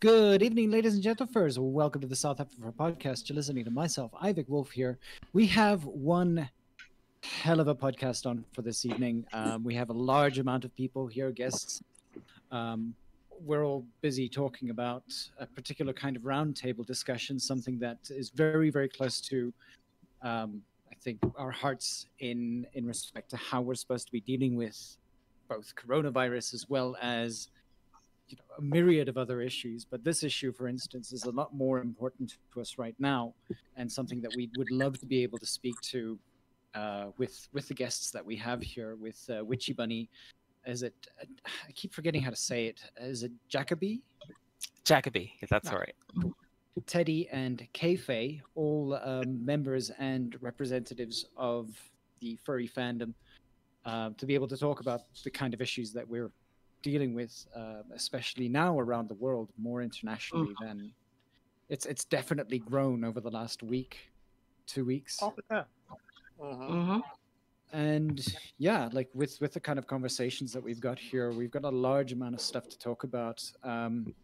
Good evening, ladies and gentlemen. Welcome to the South Africa podcast. You're listening to myself, Ivic Wolf here. We have one hell of a podcast on for this evening. Um, we have a large amount of people here, guests. Um, we're all busy talking about a particular kind of roundtable discussion, something that is very, very close to, um, I think, our hearts in in respect to how we're supposed to be dealing with both coronavirus as well as you know, a myriad of other issues. But this issue, for instance, is a lot more important to us right now, and something that we would love to be able to speak to uh, with with the guests that we have here, with uh, Witchy Bunny. Is it? I keep forgetting how to say it. Is it Jacoby? Jacoby, that's No. all right. Teddy and Kayfaye, all um, members and representatives of the furry fandom, uh, to be able to talk about the kind of issues that we're dealing with, uh, especially now around the world, more internationally than it's it's definitely grown over the last week, two weeks, Oh, yeah. Mhm. Mm-hmm. and yeah, like with with the kind of conversations that we've got here, we've got a large amount of stuff to talk about. Um,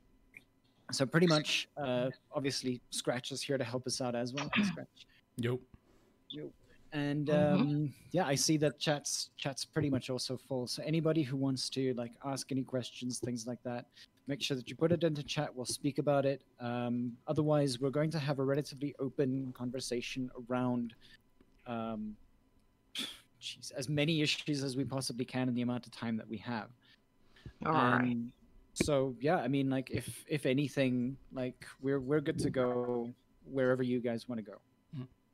so pretty much, uh, obviously, Scratch is here to help us out as well. Hi, Scratch. Yo. And Mhm. um, yeah, I see that chat's chat's pretty much also full. So anybody who wants to like ask any questions, things like that, make sure that you put it into chat. We'll speak about it. Um, otherwise, we're going to have a relatively open conversation around, um, jeez, as many issues as we possibly can in the amount of time that we have. All right. Um, So yeah, I mean, like if if anything, like we're we're good to go wherever you guys want to go.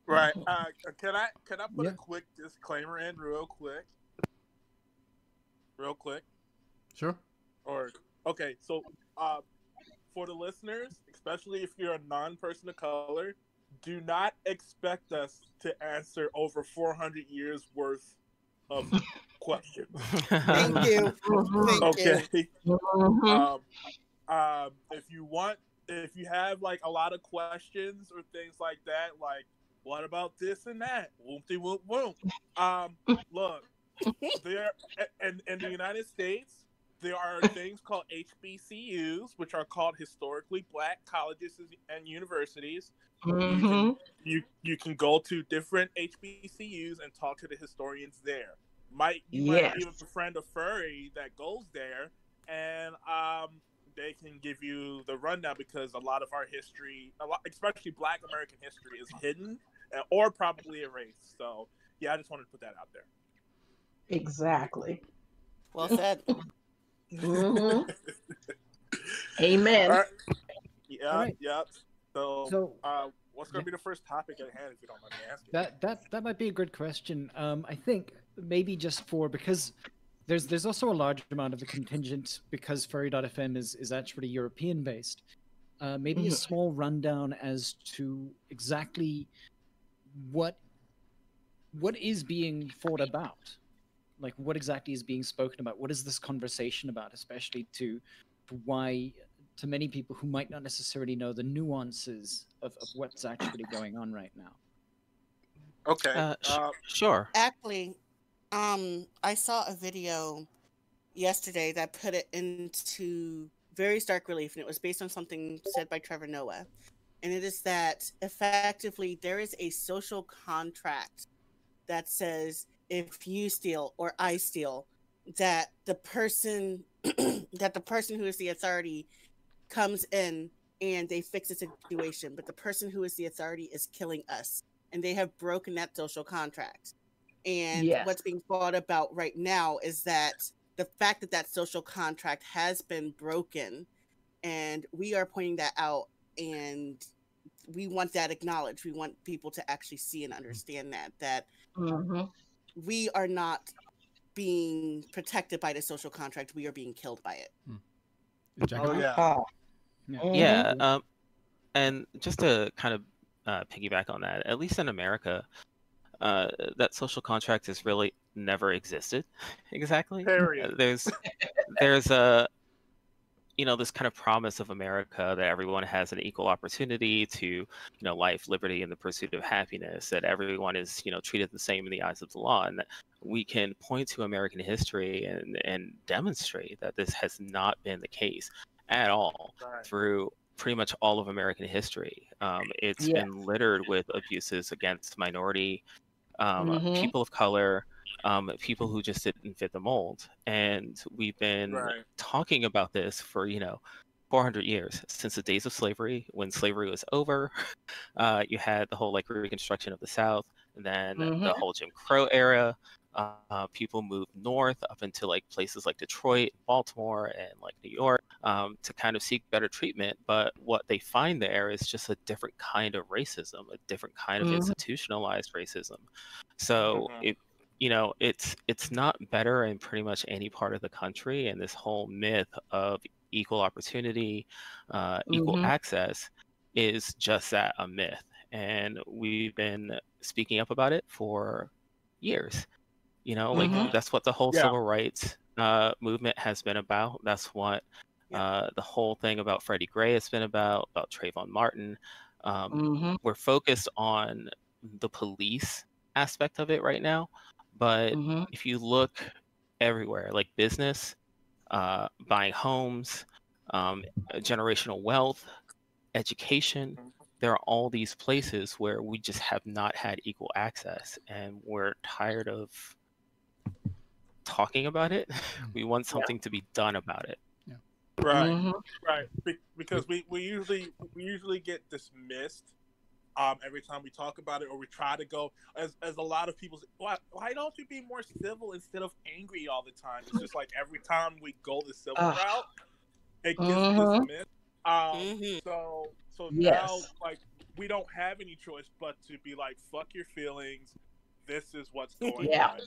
Right. Uh, can I can I put Yeah. a quick disclaimer in real quick? Real quick. Sure. Or okay, so uh, for the listeners, especially if you're a non-person of color, do not expect us to answer over 400 years worth of questions. Thank you. Thank Okay. Mhm. um, um, if you want, if you have like a lot of questions or things like that, like what about this and that, whoopty whoop whoop. Um, look, there in, in the United States, there are things called HBCUs, which are called historically black colleges and universities. Mhm. You you can go to different HBCUs and talk to the historians there. Might you might Yes. even befriend a furry that goes there, and um, they can give you the rundown because a lot of our history, a lot, especially Black American history, is hidden or probably erased. So yeah, I just wanted to put that out there. Exactly. Well said. Mhm. Amen. All right. Yeah, All right. yeah. So, So uh, what's going yeah. to be the first topic at hand, if you don't mind me asking? that that that might be a good question. Um, I think maybe just for because there's there's also a large amount of the contingent because Furry.fm is is actually European based. Uh, maybe a Mhm. small rundown as to exactly what what is being thought about, like what exactly is being spoken about. What is this conversation about, especially to, to why to many people who might not necessarily know the nuances of, of what's actually going on right now. Okay. Uh, sh- uh, sure. Actually, um, I saw a video yesterday that put it into very stark relief, and it was based on something said by Trevor Noah. And it is that effectively there is a social contract that says if you steal or I steal, that the person that the person who is the authority comes in and they fix the situation, but the person who is the authority is killing us, and they have broken that social contract. And what's being thought about right now is that the fact that that social contract has been broken, and we are pointing that out, and we want that acknowledged. We want people to actually see and understand that that Mhm. we are not being protected by the social contract. We are being killed by it. Jack- oh yeah. Oh. Yeah. Um, and just to kind of uh, piggyback on that, at least in America, uh, that social contract has really never existed. exactly. Period. There's there's a you know this kind of promise of America that everyone has an equal opportunity to you know life, liberty, and the pursuit of happiness. That everyone is you know treated the same in the eyes of the law, and that we can point to American history and and demonstrate that this has not been the case. at all Right. through pretty much all of American history. Um, it's Yes. been littered with abuses against minority um, Mhm. people of color, um, people who just didn't fit the mold. And we've been Right. talking about this for, you know, 400 years since the days of slavery. When slavery was over, uh, you had the whole like Reconstruction of the South, and then the Mhm. whole Jim Crow era. Uh, people moved north up into like places like Detroit, Baltimore, and like New York um, to kind of seek better treatment. But what they find there is just a different kind of racism, a different kind of Mhm. institutionalized racism. So Mhm. it, you know, it's it's not better in pretty much any part of the country, and this whole myth of equal opportunity, uh, equal Mhm. access, is just that a myth. And we've been speaking up about it for years. You know, like Mhm. that's what the whole Yeah. civil rights uh, movement has been about. That's what Yeah. uh, the whole thing about Freddie Gray has been about, about Trayvon Martin. Um, Mhm. we're focused on the police aspect of it right now, but Mhm. if you look everywhere, like business, uh, buying homes, um, generational wealth, education, there are all these places where we just have not had equal access, and we're tired of talking about it. We want something to be done about it. Right. Mhm. Right, Be- because we, we usually we usually get dismissed um, every time we talk about it, or we try to go as as a lot of people say, why why don't you be more civil instead of angry all the time? It's just like every time we go the civil Ugh. route, it gets Mhm. dismissed. Um, Mhm. So so Yes. now like we don't have any choice but to be like fuck your feelings. This is what's going Yeah. on.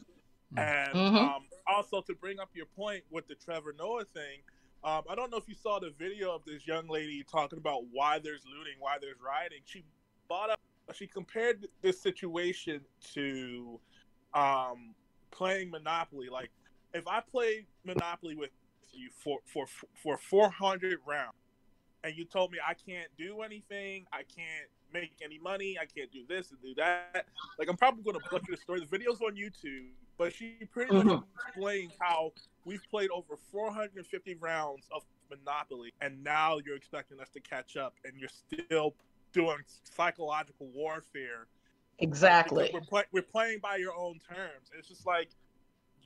And Mhm. um, also to bring up your point with the Trevor Noah thing, um, I don't know if you saw the video of this young lady talking about why there's looting, why there's rioting. She bought up, she compared this situation to um, playing Monopoly. Like if I play Monopoly with you for for for 400 rounds, and you told me I can't do anything, I can't make any money, I can't do this and do that. Like I'm probably going to butcher the story. The video's on YouTube, but she pretty much Mhm. explained how we've played over 450 rounds of Monopoly, and now you're expecting us to catch up, and you're still doing psychological warfare. Exactly. Because we're, play- we're playing by your own terms. It's just like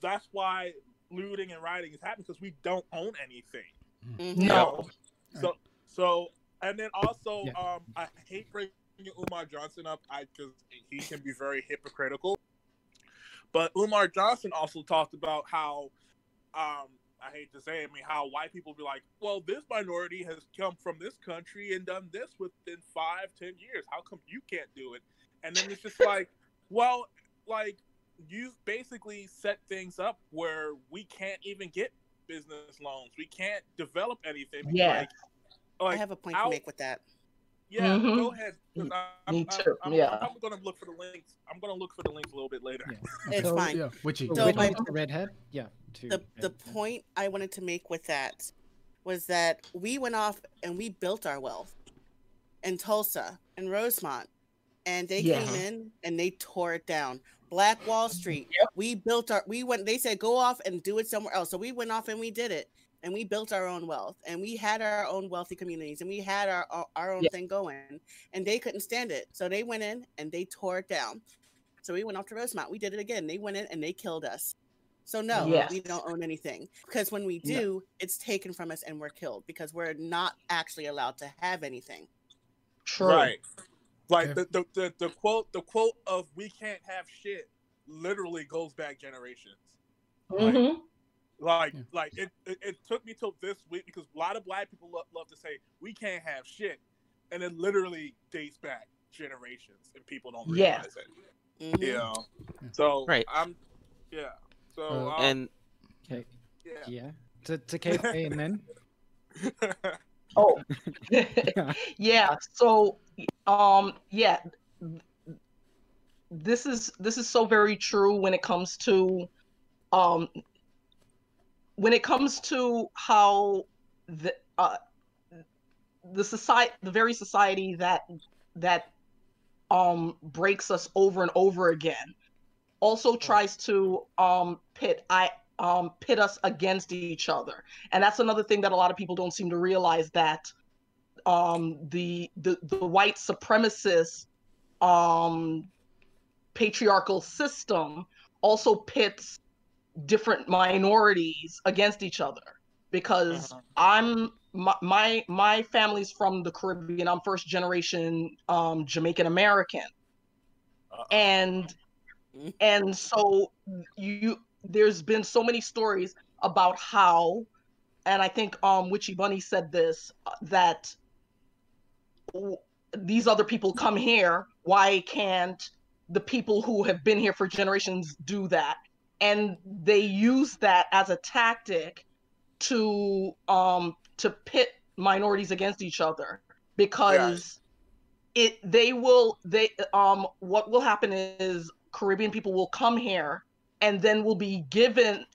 that's why looting and rioting is happening because we don't own anything. Mhm. You No. know? So so and then also Yeah. um I hate bringing Umar Johnson up I because he can be very hypocritical. But Umar Johnson also talked about how um I hate to say it, I mean how white people be like, well, this minority has come from this country and done this within five, ten years. How come you can't do it? And then it's just like, well, like you've basically set things up where we can't even get business loans. We can't develop anything. Yeah. Like, I have a point how- to make with that. Yeah, Mhm. go ahead. 'cause I'm, Me I'm- too, I'm, yeah. I'm, going to look for the links. I'm going to look for the links a little bit later. Yeah. It's So- fine. Yeah, Witchy. So So my- the redhead? Yeah. To, the the point I wanted to make with that was that we went off and we built our wealth in Tulsa and Rosewood, and they Yeah. came in and they tore it down. Black Wall Street. Yep. We built our. We went. They said go off and do it somewhere else. So we went off and we did it, and we built our own wealth, and we had our own wealthy communities, and we had our our, our own Yep. thing going, and they couldn't stand it. So they went in and they tore it down. So we went off to Rosewood. We did it again. They went in and they killed us. So no, Yes. we don't own anything because when we No. do, it's taken from us and we're killed because we're not actually allowed to have anything. True. Right. Like Yeah. the, the, the, the quote the quote of we can't have shit literally goes back generations. hmm Like Yeah. like it, it, it took me till this week because a lot of black people love, love to say we can't have shit, and it literally dates back generations, and people don't realize Yes. it. Mhm. Yeah. Yeah. So Right. I'm yeah. So Uh, um, And Okay. yeah. Yeah. To to KFA and then. Oh. yeah. So, um, yeah, this is this is so very true when it comes to, um, when it comes to how the uh, the society, the very society that that um breaks us over and over again, also tries to um pit I um, pit us against each other. And that's another thing that a lot of people don't seem to realize that um, the, the the white supremacist um, patriarchal system also pits different minorities against each other because Uh-huh. I'm my, my my family's from the Caribbean. I'm first generation um, Jamaican American, Uh-oh. and and so you there's been so many stories about how, and I think um Witchy Bunny said this uh, that these other people come here. Why can't the people who have been here for generations do that? And they use that as a tactic to um to pit minorities against each other because it they will they um what will happen is Caribbean people will come here and then will be given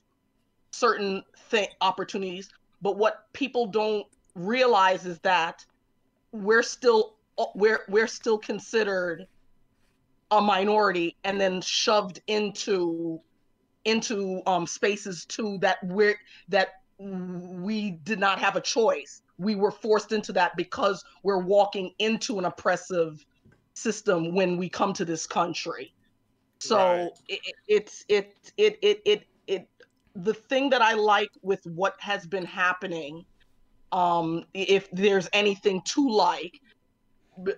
certain th- opportunities. But what people don't realize is that we're still we're we're still considered a minority and then shoved into into um spaces too that we're that we did not have a choice. We were forced into that because we're walking into an oppressive system when we come to this country. So Right. it, it, it's it, it it it it the thing that i like with what has been happening um if there's anything to like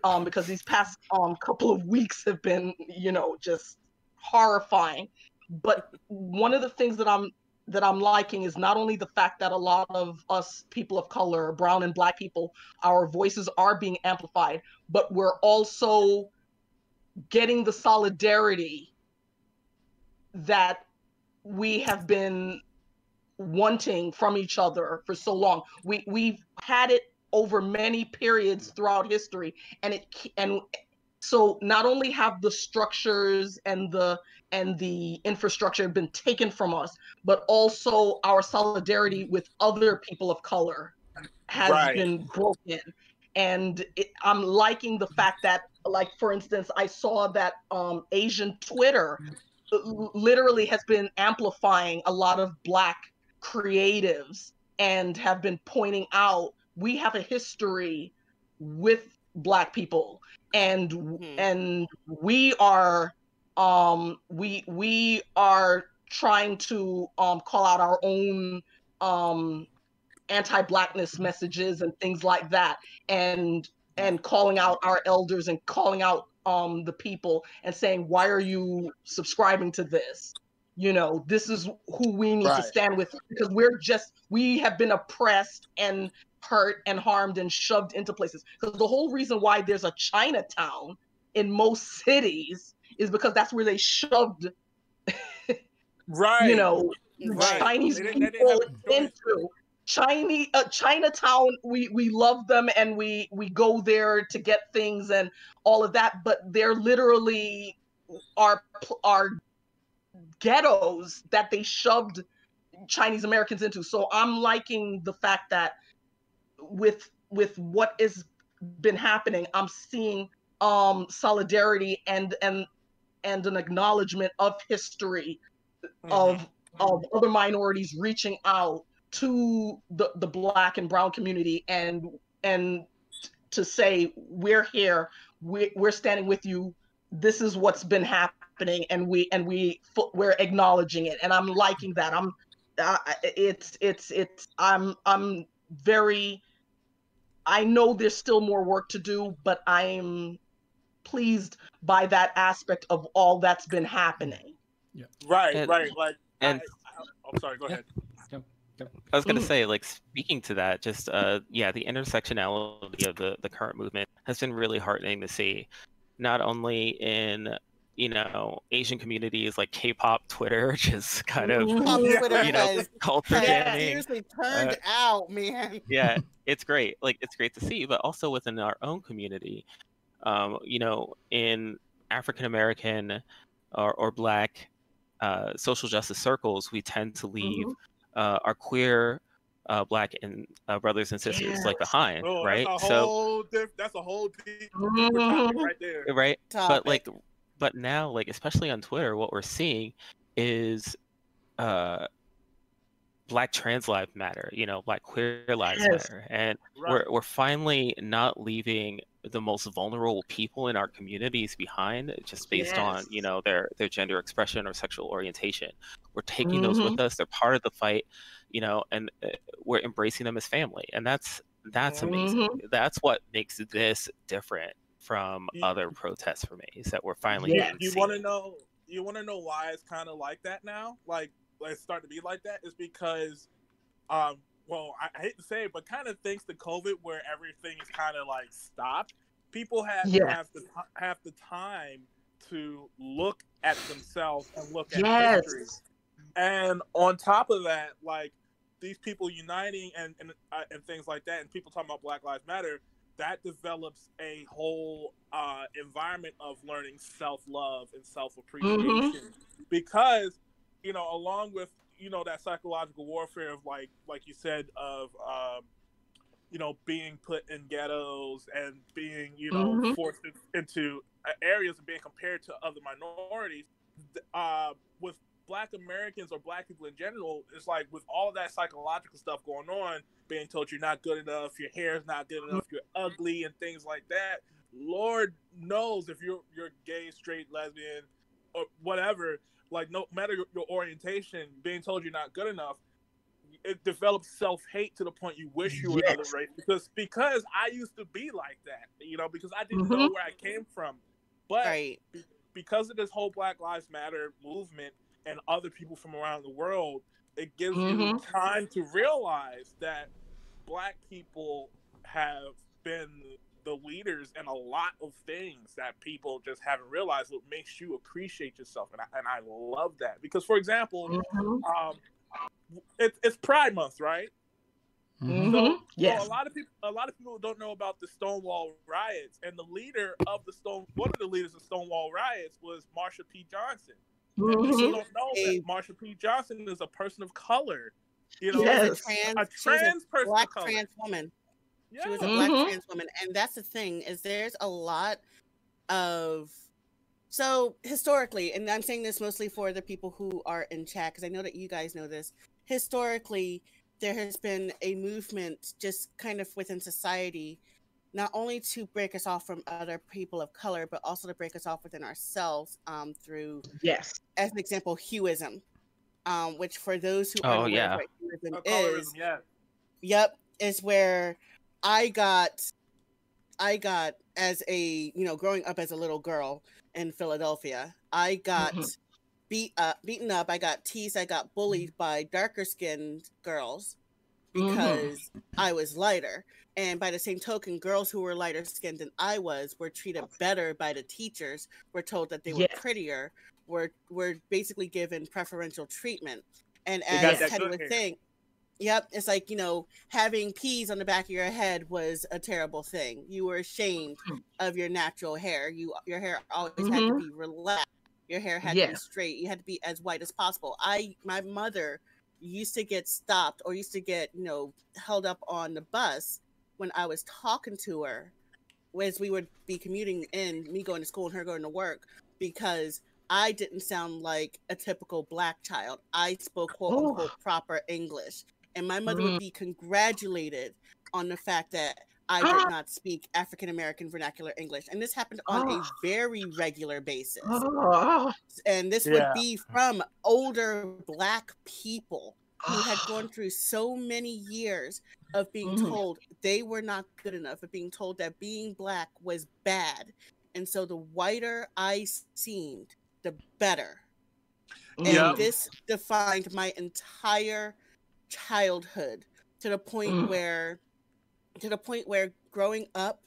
um because these past um couple of weeks have been you know just horrifying but one of the things that i'm that i'm liking is not only the fact that a lot of us people of color brown and black people our voices are being amplified but we're also getting the solidarity that we have been wanting from each other for so long. We we've had it over many periods throughout history and it and so not only have the structures and the and the infrastructure been taken from us, but also our solidarity with other people of color has Right. been broken. And it, I'm liking the fact that, like for instance, I saw that um, Asian Twitter literally has been amplifying a lot of black creatives and have been pointing out we have a history with black people and Mhm. and we are um we we are trying to um call out our own um anti-blackness messages and things like that and and calling out our elders and calling out um the people and saying why are you subscribing to this? You know this is who we need to stand with because we're just we have been oppressed and hurt and harmed and shoved into places. Because the whole reason why there's a chinatown in most cities is because that's where they shoved Right. you know Right. Chinese They didn't- they didn't people have a choice. into Chinese uh, Chinatown. We we love them and we we go there to get things and all of that, but they're literally our our ghettos that they shoved Chinese Americans into. So I'm liking the fact that with with what has been happening, I'm seeing um solidarity and and and an acknowledgement of history Mhm. of of other minorities reaching out to the the black and brown community and and to say we're here. We, we're standing with you. This is what's been happening and we and we we're acknowledging it. And i'm liking that. I'm uh, it's it's it's i'm i'm very i know there's still more work to do but i'm pleased by that aspect of all that's been happening Yeah. Right, And- right. Like, and- I, I, I'm sorry. Go ahead. I was gonna Mm. say, like speaking to that, just uh, yeah, the intersectionality of the the current movement has been really heartening to see, not only in you know Asian communities like K-pop Twitter, just kind of Mhm. Twitter you know has, culture has jamming. seriously turned out, man. yeah, it's great. Like it's great to see, but also within our own community, um, you know, in African American or, or Black uh, social justice circles, we tend to leave uh, our queer uh, Black and uh, brothers and sisters like behind, Oh, right? That's a So, whole diff- That's a whole deep, deeper Mhm. right there. right, Topic. but like, but now, like, especially on Twitter, what we're seeing is uh, black trans lives matter you know black queer lives Yes. matter and Right. we're, we're finally not leaving the most vulnerable people in our communities behind just based on you know their their gender expression or sexual orientation. We're taking those with us. They're part of the fight you know and uh, we're embracing them as family and that's that's amazing. That's what makes this different from You- other protests for me is that we're finally Yes. getting you want to know you want to know why it's kind of like that now? Like like it's starting to be like that is because um well I, hate to say it but kind of thanks to covid where everything is kind of like stopped people have Yeah. have the have the time to look at themselves and look at Yes. history and on top of that like these people uniting and and, uh, and things like that and people talking about black lives matter that develops a whole uh, environment of learning self-love and self-appreciation because you know along with you know that psychological warfare of like like you said of um, you know being put in ghettos and being you know Mhm. forced into uh, areas and being compared to other minorities uh, with black americans or black people in general it's like with all of that psychological stuff going on being told you're not good enough your hair's not good enough you're ugly and things like that lord knows if you're you're gay straight lesbian or whatever like no matter your, your orientation being told you're not good enough it develops self-hate to the point you wish you were another race because because i used to be like that you know because i didn't know Mhm. where i came from but Right. because of this whole Black Lives Matter movement and other people from around the world, it gives you Mhm. time to realize that black people have been the leaders in a lot of things that people just haven't realized what makes you appreciate yourself and I, and I love that because for example Mhm. um it, it's pride month right Mhm. Mhm. so Yes. a lot of people, a lot of people don't know about the Stonewall riots, and the leader of the Stone, one of the leaders of Stonewall riots was Marsha P. Johnson. And people Mhm. don't know Hey. that Marsha P. Johnson is a person of color. You know, Yes. Trans, a trans a person black of color. trans woman. Yeah. She was a Mhm. black trans woman, and that's the thing is there's a lot of so historically, and I'm saying this mostly for the people who are in chat because I know that you guys know this. Historically, there has been a movement just kind of within society, not only to break us off from other people of color, but also to break us off within ourselves um, through, Yes. as an example, hueism, um, which for those who Oh, aren't aware yeah. of what hueism Uh, is, colorism, yeah. Yep, is where I got I got as a, you know, growing up as a little girl in Philadelphia, I got Mhm. beat up, beaten up, I got teased, I got bullied by darker skinned girls Mhm. because I was lighter. And by the same token, girls who were lighter skinned than I was were treated better by the teachers, were told that they were prettier, were were basically given preferential treatment. And as Teddy was saying, Yep, it's like, you know, having peas on the back of your head was a terrible thing. You were ashamed Hmm. of your natural hair. You your hair always had to be relaxed. Your hair had to be Mm-hmm. Straight. You had to be as white as possible. I my mother used to get stopped or used to get, you know, held up on the bus when I was talking to her as we would be commuting in, me going to school and her going to work, because I didn't sound like a typical black child. I spoke quote Oh. unquote proper English. And my mother Mm. would be congratulated on the fact that I did Ah. not speak African American vernacular English. And this happened on a Ah. very regular basis. Oh. And this Yeah. would be from older black people who had gone through so many years of being Mhm. told they were not good enough, of being told that being black was bad. And so the whiter I seemed, the better. And Yeah. this defined my entire childhood to the point Mm. where to the point where growing up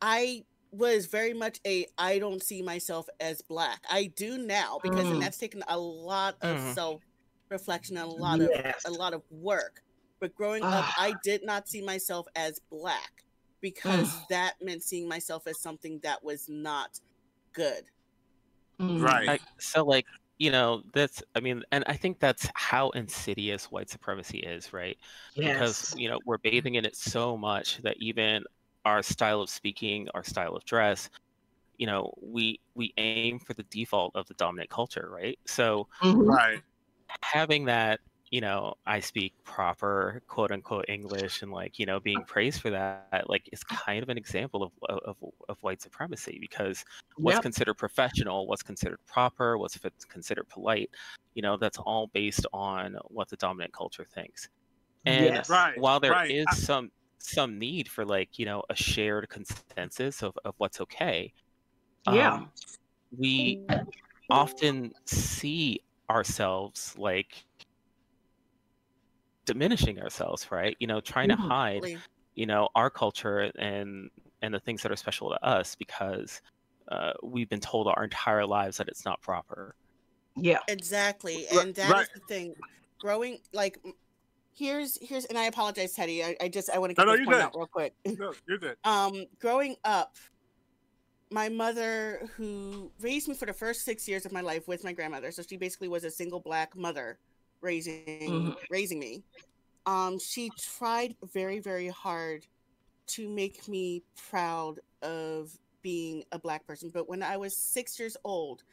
I was very much a I don't see myself as black. I do now because Mm. and that's taken a lot of Mhm. self reflection and a lot Yes. of a lot of work. But growing up Ah. I did not see myself as black because Mm. that meant seeing myself as something that was not good. Mm. Right. I, so like you know that's i mean and i think that's how insidious white supremacy is right yes. because you know we're bathing in it so much that even our style of speaking our style of dress you know we we aim for the default of the dominant culture right so Mhm. Right. having that you know I speak proper quote unquote English and like you know being praised for that like is kind of an example of of, of white supremacy because what's Yep. considered professional, what's considered proper, what's considered polite, you know that's all based on what the dominant culture thinks. And Yes. Right, while there is right. I- some some need for like you know a shared consensus of, of what's okay Yeah. um, we often see ourselves like diminishing ourselves right you know trying to Mhm. hide you know our culture and and the things that are special to us because uh, we've been told our entire lives that it's not proper Yeah. Exactly, and that is right. the thing. Growing like here's here's and I apologize, Teddy. I, I just I want to No, get no, this you're point good. out real quick. No, you're good. Um, growing up, my mother, who raised me for the first six years of my life with my grandmother, so she basically was a single black mother raising Mhm. raising me. Um, she tried very very hard to make me proud of being a black person. But when I was six years old,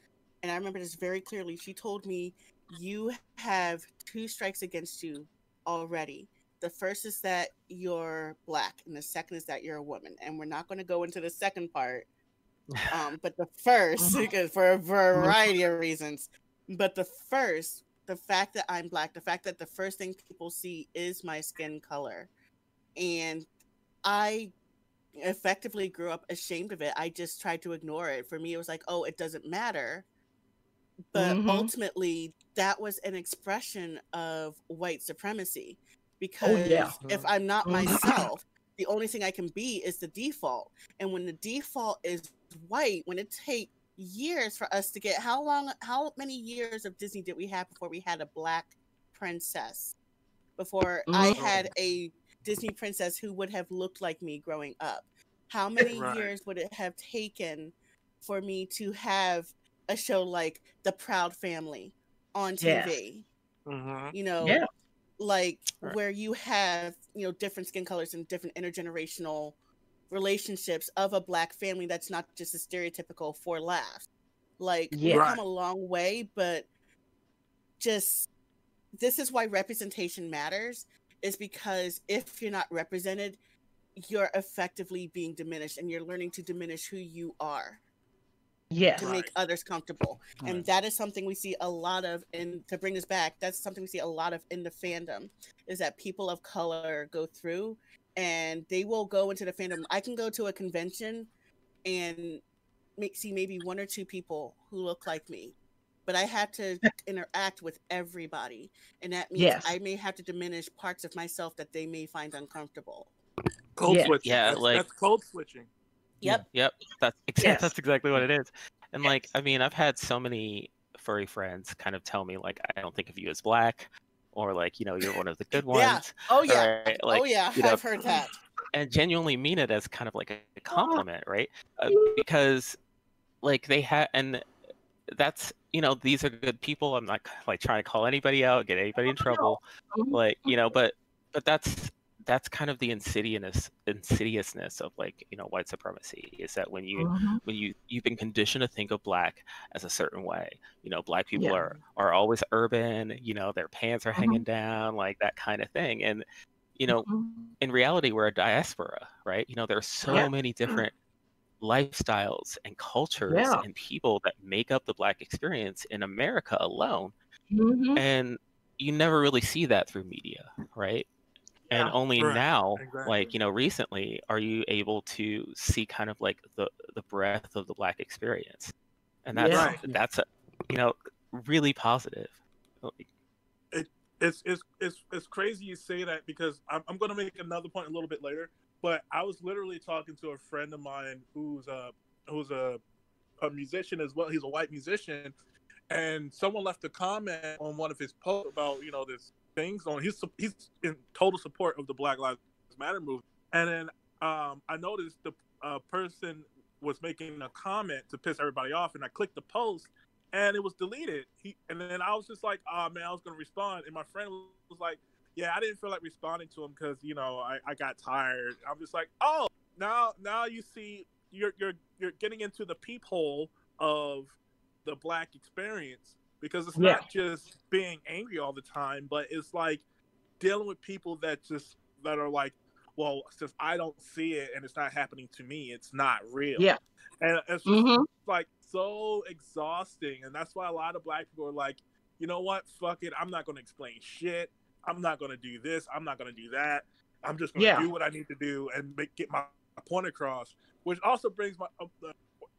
and I remember this very clearly, she told me, "You have two strikes against you already." the first is that you're black and the second is that you're a woman and we're not going to go into the second part um, but the first because for a variety of reasons but the first the fact that i'm black the fact that the first thing people see is my skin color. And i effectively grew up ashamed of it. I just tried to ignore it. For me it was like oh it doesn't matter. But Mhm. ultimately that was an expression of white supremacy because Oh, yeah. if i'm not myself the only thing i can be is the default. And when the default is white when it takes years for us to get how long how many years of disney did we have before we had a black princess before i Mhm. had a disney princess who would have looked like me growing up how many Right. years would it have taken for me to have a show like the proud family on Yeah. tv Mm-hmm. you know Yeah. like Right. where you have you know different skin colors and different intergenerational relationships of a black family that's not just a stereotypical for laughs like Yeah. we've come a long way but just this is why representation matters is because if you're not represented you're effectively being diminished and you're learning to diminish who you are Yes. to make Right. others comfortable. And that is something we see a lot of and to bring this back, that's something we see a lot of in the fandom is that people of color go through and they will go into the fandom. I can go to a convention and make, see maybe one or two people who look like me. But I have to interact with everybody. And that means Yes. I may have to diminish parts of myself that they may find uncomfortable. Code Yeah. switching. Yeah, that's, like- that's code switching. Yep. Yep, that's ex- Yes. that's exactly what it is. And like, I mean, I've had so many furry friends kind of tell me like, I don't think of you as black, or like, you know, you're one of the good ones, Yeah. Oh yeah. right? oh yeah. you know, I've heard that. and genuinely mean it as kind of like a compliment, right? Uh, because like they have, and that's you know, these are good people. I'm not like trying to call anybody out, get anybody in trouble, Mhm. like you know, but but that's that's kind of the insidiousness insidiousness of like you know white supremacy is that when you Mhm. when you you've been conditioned to think of black as a certain way you know black people Yeah. are are always urban you know their pants are Mhm. hanging down like that kind of thing and you know Mhm. in reality we're a diaspora right you know there's so Yeah. many different lifestyles and cultures Yeah. and people that make up the black experience in america alone and you never really see that through media right and Yeah. only Right, now exactly. like you know recently are you able to see kind of like the the breadth of the black experience and that's Yeah. That's a you know really positive oh, Like, it's it's it's it's crazy you say that because I'm, I'm going to make another point a little bit later. But I was literally talking to a friend of mine who's a who's a a musician as well. He's a white musician, and someone left a comment on one of his posts about you know this things on he's he's in total support of the Black Lives Matter movement. And then um, I noticed the uh, person was making a comment to piss everybody off, and I clicked the post, and it was deleted. He and then I was just like, "Oh man, I was gonna respond," and my friend was like, "Yeah, I didn't feel like responding to him because you know I, I got tired." I'm just like, "Oh, now now you see you're you're you're getting into the peephole of the black experience because it's Yeah. not just being angry all the time, but it's like dealing with people that just that are like, well, since I don't see it and it's not happening to me, it's not real. Yeah. and it's just hmm like so exhausting, and that's why a lot of black people are like, you know what, fuck it, I'm not gonna explain shit. I'm not gonna do this. I'm not gonna do that. I'm just gonna Yeah. do what I need to do and make, get my point across. Which also brings my, uh,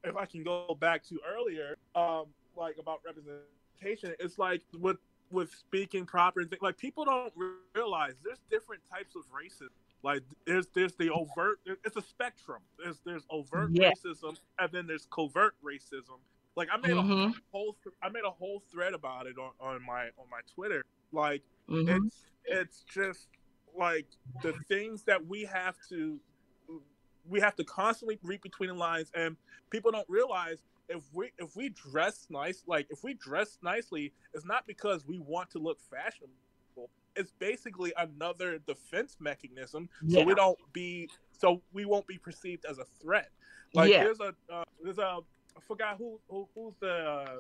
if I can go back to earlier, um, like about representation, it's like with with speaking proper and things like people don't realize there's different types of racism. Like there's there's the overt. It's a spectrum. There's there's overt Yeah. racism and then there's covert racism. Like I made hmm a whole I made a whole thread about it on, on my on my Twitter. Like hmm it's it's just like the things that we have to we have to constantly read between the lines and people don't realize if we if we dress nice like if we dress nicely it's not because we want to look fashionable. It's basically another defense mechanism so we don't be so we won't be perceived as a threat. Like Yeah. there's a uh, there's a I forgot who, who who's the uh,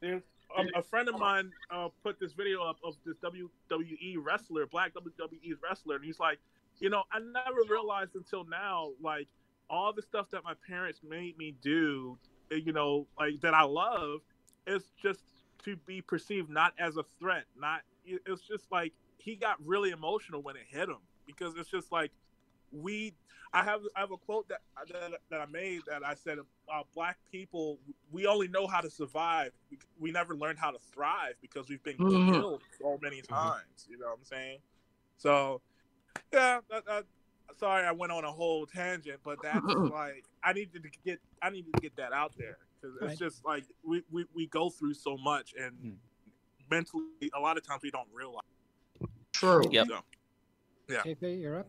there's a, a friend of mine uh, put this video up of this WWE wrestler, black WWE wrestler, and he's like, you know, I never realized until now, like all the stuff that my parents made me do, you know, like that I love, it's just to be perceived not as a threat. Not it's just like he got really emotional when it hit him because it's just like we. I have I have a quote that that, that I made that I said, uh, "Black people, we only know how to survive. We, we never learned how to thrive because we've been Mhm. killed so many times." You know what I'm saying? So, yeah. That, that, sorry, I went on a whole tangent, but that's like I needed to get I needed to get that out there because it's Right. just like we, we we go through so much and Hmm. mentally a lot of times we don't realize. True. Yep. So, Yeah. KP, you're up.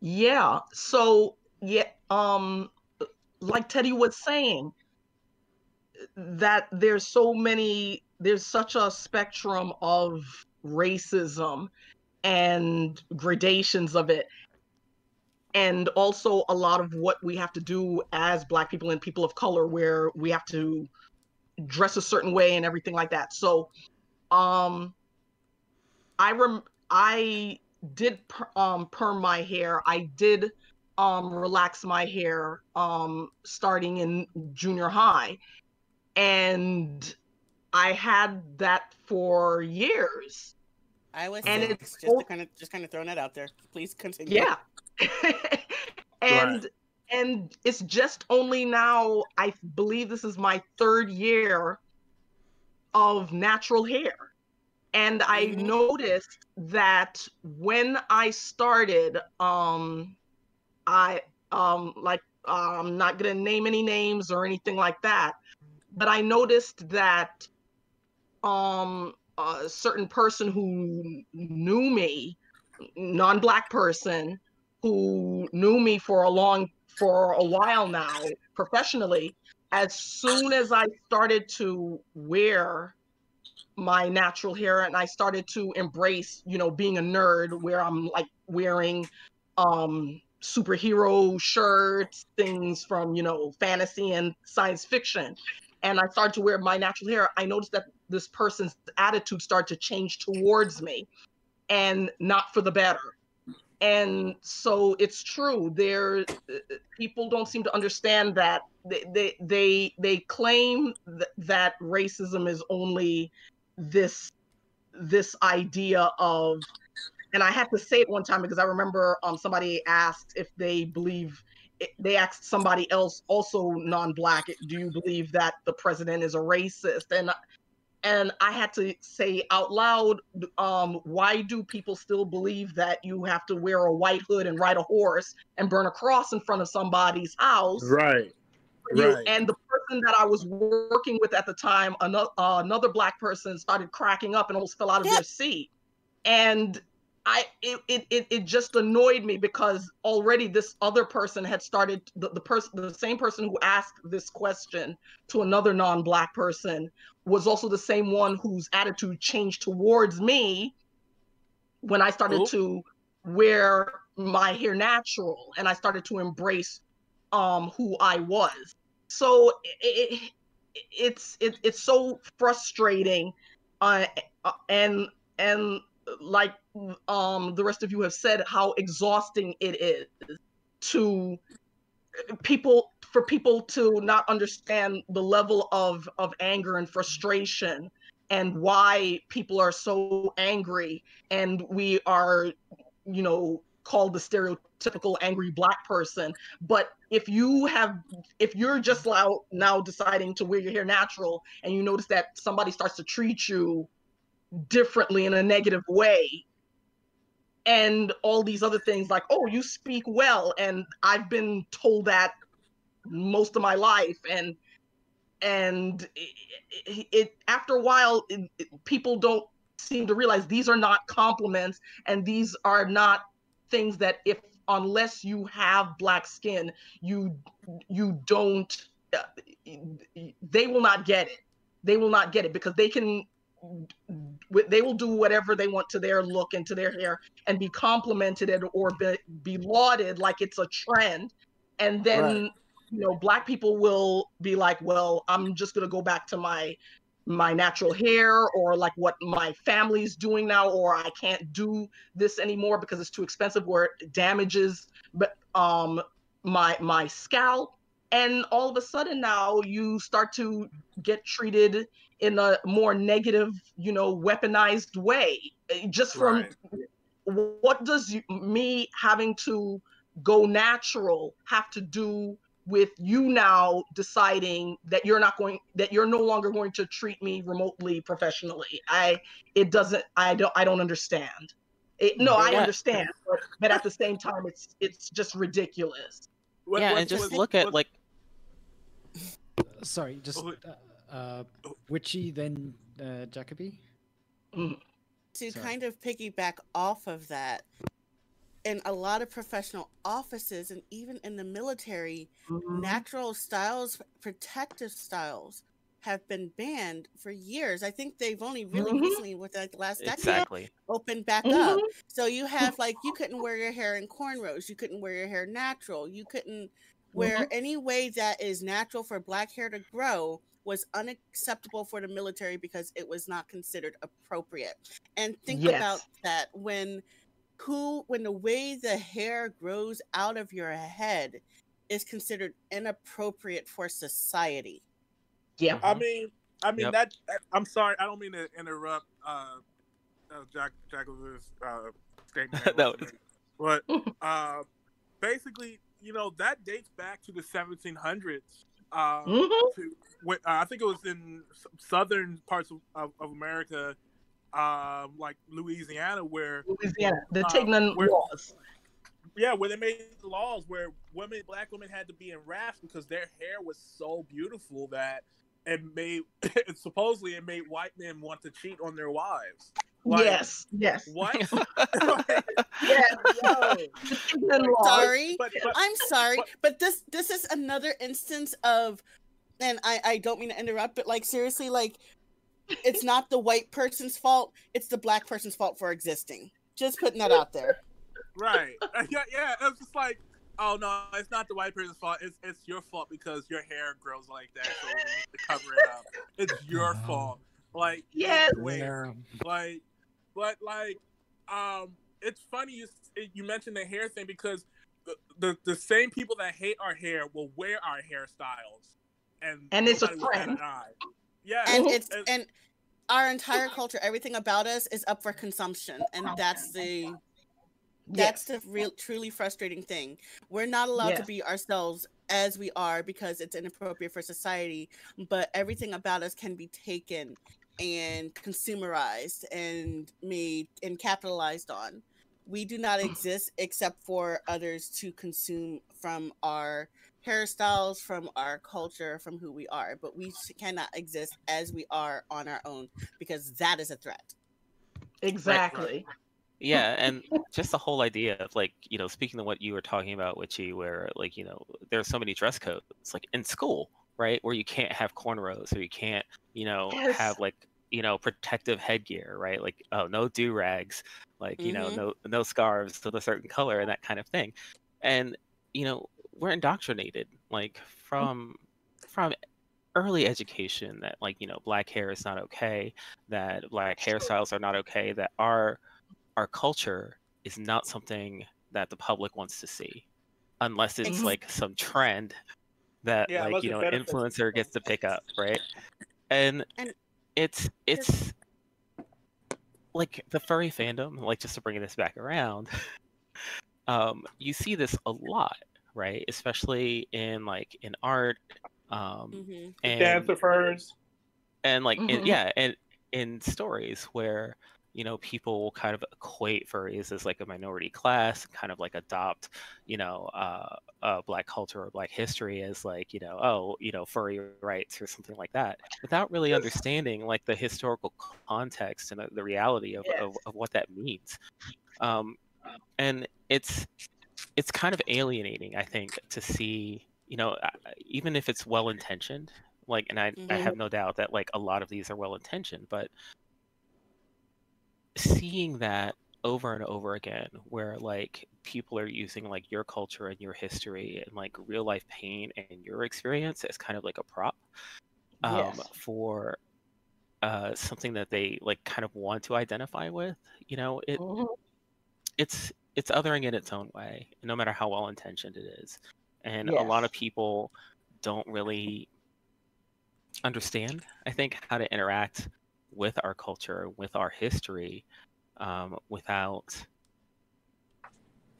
Yeah. So yeah, um like Teddy was saying that there's so many there's such a spectrum of racism and gradations of it and also a lot of what we have to do as black people and people of color where we have to dress a certain way and everything like that. So um i rem i did per, um perm my hair. I did um relax my hair um starting in junior high. And i had that for years. I was And six, it's just kind of just kind of throwing that out there. Please continue. yeah and and it's just only now i believe this is my third year of natural hair and i Mhm. noticed that when i started um i um like i'm not gonna name any names or anything like that but i noticed that um a certain person who knew me non-black person who knew me for a long for a while now professionally as soon as i started to wear my natural hair and i started to embrace you know being a nerd where i'm like wearing um superhero shirts things from you know fantasy and science fiction. And i started to wear my natural hair. I noticed that this person's attitude started to change towards me. And not for the better and so it's true there uh, uh, people don't seem to understand that they they they, they claim th- that racism is only this this idea of and i had to say it one time because i remember um somebody asked if they believe eh, they asked somebody else also non-black do you believe that the president is a racist? And and I had to say out loud, um, why do people still believe that you have to wear a white hood and ride a horse and burn a cross in front of somebody's house? Right. Right. And the person that I was working with at the time, another, uh, another black person started cracking up and almost fell out of Yeah. their seat. And I it, it it it just annoyed me because already this other person had started the, the person the same person who asked this question to another non-black person was also the same one whose attitude changed towards me when I started Cool. to wear my hair natural and I started to embrace um who I was. So it, it's it, it's so frustrating uh, uh, and and like um the rest of you have said how exhausting it is to people for people to not understand the level of of anger and frustration and why people are so angry. And we are you know called the stereotypical angry black person. But if you have if you're just now now deciding to wear your hair natural and you notice that somebody starts to treat you differently in a negative way. And all these other things like oh you speak well. And i've been told that most of my life. And and it, it after a while it, it, people don't seem to realize these are not compliments. And these are not things that if unless you have black skin you you don't uh, they will not get it. They will not get it because they can they will do whatever they want to their look and to their hair and be complimented or be, be lauded like it's a trend and then right. you know black people will be like well i'm just going to go back to my my natural hair or like what my family's doing now or i can't do this anymore because it's too expensive or it damages but um my my scalp and all of a sudden now you start to get treated in a more negative you know weaponized way. Just from right. what does me having to go natural have to do with you now deciding that you're not going that you're no longer going to treat me remotely professionally? I it doesn't i don't i don't understand. It, no i understand but, but at the same time it's it's just ridiculous. Yeah and just look at like sorry just uh, uh witchy then uh jacoby mm. to sorry. kind of piggyback off of that in a lot of professional offices and even in the military, mm-hmm. natural styles, protective styles have been banned for years. I think they've only really mm-hmm. recently, with like the last decade, exactly. opened back mm-hmm. up. So you have like you couldn't wear your hair in cornrows, you couldn't wear your hair natural, you couldn't wear mm-hmm. any way that is natural for black hair to grow was unacceptable for the military because it was not considered appropriate. And think yes. about that when who when the way the hair grows out of your head is considered inappropriate for society. Yeah. I mean, I mean yep. that, I'm sorry, I don't mean to interrupt uh, uh Jack Jacob's uh statement. no. But uh basically, you know, that dates back to the 1700s. Um, mm-hmm. to, uh, I think it was in southern parts of, of, of America um, like Louisiana, where Louisiana, the uh, Tignon laws. Yeah, where they made laws where women, black women, had to be in wraps because their hair was so beautiful that it made supposedly it made white men want to cheat on their wives. Like, yes, yes. What? yes, no. sorry, but, but, I'm sorry, but, but this this is another instance of, and I I don't mean to interrupt, but like seriously, like it's not the white person's fault. It's the black person's fault for existing. Just putting that out there. Right. Yeah, yeah. It's just like, oh no, it's not the white person's fault. It's it's your fault because your hair grows like that, so we need to cover it up. It's your fault. Like yes. Yeah. Like, but like, um, it's funny you you mentioned the hair thing because the, the the same people that hate our hair will wear our hairstyles, and and it's a trend. Yeah, and it's and our entire culture, everything about us is up for consumption, and that's the that's yes. the real truly frustrating thing. We're not allowed yes. to be ourselves as we are because it's inappropriate for society, but everything about us can be taken and consumerized and made and capitalized on. We do not mm. exist except for others to consume from our hairstyles, from our culture, from who we are, but we cannot exist as we are on our own because that is a threat. Exactly. Right. Yeah, and just the whole idea of like, you know, speaking to what you were talking about, Witchy, where like, you know, there's so many dress codes, like in school, right? Where you can't have cornrows or you can't, you know, yes. have like, you know, protective headgear, right? Like, oh, no do rags, like, you mm-hmm. know, no no scarves of a certain color and that kind of thing. And, you know, we're indoctrinated like mm. from from early education that like you know black hair is not okay that black hairstyles are not okay that our our culture is not something that the public wants to see unless it's Ex- like some trend that Yeah, like you know an influencer gets to pick up right and And- it's it's like the furry fandom like just to bring this back around um you see this a lot right especially in like in art um Mhm. and Dancer furs. and like in, Mhm. yeah and in stories where you know people will kind of equate furries as like a minority class kind of like adopt you know uh, uh black culture or black history as like you know oh you know furry rights or something like that without really understanding like the historical context and the, the reality of, of, of what that means. Um and it's it's kind of alienating i think to see you know uh, even if it's well intentioned like and I, I Mhm. have no doubt that like a lot of these are well intentioned but seeing that over and over again where like people are using like your culture and your history and like real life pain and your experience as kind of like a prop um, Yes. for uh, something that they like kind of want to identify with you know it Mhm. it's it's othering in its own way no matter how well intentioned it is and a lot of people don't really understand i think how to interact with our culture with our history um, without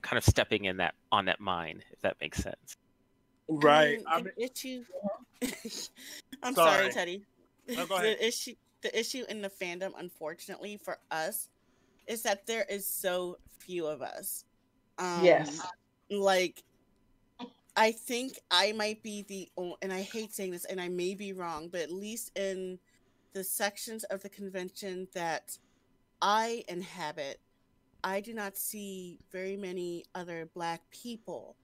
kind of stepping in that on that mine if that makes sense Right. mean, I the mean, issue. I'm sorry, Sorry. Teddy. No, go ahead. the issue, the issue in the fandom, unfortunately for us, is that there is so few of us. Um, Yes. Like, I think I might be the, o- and I hate saying this, and I may be wrong, but at least in the sections of the convention that I inhabit, I do not see very many other Black people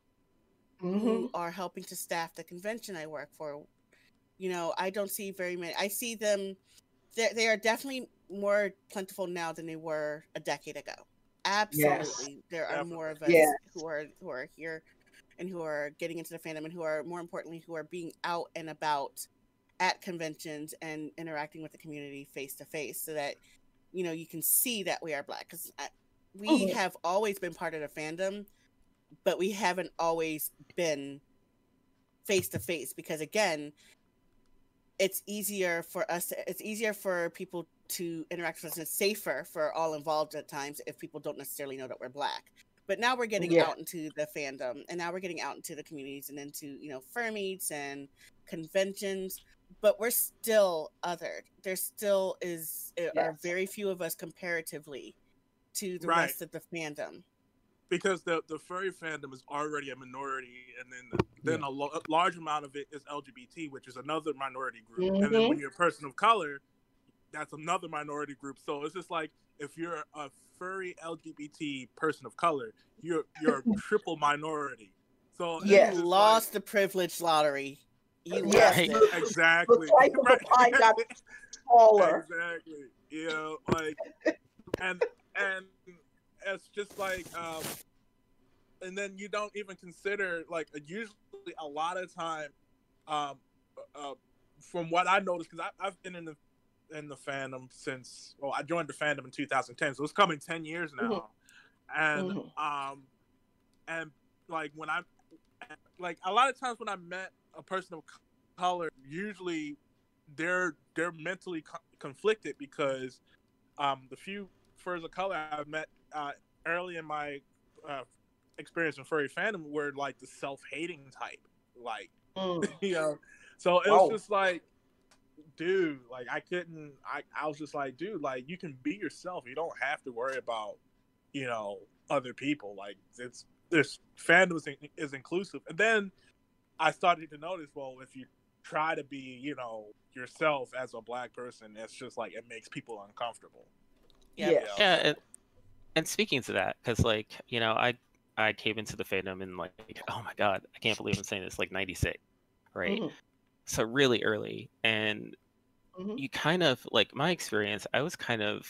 Mhm. who are helping to staff the convention I work for. You know, I don't see very many. I see them. They they are definitely more plentiful now than they were a decade ago. Absolutely, there are more of us Yes. who are who are here and who are getting into the fandom and who are more importantly who are being out and about at conventions and interacting with the community face to face so that you know you can see that we are black because we Mhm. have always been part of the fandom but we haven't always been face to face because again it's easier for us to, it's easier for people to interact with us and it's safer for all involved at times if people don't necessarily know that we're black but now we're getting Yeah. out into the fandom and now we're getting out into the communities and into you know fur meets and conventions but we're still othered there still is uh, are very few of us comparatively to the Right. rest of the fandom because the the furry fandom is already a minority, and then the, then a, lo- a large amount of it is LGBT, which is another minority group. And then when you're a person of color, that's another minority group. So it's just like if you're a furry LGBT person of color, you're you're a triple minority. So it's Yes. just you like- lost the privilege lottery you Yes. lost exactly. The price of the pie got Taller. exactly. You know, like, and and it's just like, um, and then you don't even consider like usually a lot of time, um, uh, from what I noticed because I've been in the in the fandom since well I joined the fandom in 2010, so it's coming 10 years now, and Mhm. um, and like when I like a lot of times when I met a person of color, usually they're they're mentally co- conflicted because um, the few furs of color I've met uh, early in my uh, experience in furry fandom were like the self-hating type, like Mm. you know. So it was just like, dude, like I couldn't. I I was just like, dude, like you can be yourself. You don't have to worry about, you know, other people. Like it's this fandom is, is inclusive. And then I started to notice, well, if you try to be, you know, yourself as a black person, it's just like it makes people uncomfortable. Yeah. Yes. yeah and, and speaking to that because like you know i i came into the fandom in like oh my god i can't believe i'm saying this like 96 right Mhm. so really early and Mhm. you kind of like my experience i was kind of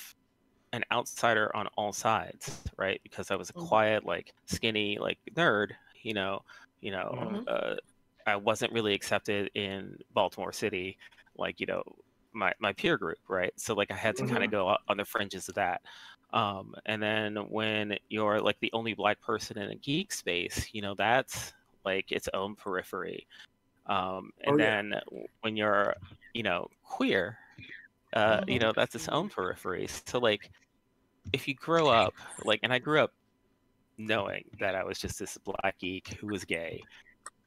an outsider on all sides right because i was a Mhm. quiet like skinny like nerd you know you know Mhm. uh I wasn't really accepted in Baltimore City, like you know my my peer group, right? So like I had to kind of go on the fringes of that. Um, and then when you're like the only black person in a geek space, you know that's like its own periphery. Um, and Oh, then when you're you know queer, uh, you know that's its own periphery. So like if you grow up like, and I grew up knowing that I was just this black geek who was gay,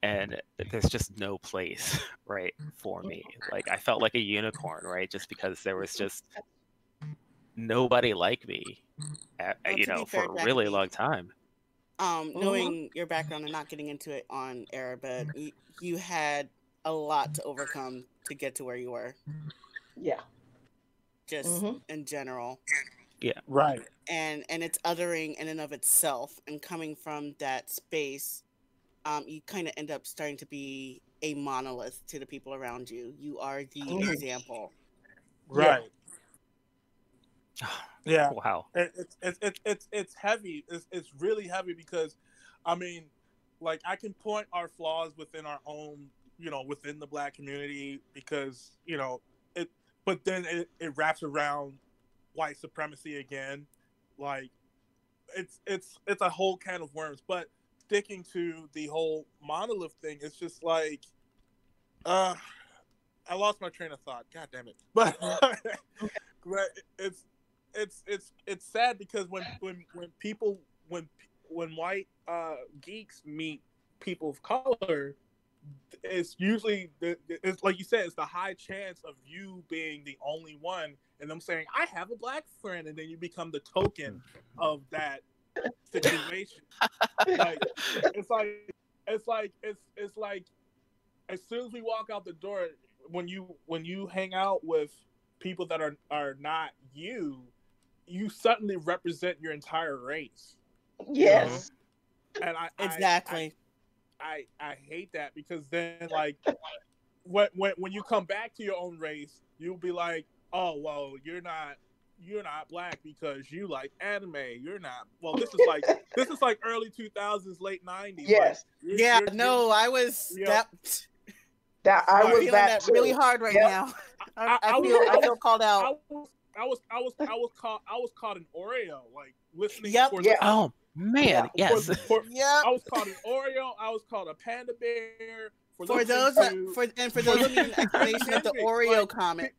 and there's just no place right for me. Like I felt like a unicorn, right? Just because there was just nobody like me, at, Well, you know, fair, for a Jackie, really long time. um Mhm. knowing your background and not getting into it on air but you, you had a lot to overcome to get to where you were Yeah. just Mhm. in general Yeah. Right. and and it's othering in and of itself and coming from that space um you kind of end up starting to be a monolith to the people around you you are the Mhm. example Right. Yeah. Wow. it, it's it's it's it's it's heavy. It's it's really heavy because, I mean, like I can point our flaws within our own, you know, within the black community because you know it, but then it, it wraps around white supremacy again, like it's it's it's a whole can of worms. But sticking to the whole monolith thing, it's just like, uh, I lost my train of thought. God damn it! But but it's it's it's it's sad because when when when people when when white uh geeks meet people of color it's usually the, it's like you said it's the high chance of you being the only one and them saying i have a black friend and then you become the token of that situation. Like it's like it's like it's it's like as soon as we walk out the door when you when you hang out with people that are are not you you suddenly represent your entire race. Yes. Uh-huh. and i I- exactly. I, I hate that because then like when, when when you come back to your own race, you'll be like, oh well, you're not you're not black because you like anime. You're not. Well, this is like this is like early two thousands, late nineties. Yes. yeah no i was Yeah. that That I was feeling that, that really hard right Yep. now I, I- I I feel was- i feel called I out was I was I was I was caught I was caught an Oreo like listening Yep. for Yeah. the, Oh man, for, yes. for- yep I was called an Oreo. I was called a panda bear. For, for those to- for and for those who need an explanation of the oreo like, comment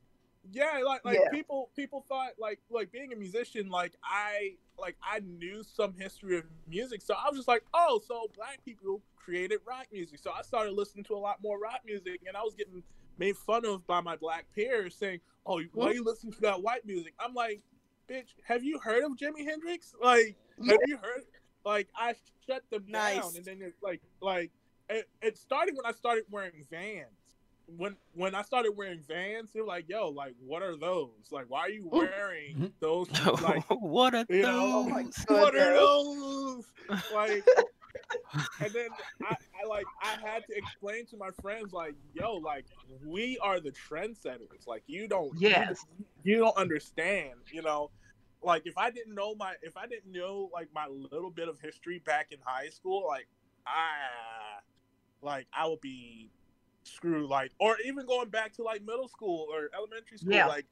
yeah like like Yeah. people people thought like like being a musician like i like i knew some history of music so i was just like oh so black people created rock music. So i started listening to a lot more rock music and i was getting made fun of by my black peers saying oh why are you listening to that white music? I'm like bitch have you heard of jimi hendrix? Like have you heard like i shut them down. And then it's like like it, it started when i started wearing vans when when I started wearing Vans, they were like, "Yo, like, what are those? Like, why are you wearing Mhm. those? Like, what are you know, my those? what are goodness. those? Like, and then I, I like I had to explain to my friends, like, yo, like, we are the trendsetters. Like, you don't, Yes. you don't understand. You know, like if I didn't know my, if I didn't know like my little bit of history back in high school, like, I, like, I would be screwed. Like, or even going back to like middle school or elementary school, Yeah. like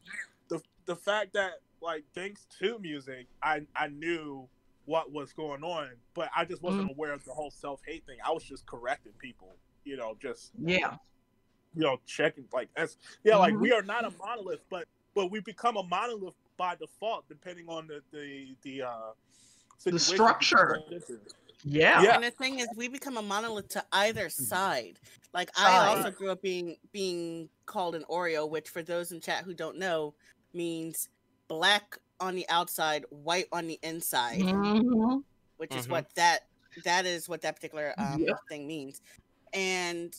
the the fact that like thanks to music, I I knew what was going on, but I just wasn't aware of the whole self hate thing. I was just correcting people, you know, just Yeah. you know checking like that's yeah, like Mhm. we are not a monolith, but but we become a monolith by default depending on the the the uh situation we structure. Yeah. Yeah. And the thing is, we become a monolith to either side. Like I Side. also grew up being being called an Oreo, which for those in chat who don't know, means black on the outside, white on the inside, Mhm. which is Mhm. what that that is what that particular um, Yep. thing means. And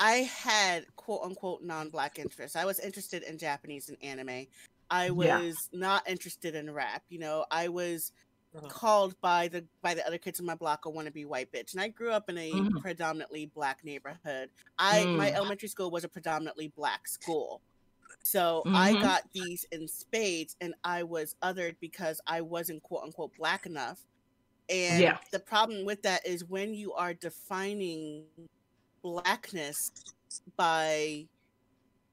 I had quote unquote non-black interests. I was interested in Japanese and anime. I was Yeah. not interested in rap. You know, I was Uh-huh. called by the by the other kids in my block a wannabe white bitch. And I grew up in a Mhm. predominantly black neighborhood. I my Mm. elementary school was a predominantly black school. So I Mhm. got these in spades and I was othered because I wasn't quote unquote black enough. And Yeah. the problem with that is when you are defining blackness by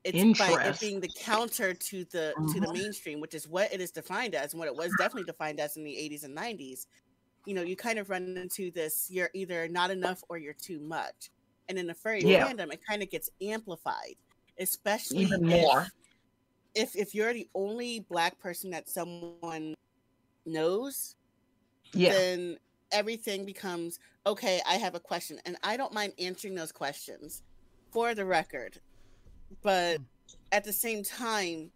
it's by it being the counter to the to the Mhm. mainstream, which is what it is defined as and what it was definitely defined as in the 80s and 90s. You know, you kind of run into this you're either not enough or you're too much. And in the furry Yeah. fandom, it kind of gets amplified, especially Even if- more. if if you're the only black person that someone knows, Yeah. then everything becomes okay. I have a question, and I don't mind answering those questions for the record, but at the same time,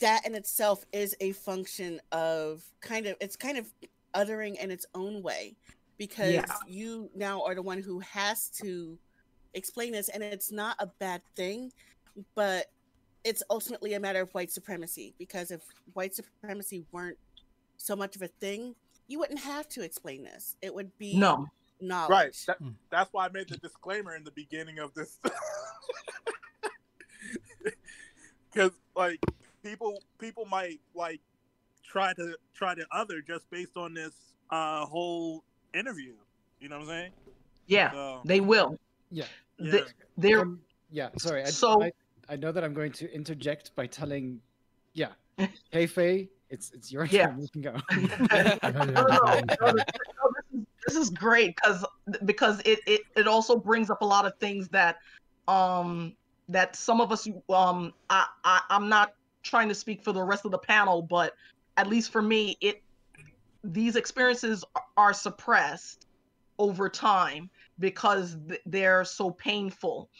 that in itself is a function of kind of it's kind of othering in its own way because Yeah. you now are the one who has to explain this, and it's not a bad thing, but it's ultimately a matter of white supremacy because if white supremacy weren't so much of a thing, you wouldn't have to explain this. It would be No. knowledge. Right. That, Hmm. that's why I made the disclaimer in the beginning of this. Because like people people might like try to try to other just based on this uh whole interview. You know what I'm saying? Yeah. So, They will. Yeah. yeah. They, they're Um, yeah, sorry. I, So- I, I know that I'm going to interject by telling, yeah, hey Faye, it's it's your Yeah. turn. You can go. no, no, no, no, this is this is great because because it, it it also brings up a lot of things that um that some of us um I, I I'm not trying to speak for the rest of the panel, but at least for me, it these experiences are suppressed over time because th- they're so painful.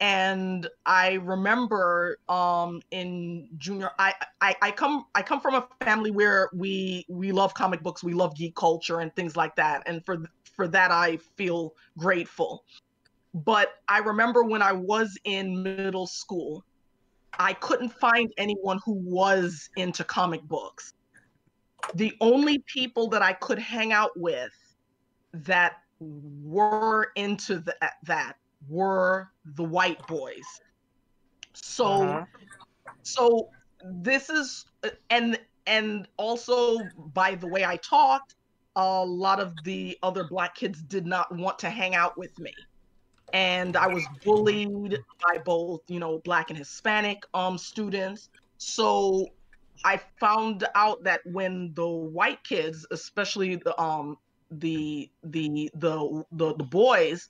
And i remember um in junior I, I i come i come from a family where we we love comic books we love geek culture and things like that. And for for that i feel grateful but i remember when i was in middle school i couldn't find anyone who was into comic books the only people that i could hang out with that were into the, that were the white boys. So Uh-huh. so this is and and also by the way I talked, a lot of the other black kids did not want to hang out with me. And I was bullied by both, you know, black and Hispanic um students. So I found out that when the white kids, especially the um the the the the, the boys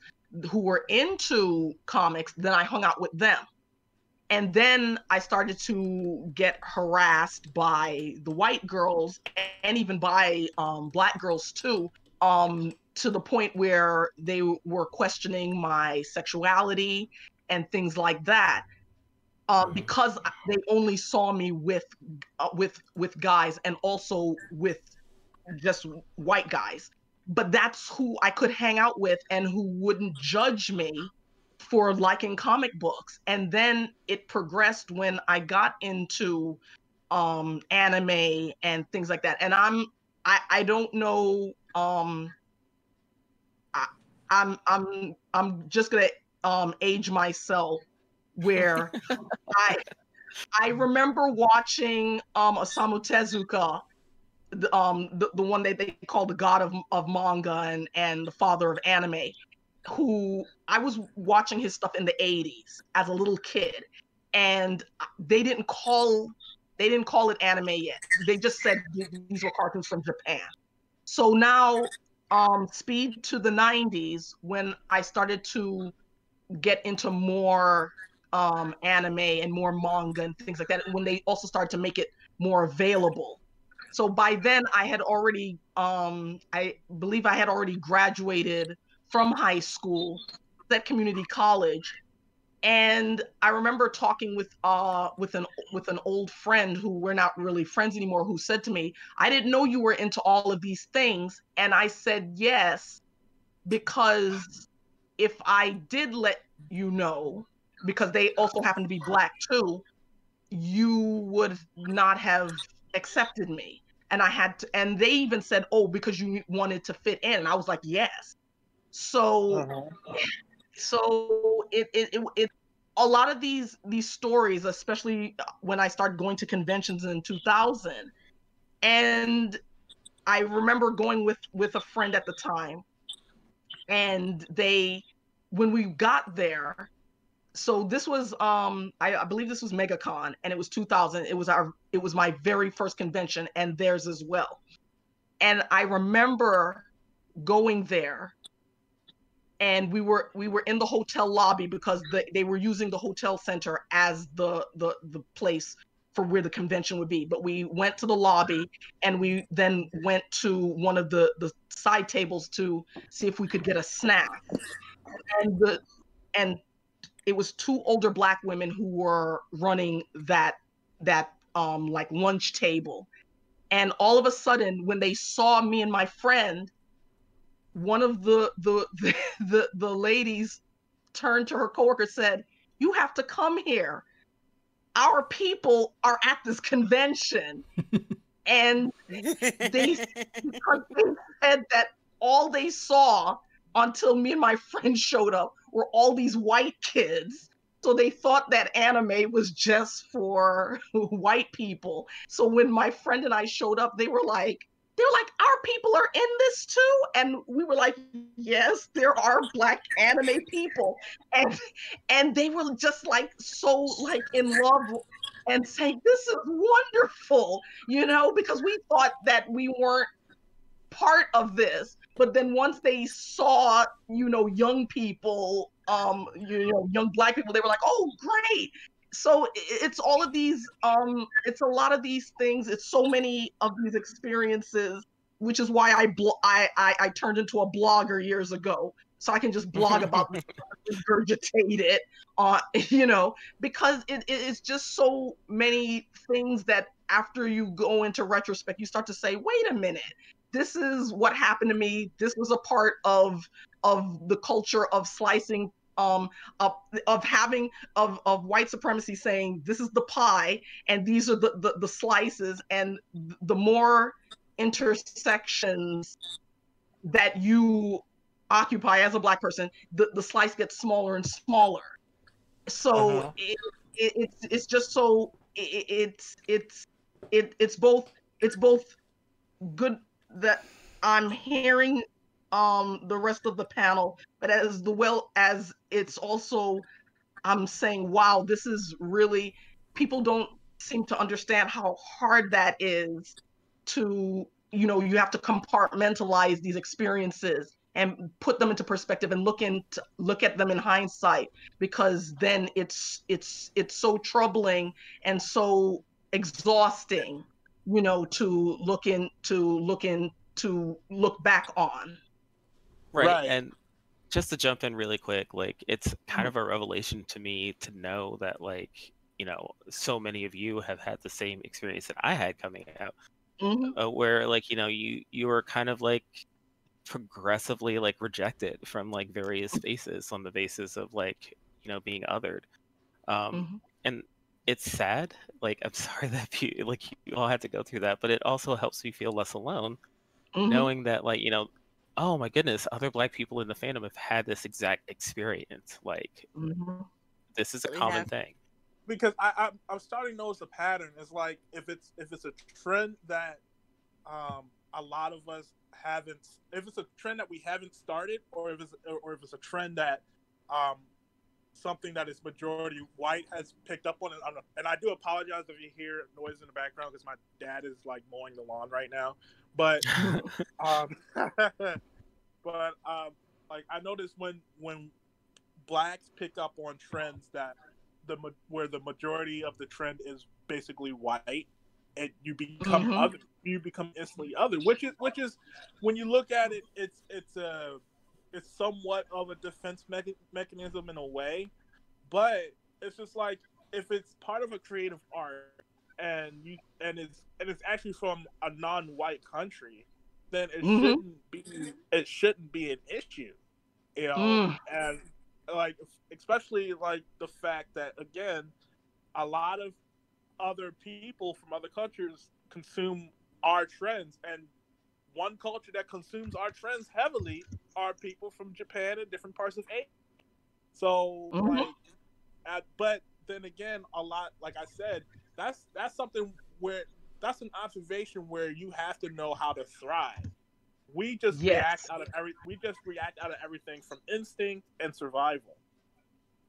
who were into comics, then I hung out with them. And then I started to get harassed by the white girls and even by um, black girls too, um, to the point where they were questioning my sexuality and things like that. Uh, because they only saw me with uh, with with guys and also with just white guys but that's who I could hang out with and who wouldn't judge me for liking comic books. And then it progressed when I got into um anime and things like that. And I'm I I don't know um I'm I'm I'm just going to um age myself where I I remember watching um Osamu Tezuka the, um the, the one that they call the god of, of manga and and the father of anime who i was watching his stuff in the 80s as a little kid. And they didn't call they didn't call it anime yet. They just said these were cartoons from japan. So now um speed to the 90s when i started to get into more um anime and more manga and things like that when they also started to make it more available. So by then i had already um i believe i had already graduated from high school at community college and i remember talking with uh with an with an old friend who we're not really friends anymore who said to me i didn't know you were into all of these things. And i said yes because if i did let you know because they also happen to be black too you would not have accepted me. And i had to and they even said oh because you wanted to fit in. And i was like yes. So Uh-huh. So it, it it it a lot of these these stories especially when i started going to conventions in 2000 and i remember going with with a friend at the time and they when we got there, so this was um I, I believe this was MegaCon and it was 2000. It was our it was my very first convention and theirs as well. And I remember going there and we were we were in the hotel lobby because the, they were using the hotel center as the the the place for where the convention would be. But we went to the lobby and we then went to one of the the side tables to see if we could get a snack. And the and it was two older black women who were running that that um like lunch table. And all of a sudden when they saw me and my friend one of the the the the, the ladies turned to her coworker said you have to come here our people are at this convention and they they said that all they saw until me and my friend showed up were all these white kids. So they thought that anime was just for white people. So when my friend and I showed up, they were like, they were like, our people are in this too. And we were like, yes, there are black anime people. And and they were just like so like in love and saying, This is wonderful, you know, because we thought that we weren't part of this but then once they saw you know young people um you know young black people they were like oh great so it's all of these um it's a lot of these things it's so many of these experiences which is why I, blo- I, I I turned into a blogger years ago so I can just blog about this, regurgitate it, uh, you know, because it, it's just so many things that after you go into retrospect, you start to say, wait a minute, this is what happened to me. This was a part of of the culture of slicing um of, of having of of white supremacy saying this is the pie and these are the the, the slices and the more intersections that you occupy as a black person the, the slice gets smaller and smaller so uh-huh. it, it, it's it's just so it, it's it's it, it's both it's both good that I'm hearing um the rest of the panel, but as the well as it's also I'm saying, wow, this is really people don't seem to understand how hard that is to you know you have to compartmentalize these experiences and put them into perspective and look into look at them in hindsight because then it's it's it's so troubling and so exhausting you know, to look in to look in to look back on. Right. right. And just to jump in really quick, like it's kind of a revelation to me to know that like, you know, so many of you have had the same experience that I had coming out. Mm-hmm. Uh, where like, you know, you you were kind of like progressively like rejected from like various spaces on the basis of like, you know, being othered. Um mm-hmm. and it's sad. Like I'm sorry that you like you all had to go through that, but it also helps me feel less alone, mm-hmm. knowing that like you know, oh my goodness, other Black people in the fandom have had this exact experience. Like mm-hmm. this is a common have... thing. Because I, I I'm starting to notice a pattern. It's like if it's if it's a trend that um a lot of us haven't if it's a trend that we haven't started or if it's or if it's a trend that um something that is majority white has picked up on it. And I do apologize if you hear noise in the background because my dad is like mowing the lawn right now. But, um, but um, like I noticed when when blacks pick up on trends that the where the majority of the trend is basically white, and you become mm-hmm. other, you become instantly other. Which is which is when you look at it, it's it's a it's somewhat of a defense me- mechanism in a way, but it's just like if it's part of a creative art and you and it's and it's actually from a non-white country, then it mm-hmm. shouldn't be it shouldn't be an issue, you know. Mm. And like especially like the fact that again, a lot of other people from other countries consume our trends and one culture that consumes our trends heavily are people from Japan and different parts of Asia. So, mm-hmm. like, at, but then again, a lot, like I said, that's that's something where that's an observation where you have to know how to thrive. We just Yes. react out of every. We just react out of everything from instinct and survival.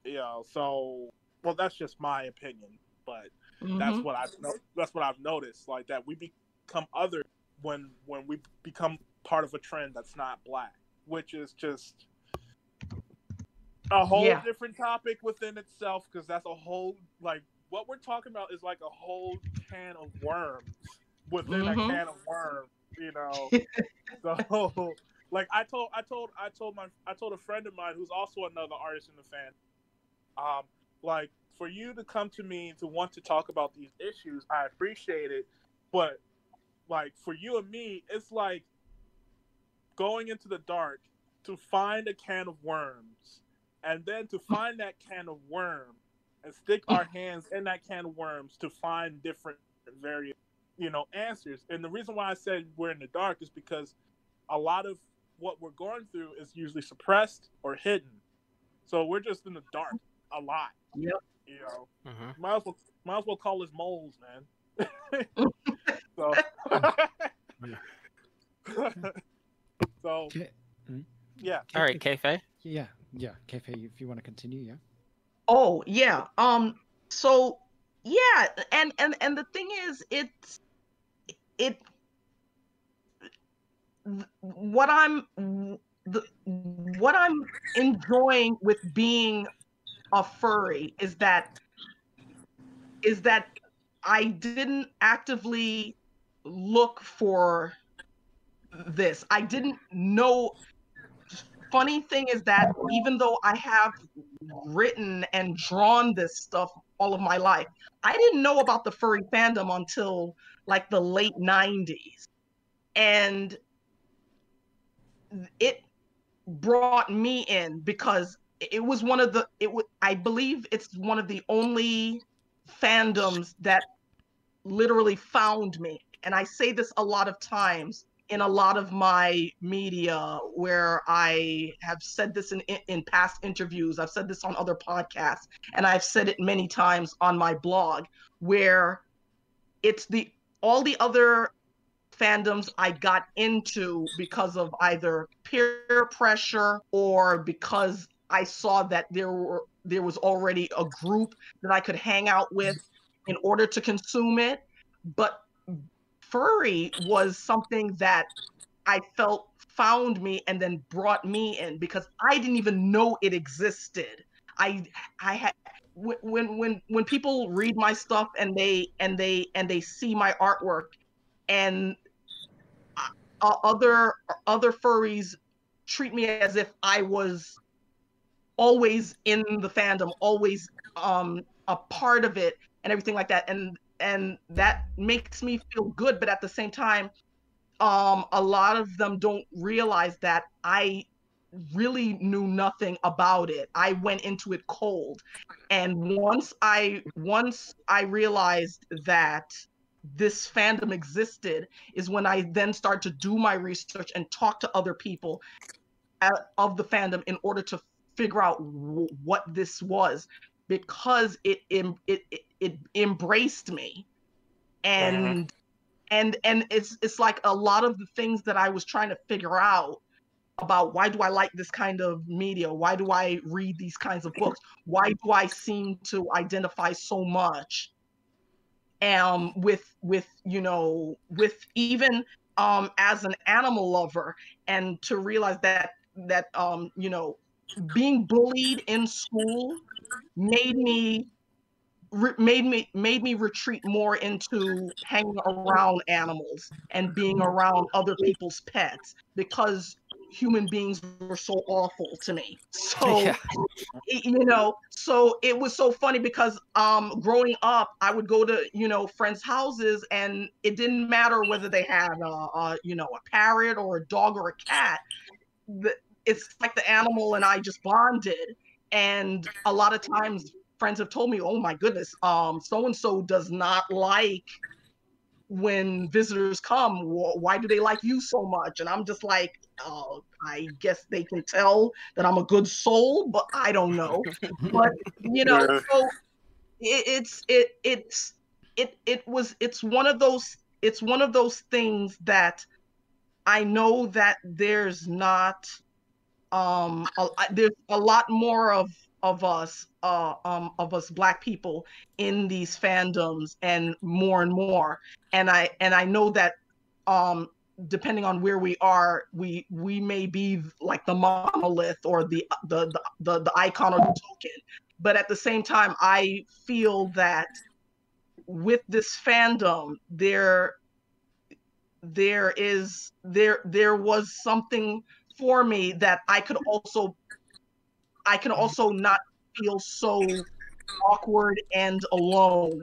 You know, so well, that's just my opinion, but that's Mhm. what I've no- that's what I've noticed. Like that, we become other when when we become part of a trend that's not black, which is just a whole Yeah. different topic within itself. Because that's a whole like what we're talking about is like a whole can of worms within Mhm. a can of worms. You know, so like I told I told I told my I told a friend of mine who's also another artist in the fan, um, like for you to come to me to want to talk about these issues, I appreciate it, but like for you and me, it's like going into the dark to find a can of worms, and then to find that can of worm and stick our hands in that can of worms to find different various you know answers. And the reason why I said we're in the dark is because a lot of what we're going through is usually suppressed or hidden. So we're just in the dark a lot. Yep. You know, Mhm. might as well might as well call us moles, man. so, so Okay. yeah. All right, Keife. Yeah, yeah. Kefe, if you want to continue, yeah. Oh yeah. Um. So yeah, and and and the thing is, it's it. What I'm the what I'm enjoying with being a furry is that is that I didn't actively look for this. I didn't know. Funny thing is that even though I have written and drawn this stuff all of my life. I didn't know about the furry fandom until like the late 90s. And it brought me in because it was one of the it was I believe it's one of the only fandoms that literally found me. And I say this a lot of times in a lot of my media where I have said this in in past interviews. I've said this on other podcasts and I've said it many times on my blog where it's the all the other fandoms I got into because of either peer pressure or because I saw that there were there was already a group that I could hang out with in order to consume it but furry was something that I felt found me and then brought me in because I didn't even know it existed. I I had when when when people read my stuff and they and they and they see my artwork and uh, other other furries treat me as if I was always in the fandom, always um a part of it and everything like that and and that makes me feel good but at the same time um a lot of them don't realize that I really knew nothing about it. I went into it cold. And once I once I realized that this fandom existed is when I then start to do my research and talk to other people uh, of the fandom in order to figure out w- what this was because it it, it it embraced me and and and it's it's like a lot of the things that I was trying to figure out about why do I like this kind of media? Why do I read these kinds of books? Why do I seem to identify so much um with with you know with even um as an animal lover and to realize that that um you know being bullied in school made me re- made me made me retreat more into hanging around animals and being around other people's pets because human beings were so awful to me. So Yeah. you know so it was so funny because um growing up i would go to you know friends houses and it didn't matter whether they had a, a you know a parrot or a dog or a cat. The, it's like the animal and i just bonded. And a lot of times friends have told me oh my goodness um so and so does not like when visitors come. Why do they like you so much? And i'm just like oh i guess they can tell that i'm a good soul but i don't know. But you know Yeah. so it, it's it it's it it was it's one of those it's one of those things that I know that there's not um a, I- there's a lot more of of us uh um of us black people in these fandoms and more and more. And I and I know that um depending on where we are we we may be like the monolith or the the the, the, the icon or the token. But at the same time I feel that with this fandom there there is there there was something for me that I could also I can also not feel so awkward and alone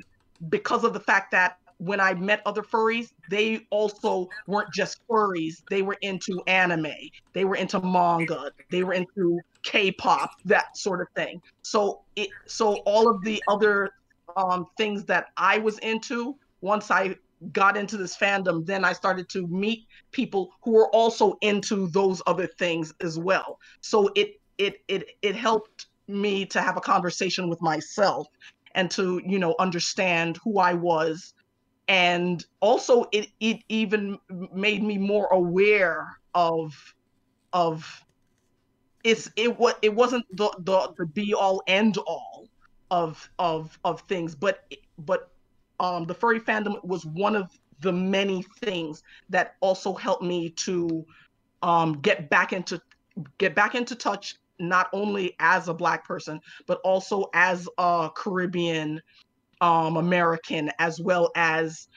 because of the fact that when I met other furries, they also weren't just furries. They were into anime, they were into manga, they were into K-pop, that sort of thing. So it so all of the other um, things that I was into, once I got into this fandom, then I started to meet people who were also into those other things as well. So it it it it helped me to have a conversation with myself and to you know understand who I was. And also it it even made me more aware of of it's it what it wasn't the the, the be all end all of of of things but but um the furry fandom was one of the many things that also helped me to um get back into get back into touch not only as a black person but also as a caribbean um american as well as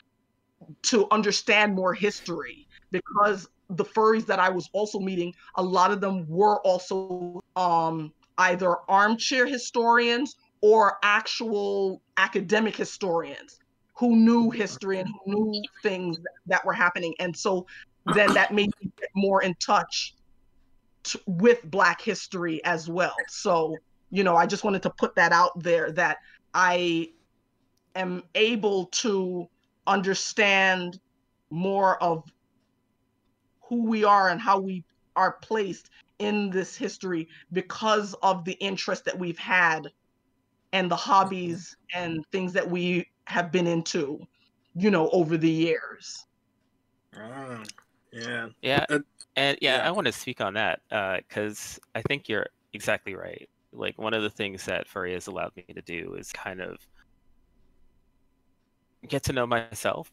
to understand more history. Because the furries that i was also meeting a lot of them were also um either armchair historians or actual academic historians who knew history and who knew things that were happening. And so then that made me get more in touch t- with black history as well. So you know i just wanted to put that out there that i am able to understand more of who we are and how we are placed in this history because of the interest that we've had and the hobbies and things that we have been into you know over the years. Ah, yeah. Yeah, Uh, and yeah, yeah. I want to speak on that because I think you're exactly right. Like one of the things that furry has allowed me to do is kind of get to know myself.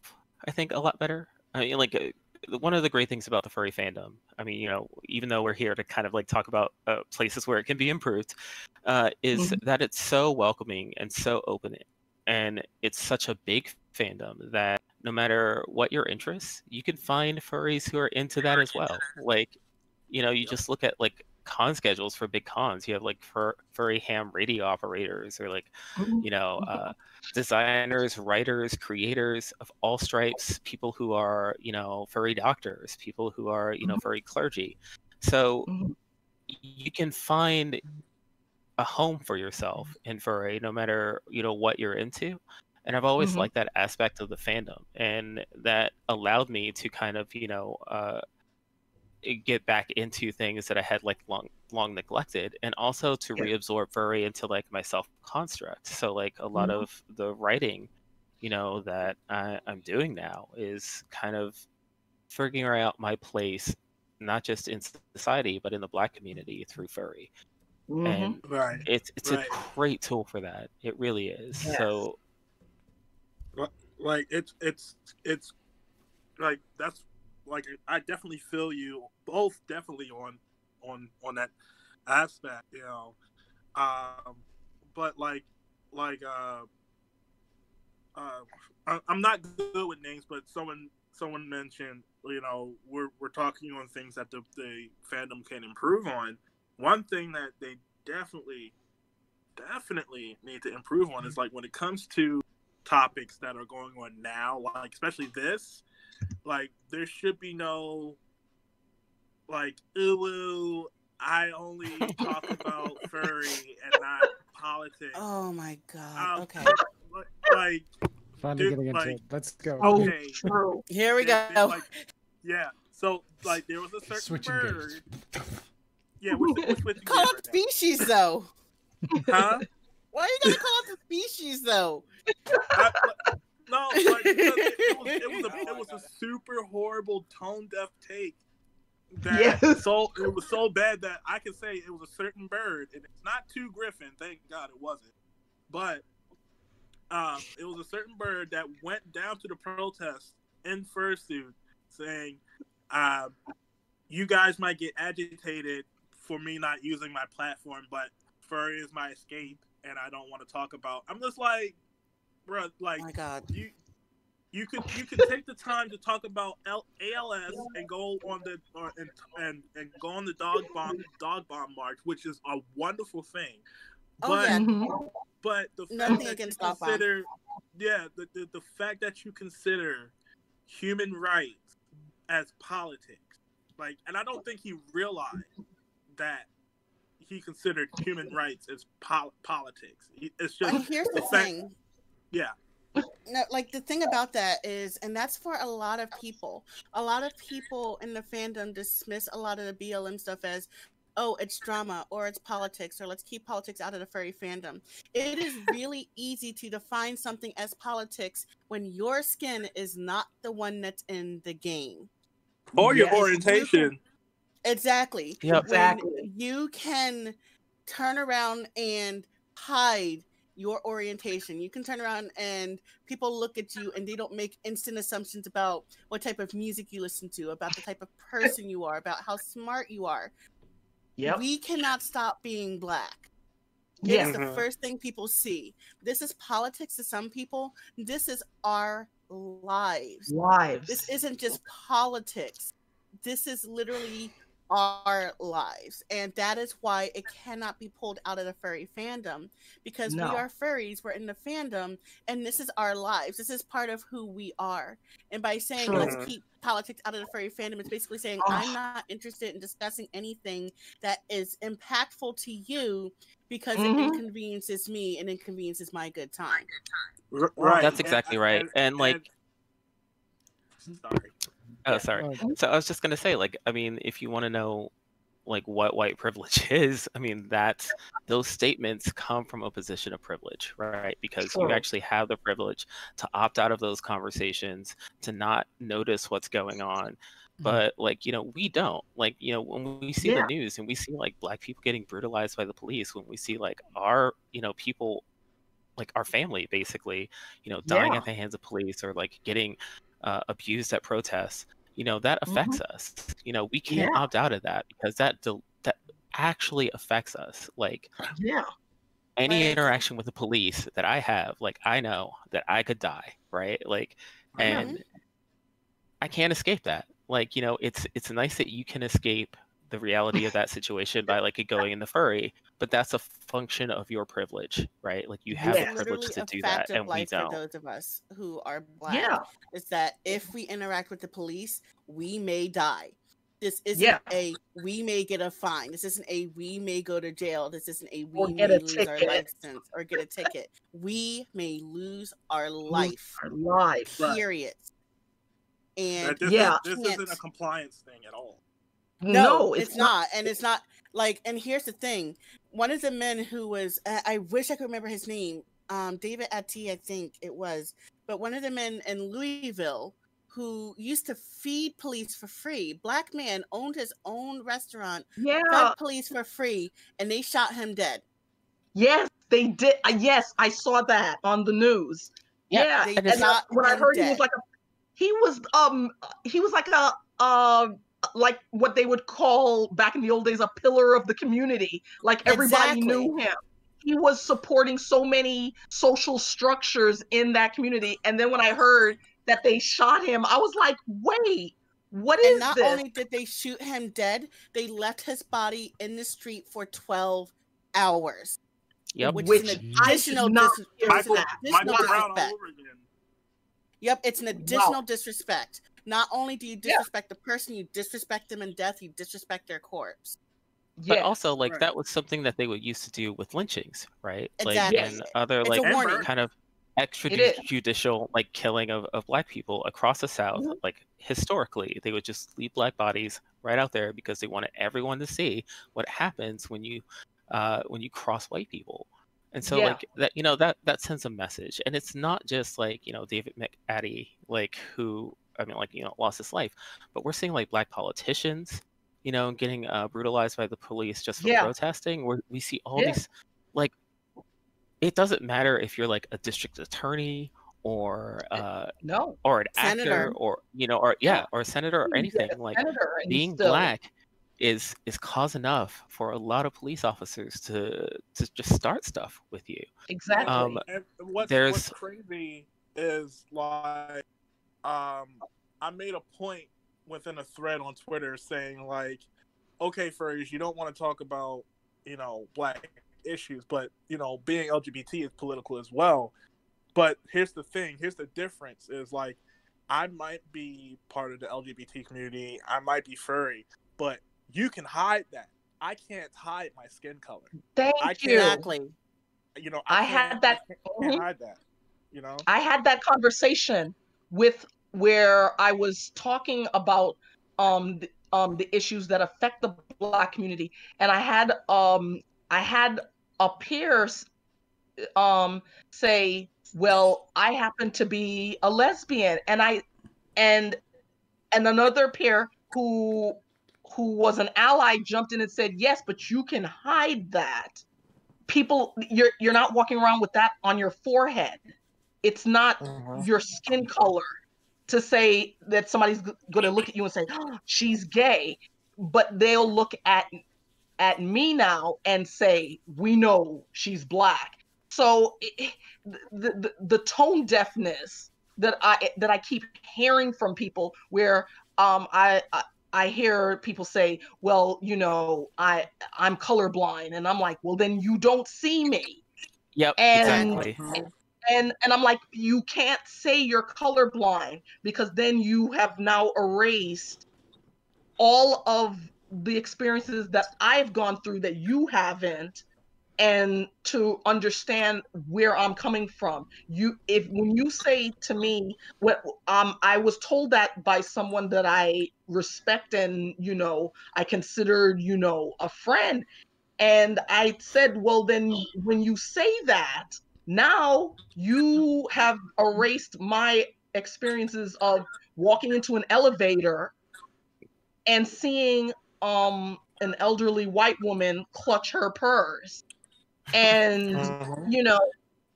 I think a lot better. I mean, like uh, one of the great things about the furry fandom. I mean, you know, even though we're here to kind of like talk about uh, places where it can be improved, uh, is Mhm. that it's so welcoming and so open, and it's such a big fandom that no matter what your interests, you can find furries who are into that as well. Like, you know, you just look at like con schedules for big cons. You have like fur, furry ham radio operators, or like you know, uh, designers, writers, creators of all stripes, people who are, you know, furry doctors, people who are, you know, furry clergy. So Mhm. you can find a home for yourself in furry, no matter, you know, what you're into. And I've always Mhm. liked that aspect of the fandom. And that allowed me to kind of, you know, uh, get back into things that I had like long long neglected and also to Yeah. reabsorb furry into like my self construct. So like a lot Mhm. of the writing, you know, that I, I'm doing now is kind of figuring out my place not just in society but in the black community through furry. Mhm. And Right. it's it's Right. a great tool for that. It really is. Yes. So like it's it's it's like that's like I definitely feel you both definitely on on on that aspect, you know. Um but like like uh uh I, I'm not good with names, but someone someone mentioned, you know, we're we're talking on things that the, the fandom can improve on. One thing that they definitely definitely need to improve on is like when it comes to topics that are going on now, like especially this, like there should be no like ooh, I only talk about furry and not politics. Oh my god. Um, Okay. like, like Finally Dude, getting into it. Let's go. oh Okay. Here we go. there's, like, yeah. So like there was a certain Switching bird. gears. Yeah, we're, we're switching Call gears out the right species though. Huh? Why are you gotta call it the species though? I, No, like, because it, it was it was a it was a super horrible tone deaf take. That Yes. so it was so bad that I can say it was a certain bird, and it's not two Griffin. Thank God it wasn't. But um, it was a certain bird that went down to the protest in fursuit, saying, um, "You guys might get agitated for me not using my platform, but fur is my escape, and I don't want to talk about." I'm just like, bro, like Oh my God. you you could you could take the time to talk about L- ALS and go on the or, and, and and go on the dog bomb dog bomb march, which is a wonderful thing. Oh, But yeah. But the fact Nothing that you against dog bomb. consider yeah the, the the fact that you consider human rights as politics, like, and I don't think he realized that he considered human rights as pol- politics. It's just And here's the the fact- thing. yeah. No, like the thing about that is, and that's for a lot of people. A lot of people in the fandom dismiss a lot of the BLM stuff as, oh, it's drama or it's politics or let's keep politics out of the furry fandom. It is really easy to define something as politics when your skin is not the one that's in the game. Or your Yes. orientation. Exactly. Yep. When Exactly. you can turn around and hide your orientation. You can turn around and people look at you and they don't make instant assumptions about what type of music you listen to, about the type of person you are, about how smart you are. Yep. We cannot stop being black. Yeah. It's the Mhm. first thing people see. This is politics to some people. This is our lives. Lives. This isn't just politics. This is literally our lives. And that is why it cannot be pulled out of the furry fandom because No. we are furries, we're in the fandom, and this is our lives. This is part of who we are. And by saying True. let's keep politics out of the furry fandom, it's basically saying Oh. I'm not interested in discussing anything that is impactful to you because Mhm. it inconveniences me and inconveniences my good time. R- right. That's And- exactly right. And, like- and- sorry. Oh, sorry. So I was just gonna say, like, I mean, if you want to know, like, what white privilege is, I mean, that those statements come from a position of privilege, right? Because you actually have the privilege to opt out of those conversations, to not notice what's going on. Mm-hmm. But like, you know, we don't. Like, you know, when we see Yeah. the news and we see like black people getting brutalized by the police, when we see like our, you know, people like our family basically, you know, dying Yeah. at the hands of police or like getting uh, abused at protests, you know, that affects us. You know, we can't Mm-hmm. Yeah. opt out of that because that that actually affects us. Like Yeah. any interaction with the police that I have, like I know that I could die, right? Like, and I can't escape that. Like, you know, it's it's nice that you can escape the reality of that situation by like going in the furry, but that's a function of your privilege, right? Like you have Yeah. the privilege Literally to a do that, and we life for don't. those of us who are black. Yeah. is that if we interact with the police, we may die. This isn't Yeah. a we may get a fine. This isn't a we may go to jail. This isn't a we Or may a lose our license or get a ticket. We may lose our life. Our lives. Period. And this, Yeah. this Can't. isn't a compliance thing at all. no, it's, not. And it's not like and here's the thing. One of the men who was I I wish I could remember his name. Um David Ati, I think it was. But one of the men in Louisville who used to feed police for free. Black man owned his own restaurant, Yeah. fed police for free, and they shot him dead. Yes, they did. Uh, yes, I saw that on the news. Yeah, Yeah, and uh, when I heard he was like a, he was um, he was like a uh, like what they would call back in the old days a pillar of the community. Like everybody knew him. He was supporting so many social structures in that community. And then when I heard that they shot him, I was like, wait, what is and not this? only did they shoot him dead, they left his body in the street for 12 hours. Yep. Which, Which is an additional, did not dis- it's an additional Michael all disrespect. over again. Yep, it's an additional disrespect. Not only do you Yeah. disrespect the person, you disrespect them in death, you disrespect their corpse. But yeah. also, like Right. that was something that they would used to do with lynchings, right? Like Exactly. and other It's like a warning. Amber. kind of extrajudicial like killing of, of black people across the South. Mhm. Like historically, they would just leave black bodies right out there because they wanted everyone to see what happens when you uh, when you cross white people. And so Yeah. like that you know that that sends a message. And it's not just like, you know, David McAtee like who I mean like, you know, lost his life, but we're seeing like black politicians, you know, getting uh, brutalized by the police just for Yeah. protesting. Where we see all Yeah. these like it doesn't matter if you're like a district attorney or uh No, or an Senator. actor or you know or yeah or a senator or anything a like being still- black is is cause enough for a lot of police officers to to just start stuff with you Exactly. Um, And what's, what's There's- crazy is like, um, I made a point within a thread on Twitter saying like, okay, furries, you don't want to talk about you know black issues, but you know being LGBT is political as well. But here's the thing. Here's the difference. Is like, I might be part of the LGBT community. I might be furry, but you can hide that. I can't hide my skin color. Thank I you. Exactly. You know, I I, had can't- that- I can't Mhm. hide that. You know. I had that conversation with where I was talking about um the, um the issues that affect the black community, and I had um I had a peer um say, "Well, I happen to be a lesbian," and I and and another peer who who was an ally jumped in and said, "Yes, but you can hide that." People, you're you're not walking around with that on your forehead. It's not your skin color to say that somebody's going to look at you and say oh, she's gay but they'll look at at me now and say we know she's black. So it, the, the the tone deafness that i that i keep hearing from people where um i, I I hear people say, "Well, you know, I I'm colorblind," and I'm like, "Well, then you don't see me." yep And- exactly and and i'm like you can't say you're colorblind because then you have now erased all of the experiences that i've gone through that you haven't and to understand where i'm coming from. You if when you say to me what um i was told that by someone that i respect and you know i considered you know a friend and i said well then when you say that now you have erased my experiences of walking into an elevator and seeing um an elderly white woman clutch her purse and you know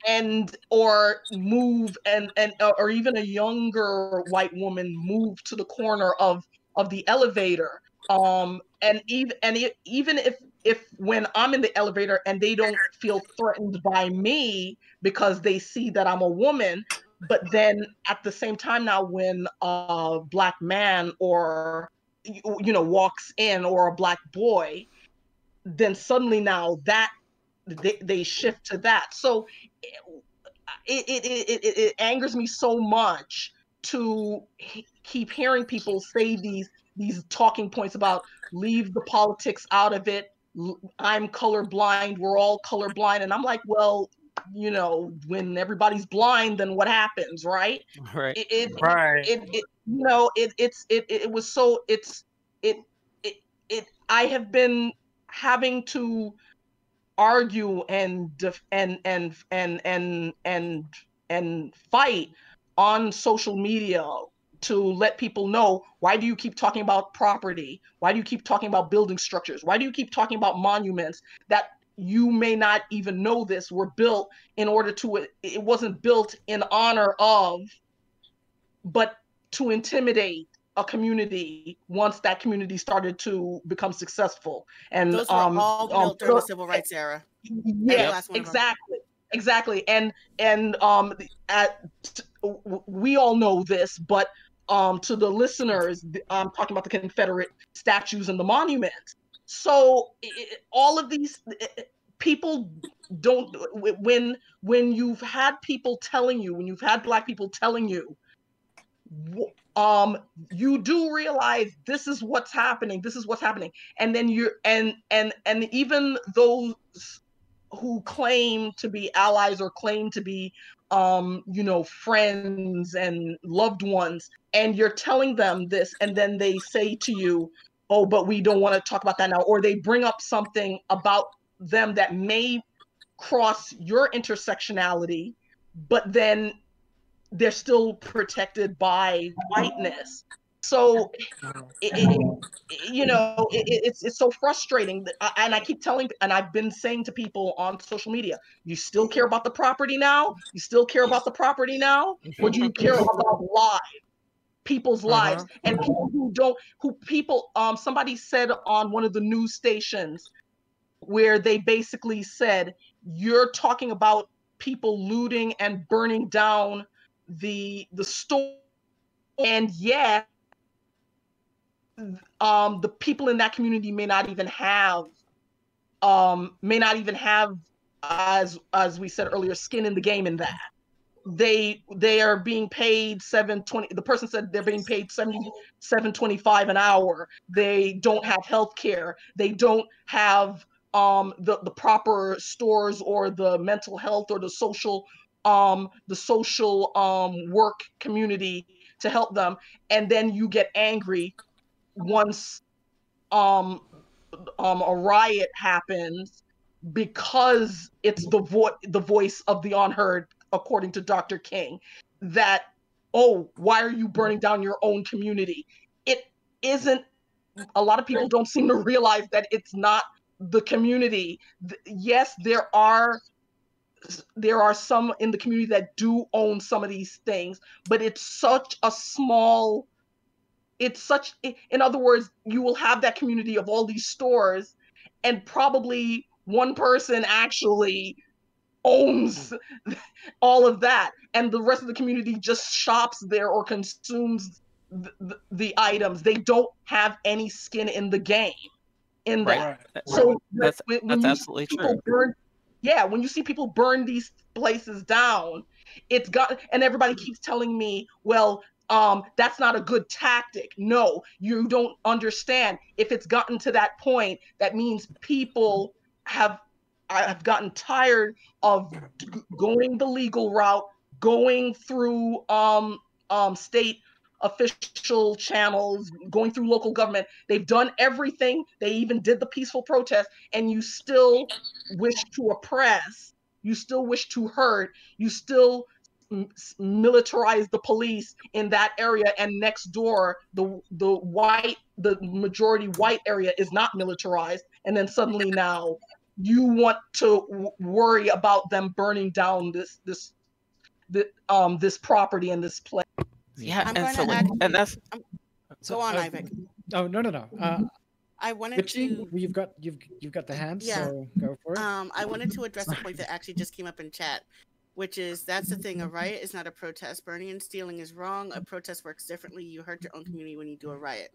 and or move and and uh, or even a younger white woman move to the corner of of the elevator. Um and even and e- even if if when i'm in the elevator and they don't feel threatened by me because they see that i'm a woman but then at the same time now when a black man or you know walks in or a black boy then suddenly now that they, they shift to that. So it it, it, it it angers me so much to keep hearing people say these these talking points about leave the politics out of it i'm colorblind we're all colorblind and i'm like well you know when everybody's blind then what happens right right it, it, Right. it, it you know it it's it, it was so it's it it it i have been having to argue and def- and and and and and and fight on social media to let people know why do you keep talking about property why do you keep talking about building structures why do you keep talking about monuments that you may not even know this were built in order to it wasn't built in honor of but to intimidate a community once that community started to become successful and Those were um, all um, built during the civil rights era. yeah last one of them. exactly exactly and and um at we all know this but um to the listeners i'm talking about the confederate statues and the monuments. So i- i- all of these people don't when when you've had people telling you when you've had black people telling you um you do realize this is what's happening this is what's happening. And then you're and and and even those who claim to be allies or claim to be um you know friends and loved ones and you're telling them this and then they say to you oh but we don't want to talk about that now or they bring up something about them that may cross your intersectionality, but then they're still protected by whiteness. So, it, it, you know, it, it's it's so frustrating. That, and I keep telling, and I've been saying to people on social media, you still care about the property now? You still care about the property now, or do you care about lives, people's lives, Uh-huh. and people who don't, who people? Um, somebody said on one of the news stations where they basically said you're talking about people looting and burning down the the store and yet um the people in that community may not even have um may not even have as as we said earlier skin in the game in that. They they are being paid 720 the person said they're being paid 70 725 an hour. They don't have health care they don't have um the the proper stores or the mental health or the social um the social um work community to help them. And then you get angry once um um a riot happens because it's the vo- the voice of the unheard according to Dr. King that oh why are you burning down your own community it isn't a lot of people don't seem to realize that it's not the community yes there are there are some in the community that do own some of these things but it's such a small it's such in other words you will have that community of all these stores and probably one person actually owns all of that and the rest of the community just shops there or consumes the, the, the items. They don't have any skin in the game in that. Right. so That's- when, when that's you absolutely see people burn, yeah, when you see people burn these places down, it's got and everybody keeps telling me, well, um, that's not a good tactic. No, you don't understand. If it's gotten to that point, that means people have have gotten tired of going the legal route, going through um um state official channels, going through local government. They've done everything. They even did the peaceful protest, and you still wish to oppress. You still wish to hurt. You still militarize the police in that area, and next door, the the white, the majority white area is not militarized, and then suddenly now you want to worry about them burning down this this the, um this property and this place. Yeah, I'm and gonna so like, actually- and that's Go on, uh, Ivic. Oh no no no. Uh, I wanted Richie, to you've got you've you've got the hand, Yeah. so go for it. um I wanted to address a point that actually just came up in chat, which is that's the thing. A riot is not a protest. Burning and stealing is wrong. A protest works differently. You hurt your own community when you do a riot.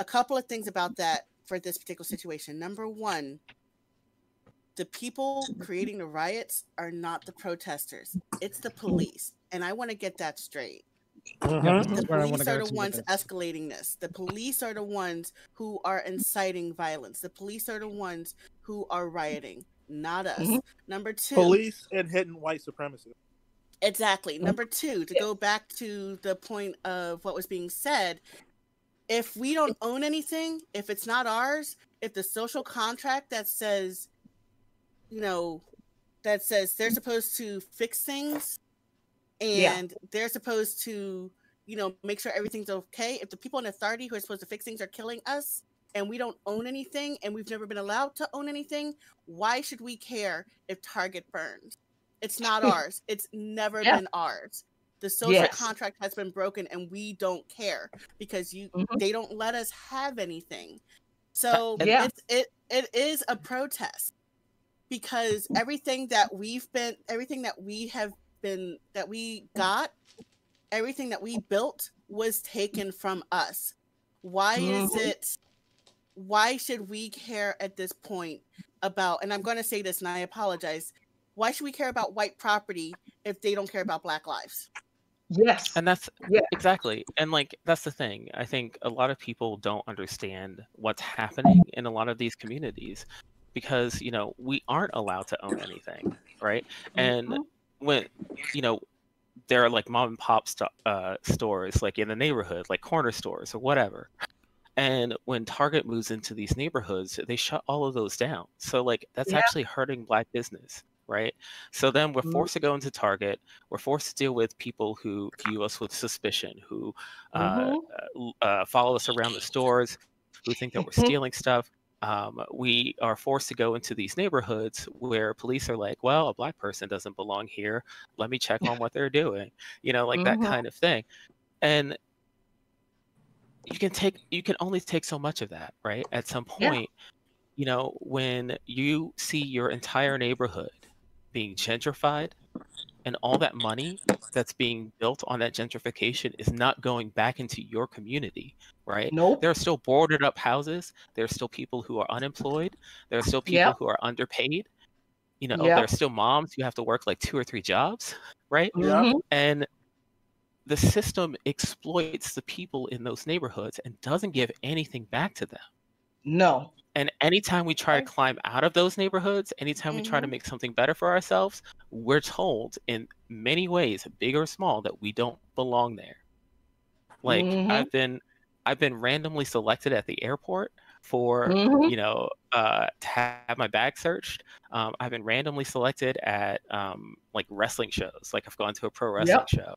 A couple of things about that for this particular situation. Number one, the people creating the riots are not the protesters. It's the police. And I want to get that straight. This The is where I wanna police are the ones escalating this. The police are the ones who are inciting violence. The police are the ones who are rioting, not us. Mhm. Number two, Police and hidden white supremacy. Exactly. Number two, to go back to the point of what was being said, if we don't own anything, if it's not ours, if the social contract that says, you know, that says they're supposed to fix things Yeah. and they're supposed to, you know, make sure everything's okay, if the people in authority who are supposed to fix things are killing us and we don't own anything and we've never been allowed to own anything, why should we care if Target burns? It's not ours. It's never Yeah. been ours. The social Yes. contract has been broken and we don't care because you Mhm. they don't let us have anything. So Yeah. it's it it is a protest because everything that we've been everything that we have been that we got everything that we built was taken from us. Why is Mhm. it why should we care at this point about and I'm going to say this and I apologize. Why should we care about white property if they don't care about black lives? Yes. and that's Yeah. exactly and like that's the thing i think a lot of people don't understand what's happening in a lot of these communities because you know we aren't allowed to own anything right and Mhm. when you know there are like mom and pop sto- uh, stores like in the neighborhood like corner stores or whatever and when target moves into these neighborhoods they shut all of those down so like that's Yeah. actually hurting black business right? So then we're Mhm. forced to go into Target. We're forced to deal with people who view us with suspicion, who uh, Mhm. uh, uh, follow us around the stores, who think that we're Mhm. stealing stuff. Um, we are forced to go into these neighborhoods where police are like, well, a black person doesn't belong here. Let me check on what they're doing. You know, like that Mhm. kind of thing. And you can take you can only take so much of that, right? At some Yeah. point, you know, when you see your entire neighborhood being gentrified and all that money that's being built on that gentrification is not going back into your community, right? Nope. There are still boarded up houses. There are still people who are unemployed. There are still people who are underpaid. You know, there are still moms who have to work like two or three jobs, right? Yeah. Mhm. And the system exploits the people in those neighborhoods and doesn't give anything back to them. No. And anytime we try to climb out of those neighborhoods, anytime we try to Mhm. make something better for ourselves, we're told in many ways, big or small, that we don't belong there. Like Mhm. I've been I've been randomly selected at the airport for Mhm. you know uh, to have my bag searched. Um, I've been randomly selected at um, like wrestling shows. Like I've gone to a pro wrestling Yep. show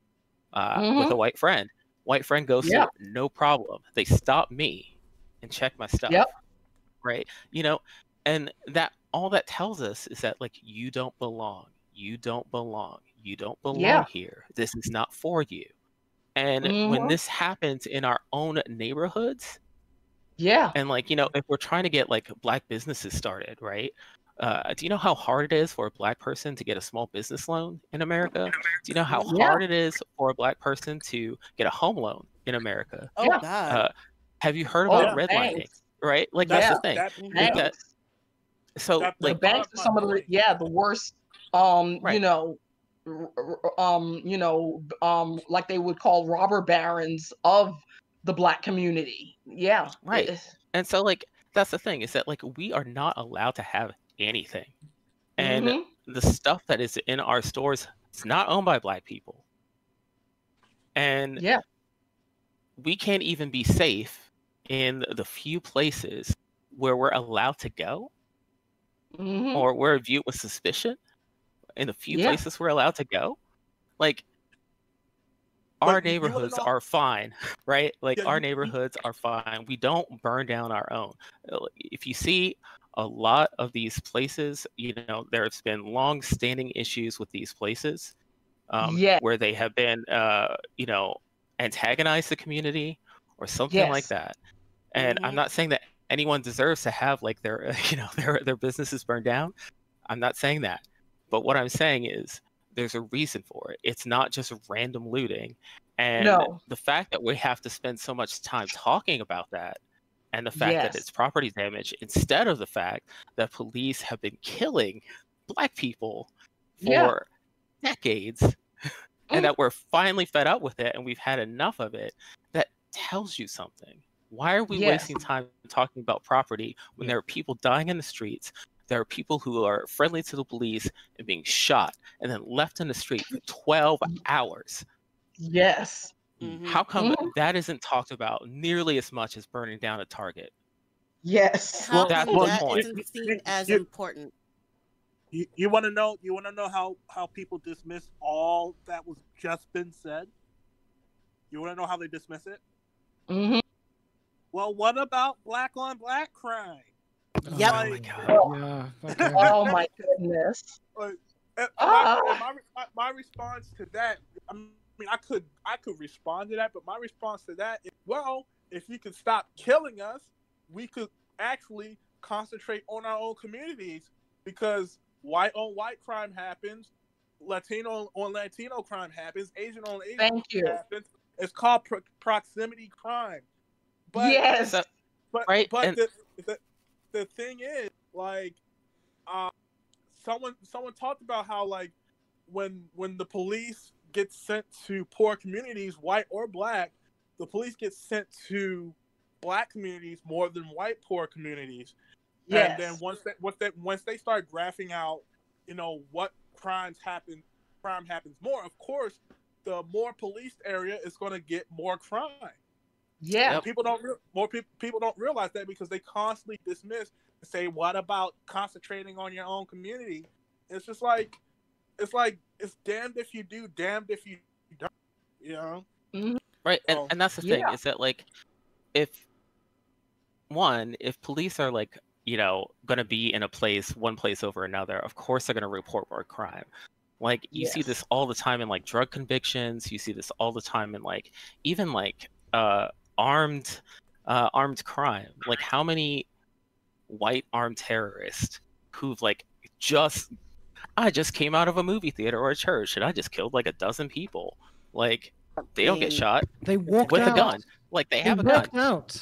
uh, with a white friend. White friend goes Yeah. through no problem. They stop me and check my stuff Yep. right you know and that all that tells us is that like you don't belong you don't belong you don't belong Yeah. here this is not for you and when Mhm. this happens in our own neighborhoods Yeah. and like you know if we're trying to get like black businesses started right uh, do you know how hard it is for a black person to get a small business loan in america do you know how Yeah. hard it is for a black person to get a home loan in america Oh Yeah. God. uh, have you heard Oh, about the redlining banks. right like that's Yeah. the thing That. Like that- so that- the like brought banks are some of the yeah the worst um you know r- r- um you know um like they would call robber barons of the black community yeah Right. it- And so like that's the thing is that like we are not allowed to have anything. And Mhm. the stuff that is in our stores is not owned by black people. And yeah we can't even be safe in the few places where we're allowed to go Mhm. or we're viewed with suspicion in the few Yeah. places we're allowed to go. Like our you neighborhoods know- are fine, right? Like Yeah, our neighborhoods are fine. We don't burn down our own. Uh, If you see a lot of these places, you know, there's been long-standing issues with these places, um, Yeah. where they have been, uh, you know, antagonized the community or something like that. And I'm Mhm. not saying that anyone deserves to have like their, you know, their their businesses burned down. I'm not saying that. But what I'm saying is there's a reason for it. It's not just random looting. And No. the fact that we have to spend so much time talking about that and the fact that it's property damage instead of the fact that police have been killing black people for Yeah. decades and Mm. that we're finally fed up with it and we've had enough of it that tells you something why are we Yes. wasting time talking about property when there are people dying in the streets there are people who are friendly to the police and being shot and then left in the street for 12 hours yes Mhm. how come Mhm. that isn't talked about nearly as much as burning down a target yes How that's come the that point. isn't seen as You- important? You, you want to know? You want to know how how people dismiss all that was just been said? You want to know how they dismiss it? Mhm. Well, what about black on black crime? Yep. oh my Like, god Yeah. Okay. oh my goodness my, Ah. my, my, my response to that, I mean, I could I could respond to that, but my response to that is, well, if you could stop killing us, we could actually concentrate on our own communities because white on white crime happens, Latino on Latino crime happens, Asian on Asian thank you happens. It's called pro- proximity crime. But yes but Right, but and- the, the the thing is, like, uh, someone someone talked about how like when when the police get sent to poor communities, white or black, the police get sent to black communities more than white poor communities. yes And then once they once they once they start graphing out, you know, what crimes happen, crime happens more. Of course, the more policed area is going to get more crime. yeah Yep. People don't re- more people people don't realize that because they constantly dismiss and say, "What about concentrating on your own community?" It's just like, it's like it's damned if you do, damned if you don't. You know. Right, and, Oh. and that's the thing Yeah. is that like, if one, if police are like you know gonna be in a place, one place over another, of course they're gonna report more crime. Like you see this all the time in like drug convictions. You see this all the time in like even like uh armed uh armed crime. Like how many white armed terrorists who've like just I just came out of a movie theater or a church and I just killed like a dozen people. Like they don't get shot They walked with out. a gun. Like they They have a gun, out. They-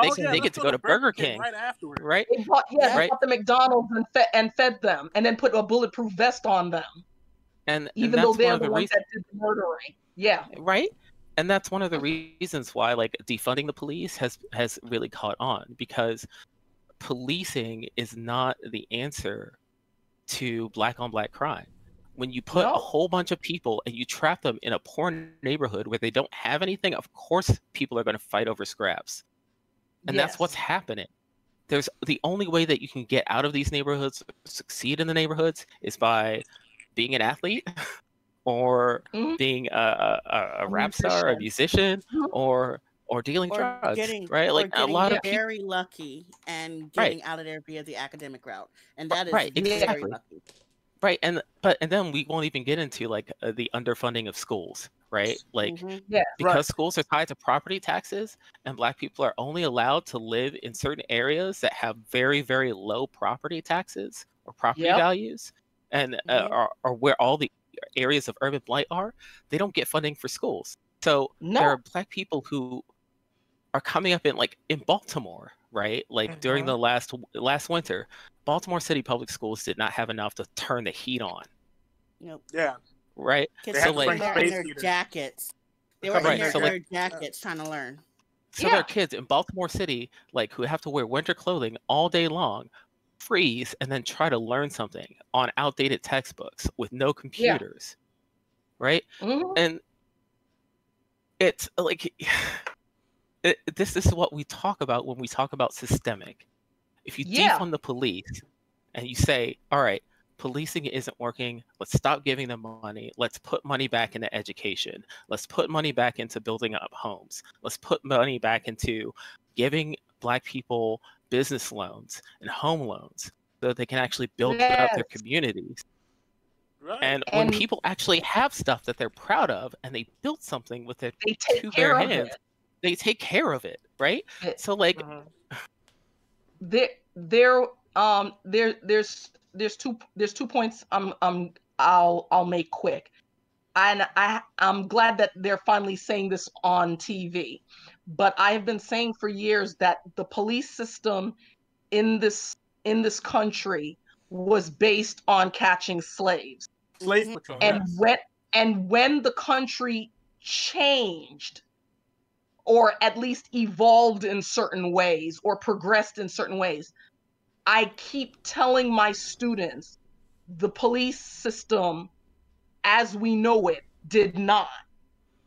Oh, they yeah, get to go to Burger King. right afterward. right? They bought, yeah, they Right. bought the McDonald's and fed, and fed them, and then put a bulletproof vest on them, And, and even though they're one the the ones reasons, that did the murdering. Yeah, right? And that's one of the reasons why like defunding the police has has really caught on because policing is not the answer to black on black crime. When you put No. a whole bunch of people and you trap them in a poor neighborhood where they don't have anything, of course people are going to fight over scraps. And that's what's happening. There's the only way that you can get out of these neighborhoods, succeed in the neighborhoods, is by being an athlete or Mhm. being a, a, a, rap star, a musician, Mhm. or or dealing or drugs, getting right? or Like a lot of people, very lucky and Right. getting out of there via the academic route, and that is Right, very exactly. lucky. right? And but and then we won't even get into like uh, the underfunding of schools, right? Like Mhm. because schools are tied to property taxes and black people are only allowed to live in certain areas that have very very low property taxes or property Yep. values and uh, Mhm. are, are where all the areas of urban blight are they don't get funding for schools so No. there are black people who are coming up in like in baltimore right like during the last last winter baltimore city public schools did not have enough to turn the heat on Nope. Yeah. right Kids They are have to bring in their, space heaters. jackets. They were Right, in their, so, in like- jackets trying to learn. So there Yeah. are kids in Baltimore City like who have to wear winter clothing all day long, freeze, and then try to learn something on outdated textbooks with no computers. Yeah. Right? Mhm. And it's like it, this is what we talk about when we talk about systemic. If you Yeah. defund the police and you say, all right, policing isn't working, let's stop giving them money, let's put money back into education, let's put money back into building up homes, let's put money back into giving black people business loans and home loans so that they can actually build up their communities. Right. And, when people actually have stuff that they're proud of and they built something with their They take two care bare of hands, it. They take care of it, right? It- So like Mhm. there there um there there's there's two there's two points I'm um I'll I'll make quick. And I I'm glad that they're finally saying this on TV. But I've been saying for years that the police system in this in this country was based on catching slaves. Slave patrol. and yes. when and when the country changed or at least evolved in certain ways or progressed in certain ways i keep telling my students the police system as we know it did not.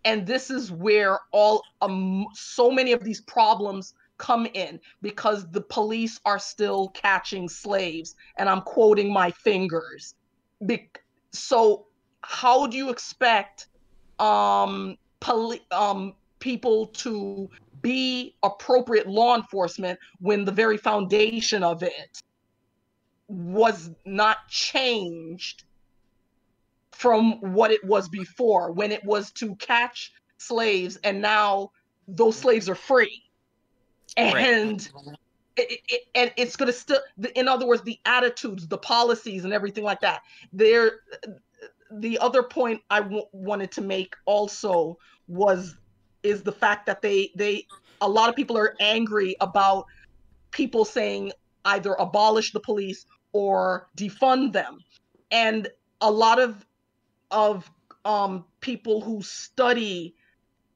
And this is where all um, so many of these problems come in because the police are still catching slaves and i'm quoting my fingers. Bec- so how do you expect um poli- um people to be appropriate law enforcement when the very foundation of it was not changed from what it was before. When it was to catch slaves and now those slaves are free. Right. and it, it, and it's going to still in other words the attitudes the policies and everything like that. There the other point I w- wanted to make also was is the fact that they they a lot of people are angry about people saying either abolish the police or defund them. And a lot of of um people who study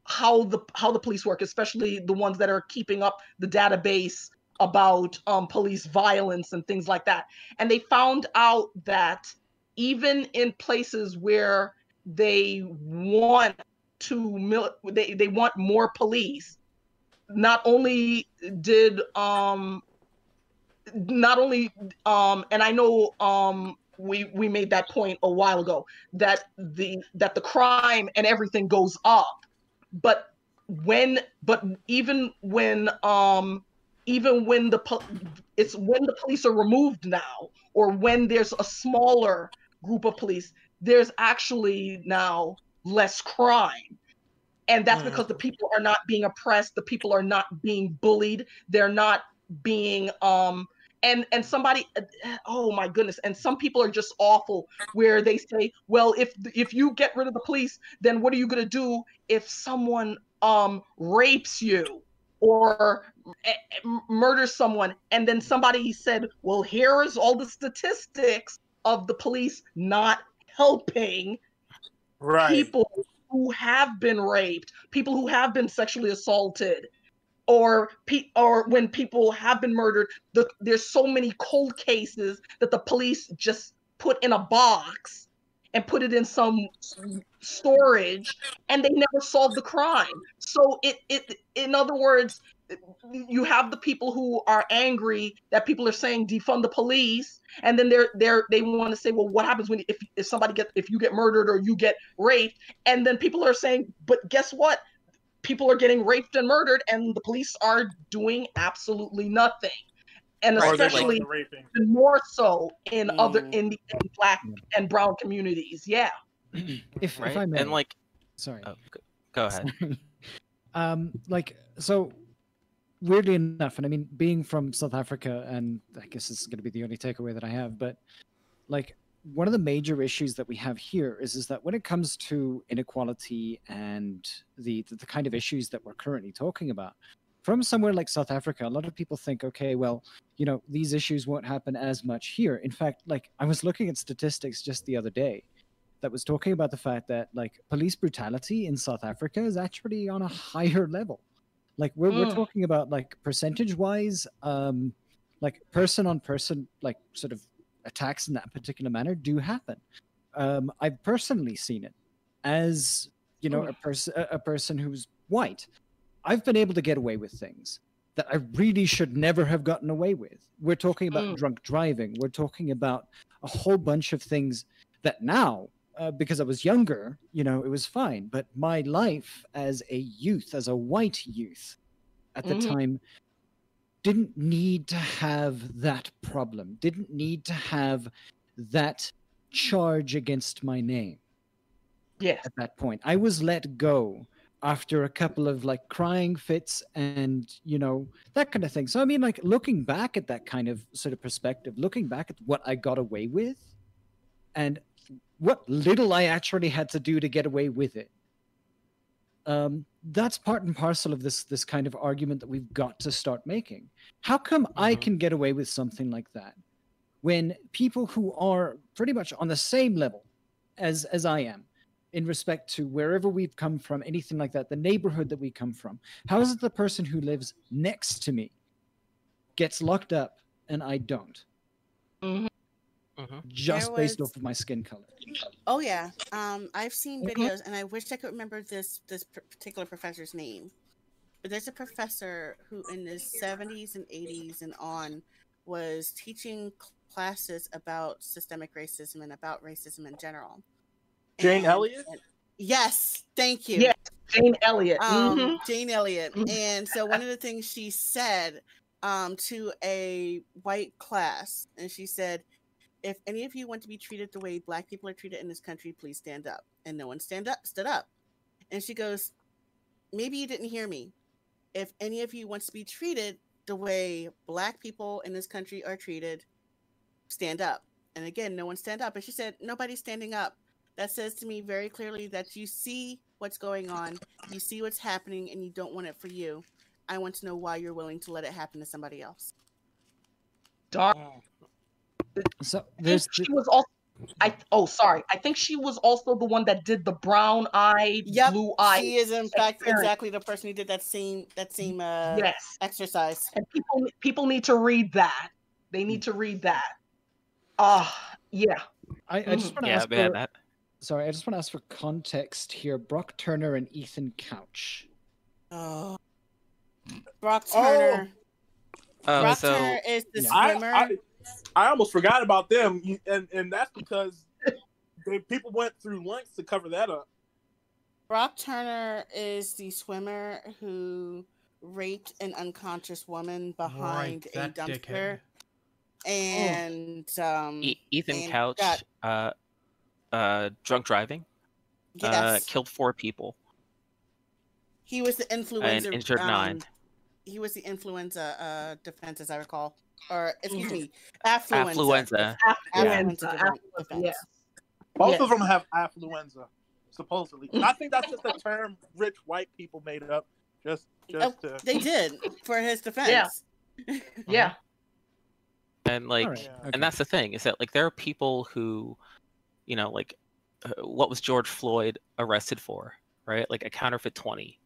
how the how the police work especially the ones that are keeping up the database about um, police violence and things like that. And they found out that even in places where they want to mil- they, they want more police. Not only did um not only um and i know um we we made that point a while ago that the that the crime and everything goes up. But when but even when um even when the po- it's when the police are removed now or when there's a smaller group of police there's actually now less crime. And that's Mm. because the people are not being oppressed. The people are not being bullied. They're not being um and and somebody oh my goodness. And some people are just awful where they say well if if you get rid of the police then what are you going to do if someone um rapes you or eh, eh, murders someone? And then somebody said well here is all the statistics of the police not helping Right. people who have been raped, people who have been sexually assaulted, or pe- or when people have been murdered. The, there's so many cold cases that the police just put in a box and put it in some storage, and they never solve the crime. So it it in other words, you have the people who are angry that people are saying defund the police and then they're they're they want to say well what happens when if, if somebody get if you get murdered or you get raped? And then people are saying but guess what? People are getting raped and murdered and the police are doing absolutely nothing. And Or especially like even more so in other Mm. in, the, in black and brown communities. Yeah. If, if? I may, And like, sorry. oh, go, go ahead. Um, like so, weirdly enough, and I mean, being from South Africa, and I guess this is going to be the only takeaway that I have, but like one of the major issues that we have here is is that when it comes to inequality and the the, the kind of issues that we're currently talking about. From somewhere like South Africa, a lot of people think, okay, well, you know, these issues won't happen as much here. In fact, like I was looking at statistics just the other day, that was talking about the fact that like police brutality in South Africa is actually on a higher level. Like we're we're Mm. talking about like percentage wise, um, like person on person, like sort of attacks in that particular manner do happen. Um, I've personally seen it as you know Mm. a person a a person who's white. I've been able to get away with things that I really should never have gotten away with. We're talking about Mm. drunk driving. We're talking about a whole bunch of things that now uh, because I was younger, you know, it was fine. But my life as a youth, as a white youth at the Mhm. time, didn't need to have that problem, didn't need to have that charge against my name Yeah. at that point. I was let go after a couple of like crying fits and you know that kind of thing. So I mean like looking back at that kind of sort of perspective, looking back at what I got away with and what little I actually had to do to get away with it. Um, that's part and parcel of this this kind of argument that we've got to start making. How come I Mhm. can get away with something like that when people who are pretty much on the same level as as I am in respect to wherever we've come from, anything like that, the neighborhood that we come from. How is it the person who lives next to me gets locked up and I don't? Mhm. Mhm. Just There based off of my skin color. Oh yeah, um, I've seen videos, and I wish I could remember this this particular professor's name. But there's a professor who, in the 70s and 80s and on, was teaching classes about systemic racism and about racism in general. Jane And- Elliott? and- yes, thank you. Yeah. jane elliott um, Mhm. Jane Elliott. Mhm. And so one of the things she said um, to a white class, and she said, "If any of you want to be treated the way Black people are treated in this country, please stand up." And no one stand up, stood up. And she goes, "Maybe you didn't hear me. If any of you wants to be treated the way Black people in this country are treated, stand up." And again, no one stand up. And she said, "Nobody's standing up." That says to me very clearly that you see what's going on you see what's happening and you don't want it for you i want to know why you're willing to let it happen to somebody else Dark. So there's she was also I oh sorry. I think she was also the one that did the brown eye, Yep, blue eyed. she is in fact parent. exactly the person who did that same that same uh Yes. exercise And people people need to read that. They need to read that. Ah, yeah. I, I just Mhm. want to Yeah, ask man. for, That sorry, I just want to ask for context here. Brock Turner and Ethan Couch. oh brock Oh, turner oh, brock so turner is the Yeah. Swimmer I, I almost forgot about them, and and that's because they, people went through lengths to cover that up. Brock Turner is the swimmer who raped an unconscious woman behind a dumpster, dickhead. and um, E- Ethan and Couch, got- uh, uh, drunk driving, uh, killed four people he was the influenza. and injured um, nine. He was the influenza uh, defense, as I recall, or excuse me, affluenza. Affluenza. Affluenza Affluenza, affluenza, yes. Both Yes. of them have affluenza, supposedly. I think that's just a term rich white people made up, just just to. They did for his defense. Yeah. yeah. And like, All right, Yeah. okay. and that's the thing is that like there are people who, you know, like, uh, what was George Floyd arrested for, right? Like a counterfeit twenty.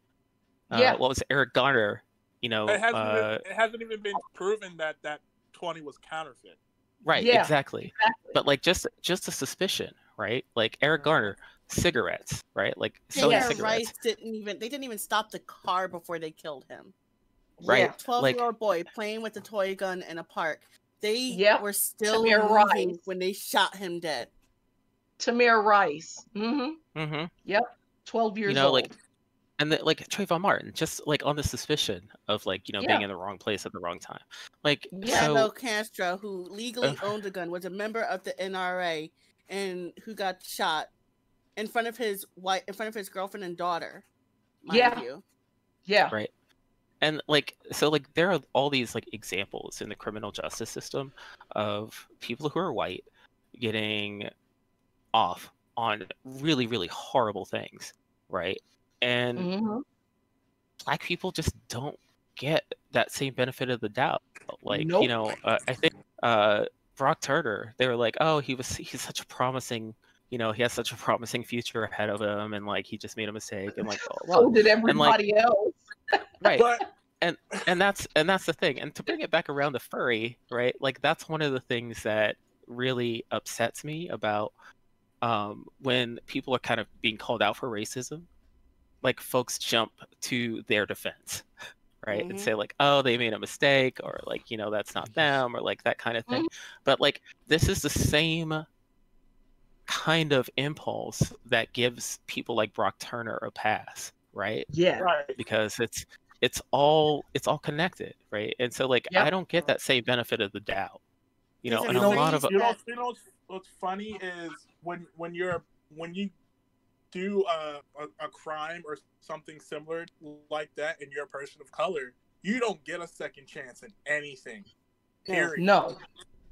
Uh, Yeah. What was Eric Garner? You know, It hasn't, uh, even, it hasn't even been proven that that twenty was counterfeit. right? Yeah, Exactly. Exactly. But like, just just a suspicion, right? Like Eric Garner, cigarettes, right? Like selling Taylor cigarettes. Rice didn't even. They didn't even stop the car before they killed him. Right. Yeah. Twelve Like- year old boy playing with a toy gun in a park. They Yep. were still Tamir moving Rice. when they shot him dead. Tamir Rice. Mm-hmm. Mm-hmm. 12 years know, old. like, and the, like Trayvon Martin, just like on the suspicion of like you know being in the wrong place at the wrong time. Like, Yeah. so Philando Castile, who legally owned a gun, was a member of the NRA and who got shot in front of his wife, in front of his girlfriend and daughter. Mind Yeah. you. yeah. right and like so like there are all these like examples in the criminal justice system of people who are white getting off on really really horrible things right and Mhm. black people just don't get that same benefit of the doubt like Nope. you know uh, i think uh brock turner they were like oh he was he's such a promising you know he has such a promising future ahead of him and like he just made a mistake and like blah, blah, blah. So did everybody else. right But and that's and that's the thing and to bring it back around to furry right like that's one of the things that really upsets me about um when people are kind of being called out for racism like folks jump to their defense right and Mhm. say like oh they made a mistake or like you know that's not them or like that kind of thing but like this is the same kind of impulse that gives people like brock turner a pass right Yeah. right. because it's it's all it's all connected right and so like Yep. i don't get that same benefit of the doubt you know and a lot of you know, you know what's, what's funny is when when you're when you do a, a, a crime or something similar like that and you're a person of color, you don't get a second chance in anything. No. Period. No.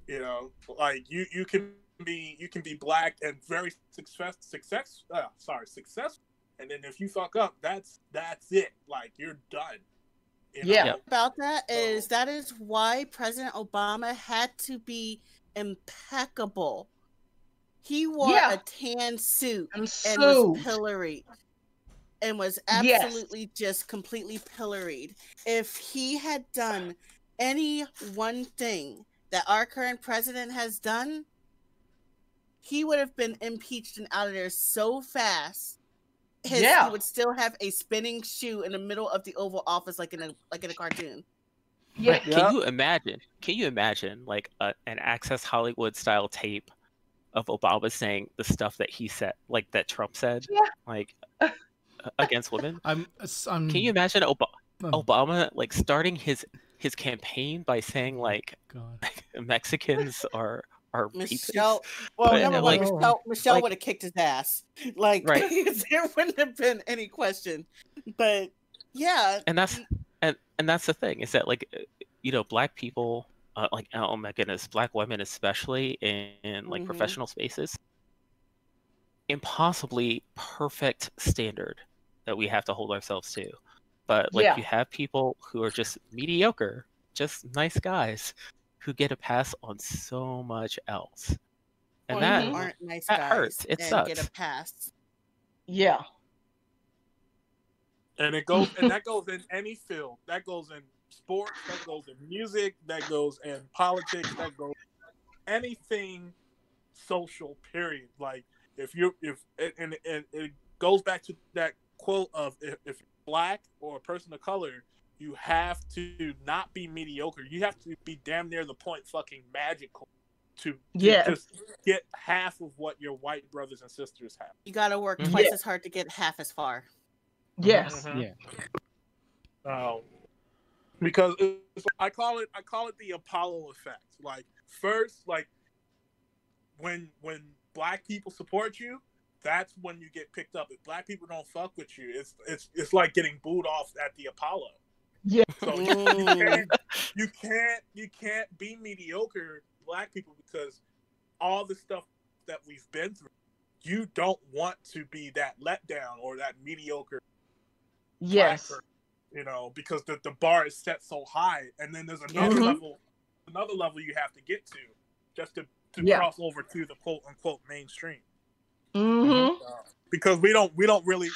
You know, like you you can be you can be black and very success success uh, sorry successful, and then if you fuck up, that's that's it. Like you're done. You know? Yeah. Yeah. about that is that is why President Obama had to be impeccable. He wore Yeah. a tan suit And and was pilloried and was Yes. absolutely just completely pilloried. If he had done any one thing that our current president has done, he would have been impeached and out of there so fast. His, Yeah. he would still have a spinning shoe in the middle of the Oval Office, like in a like in a cartoon. Yeah. Right, Yeah. can you imagine can you imagine like a, an access hollywood style tape of obama saying the stuff that he said like that trump said Yeah. like against women I'm. s- I'm can you imagine Ob- um, obama like starting his his campaign by saying like God. mexicans are are rapists? Michelle, well, But, number uh, like- Michelle, Michelle like- would have kicked his ass. Like, Right. there wouldn't have been any question. But yeah, and that's and and that's the thing is that like uh, you know black people uh, like oh my goodness black women especially in, in like Mhm. professional spaces impossibly perfect standard that we have to hold ourselves to but like Yeah. you have people who are just mediocre just nice guys who get a pass on so much else and or that who aren't nice that guys hurts. It and get sucks. a pass. Yeah. and it goes and that goes in any field that goes in sports that goes in music that goes in politics that goes anything social period like if you if and, and it goes back to that quote of if, if you're black or a person of color you have to not be mediocre. You have to be damn near the point fucking magical to, to just get half of what your white brothers and sisters have. You got to work Mhm. twice Yeah. as hard to get half as far. Yes. Mhm. Yeah. Um, because it's, I call it I call it the Apollo effect. Like first, like when when black people support you, that's when you get picked up. If black people don't fuck with you, it's it's it's like getting booed off at the Apollo. Yeah. So you, you can't you can't you can't be mediocre black people because all the stuff that we've been through, you don't want to be that letdown or that mediocre Yes. black person, you know, because the, the bar is set so high, and then there's another Mhm. level, another level you have to get to just to, to Yeah. cross over to the quote unquote mainstream. Mm-hmm. Uh, because we don't we don't really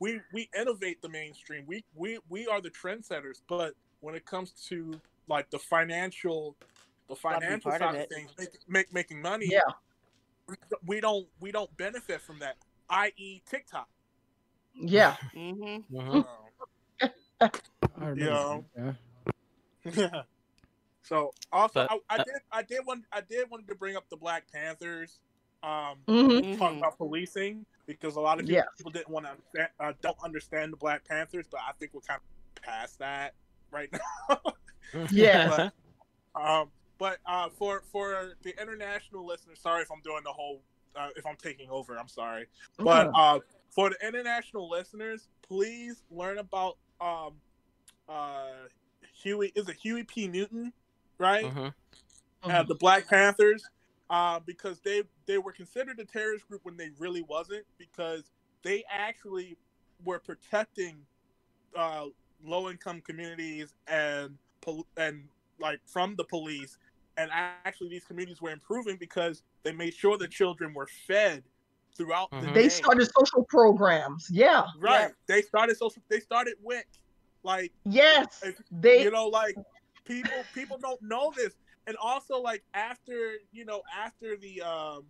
we we innovate the mainstream. We we we are the trendsetters, but when it comes to like the financial the financial side of of things, make, make, making money, Yeah. we don't we don't benefit from that. I.e., TikTok. Yeah. hmm Mhm. I remember Yeah. that, yeah. Yeah. So also, But, I, I uh, did, I did want, I did want to bring up the Black Panthers, um, Mm-hmm. talking about policing because a lot of people, Yeah. people didn't want to, understand, uh, don't understand the Black Panthers, but I think we're kind of past that right now. Yeah. um, but uh, for for the international listeners, sorry if I'm doing the whole, uh, if I'm taking over, I'm sorry. But uh, for the international listeners, please learn about um, uh, Huey. Is it Huey P. Newton? Right, Mhm. uh, the Black Panthers, uh, because they they were considered a terrorist group when they really wasn't, because they actually were protecting uh, low income communities and pol- and like from the police. And actually, these communities were improving because they made sure the children were fed throughout the Mhm. day. they started social programs. Yeah. Right. They started social. They started WIC. Like Yes. if, They you know, like people people don't know this, and also like after you know after the um,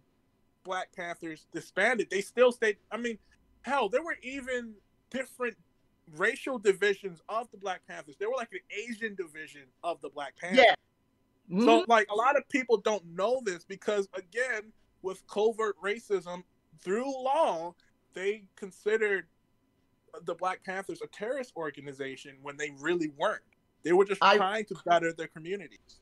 Black Panthers disbanded, they still stayed. I mean, hell, there were even different racial divisions of the Black Panthers. There were like an Asian division of the Black Panthers. yeah. Mhm. So like a lot of people don't know this because again, with covert racism through law, they considered the Black Panthers a terrorist organization when they really weren't. They were just I- trying to better their communities.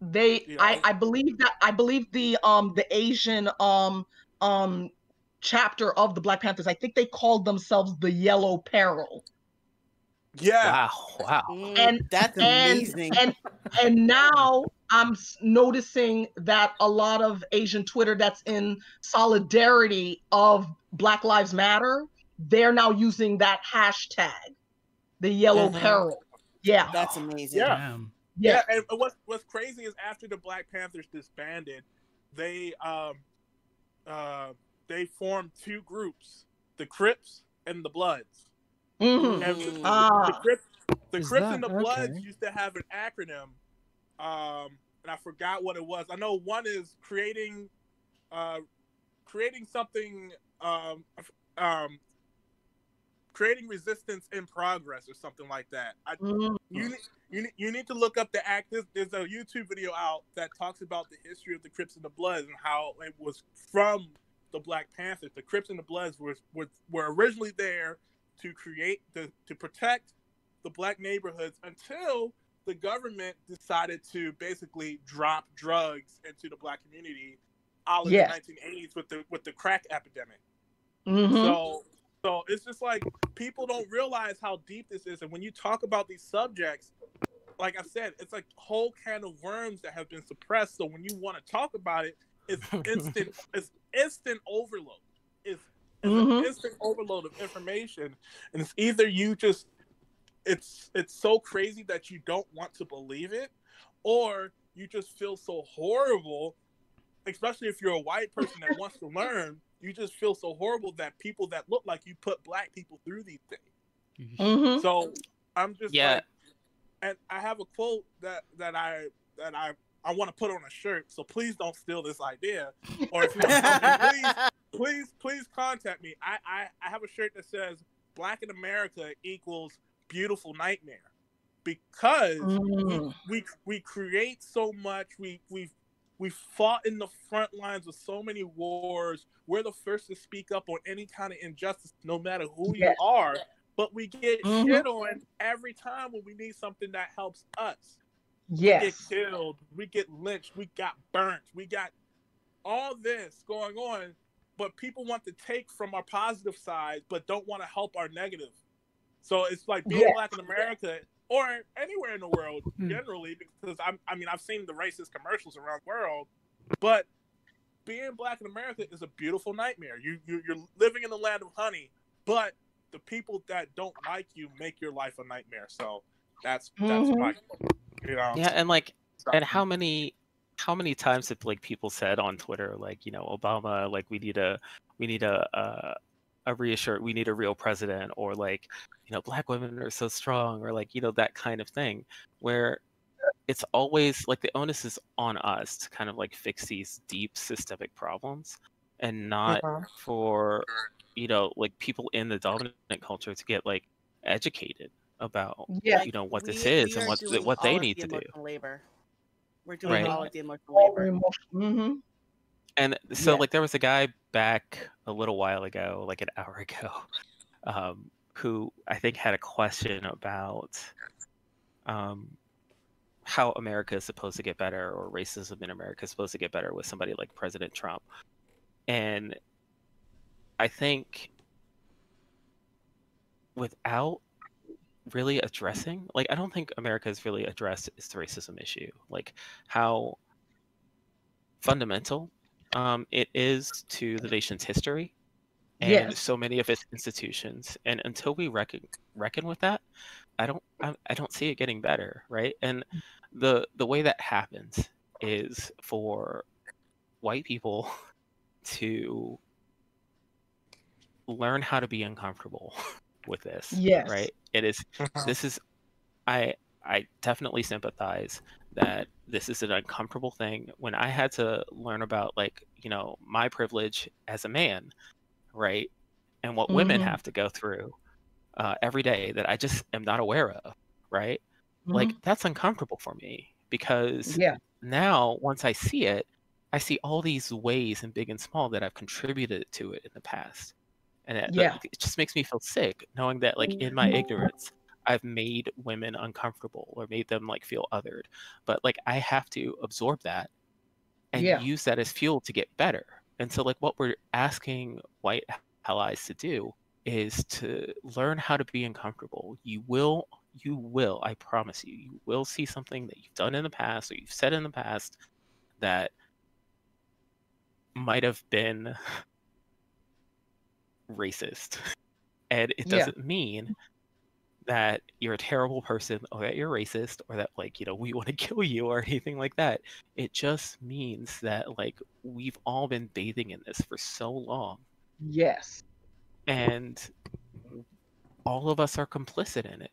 they you I, know? I believe that I believe the um the Asian um um chapter of the Black Panthers, I think they called themselves the Yellow Peril. Yeah. Wow. Wow. And- that's and- amazing. and and now I'm noticing that a lot of Asian Twitter that's in solidarity of Black Lives Matter, they're now using that hashtag, the Yellow Mhm. Peril. Yeah, that's amazing. Yeah. Damn. Yeah, yeah, and what's what's crazy is after the Black Panthers disbanded, they um uh they formed two groups, the Crips and the Bloods. mhm. And the, Mm. the, Ah. Crips, the Crips that- and the Bloods used to have an acronym, um, and I forgot what it was. I know one is creating, uh, creating something, um, um, creating resistance in progress or something like that. I, Mhm. you, you, you need to look up the act. There's, there's a YouTube video out that talks about the history of the Crips and the Bloods and how it was from the Black Panthers. The Crips and the Bloods were were, were originally there to create the to protect the black neighborhoods until the government decided to basically drop drugs into the black community all in the 1980s with the with the crack epidemic. Mhm. So so it's just like people don't realize how deep this is, and when you talk about these subjects, like I said, it's like whole can of worms that have been suppressed. So when you want to talk about it, it's instant. it's instant overload. It's, it's Mhm. an instant overload of information, and it's either you just it's it's so crazy that you don't want to believe it, or you just feel so horrible especially if you're a white person that wants to learn, you just feel so horrible that people that look like you put black people through these things. Mhm. So I'm just Yeah. like, and I have a quote that that I that I I want to put on a shirt. So please don't steal this idea, or if you want something, please please please contact me. I, I I have a shirt that says "Black in America equals beautiful nightmare." because Mm. we, we we create so much. We we we fought in the front lines of so many wars. We're the first to speak up on any kind of injustice, no matter who you are. But we get Mhm. shit on every time when we need something that helps us. Yes. We get killed. We get lynched. We got burnt. We got all this going on. But people want to take from our positive side, but don't want to help our negative. So it's like being Yes. black in America or anywhere in the world Hmm. generally, because I'm, I mean, I've seen the racist commercials around the world, but being black in America is a beautiful nightmare. You, you you're living in the land of honey, but the people that don't like you make your life a nightmare. So that's that's Mhm. my, you know. Yeah, and like, and how many, how many times have like people said on Twitter, like, you know, Obama, like, we need a, we need a, a, a reassure, we need a real president, or like, you know, black women are so strong, or like, you know, that kind of thing, where it's always like the onus is on us to kind of like fix these deep systemic problems, and not Uh-huh. for, you know, like people in the dominant culture to get like educated about Yeah. you know what this is and what what they need the to do. Labor. We're doing Right. all of the emotional labor. Mm-hmm. And so, Yeah. like, there was a guy back a little while ago, like an hour ago, um, who I think had a question about um, how America is supposed to get better, or racism in America is supposed to get better with somebody like President Trump. And I think without really addressing, like, I don't think America has really addressed its racism issue, like how fundamental um, it is to the nation's history and Yes. so many of its institutions. And until we reckon reckon with that, I don't I, I don't see it getting better, right? And the the way that happens is for white people to learn how to be uncomfortable with this. Yes. Right? It is this is I I definitely sympathize that this is an uncomfortable thing when I had to learn about like, you know, my privilege as a man, right? And what women Mhm. have to go through uh, every day that I just am not aware of, right? Like that's uncomfortable for me because Mm-hmm. yeah. now once I see it, I see all these ways and big and small that I've contributed to it in the past. And it, Yeah. it just makes me feel sick knowing that like in my ignorance, I've made women uncomfortable or made them like feel othered. But like I have to absorb that and Yeah. use that as fuel to get better. And so like what we're asking white allies to do is to learn how to be uncomfortable. You will you will, I promise you, you will see something that you've done in the past or you've said in the past that might have been racist. And it doesn't mean that you're a terrible person or that you're racist or that like, you know, we want to kill you or anything like that. It just means that like we've all been bathing in this for so long Yes. and all of us are complicit in it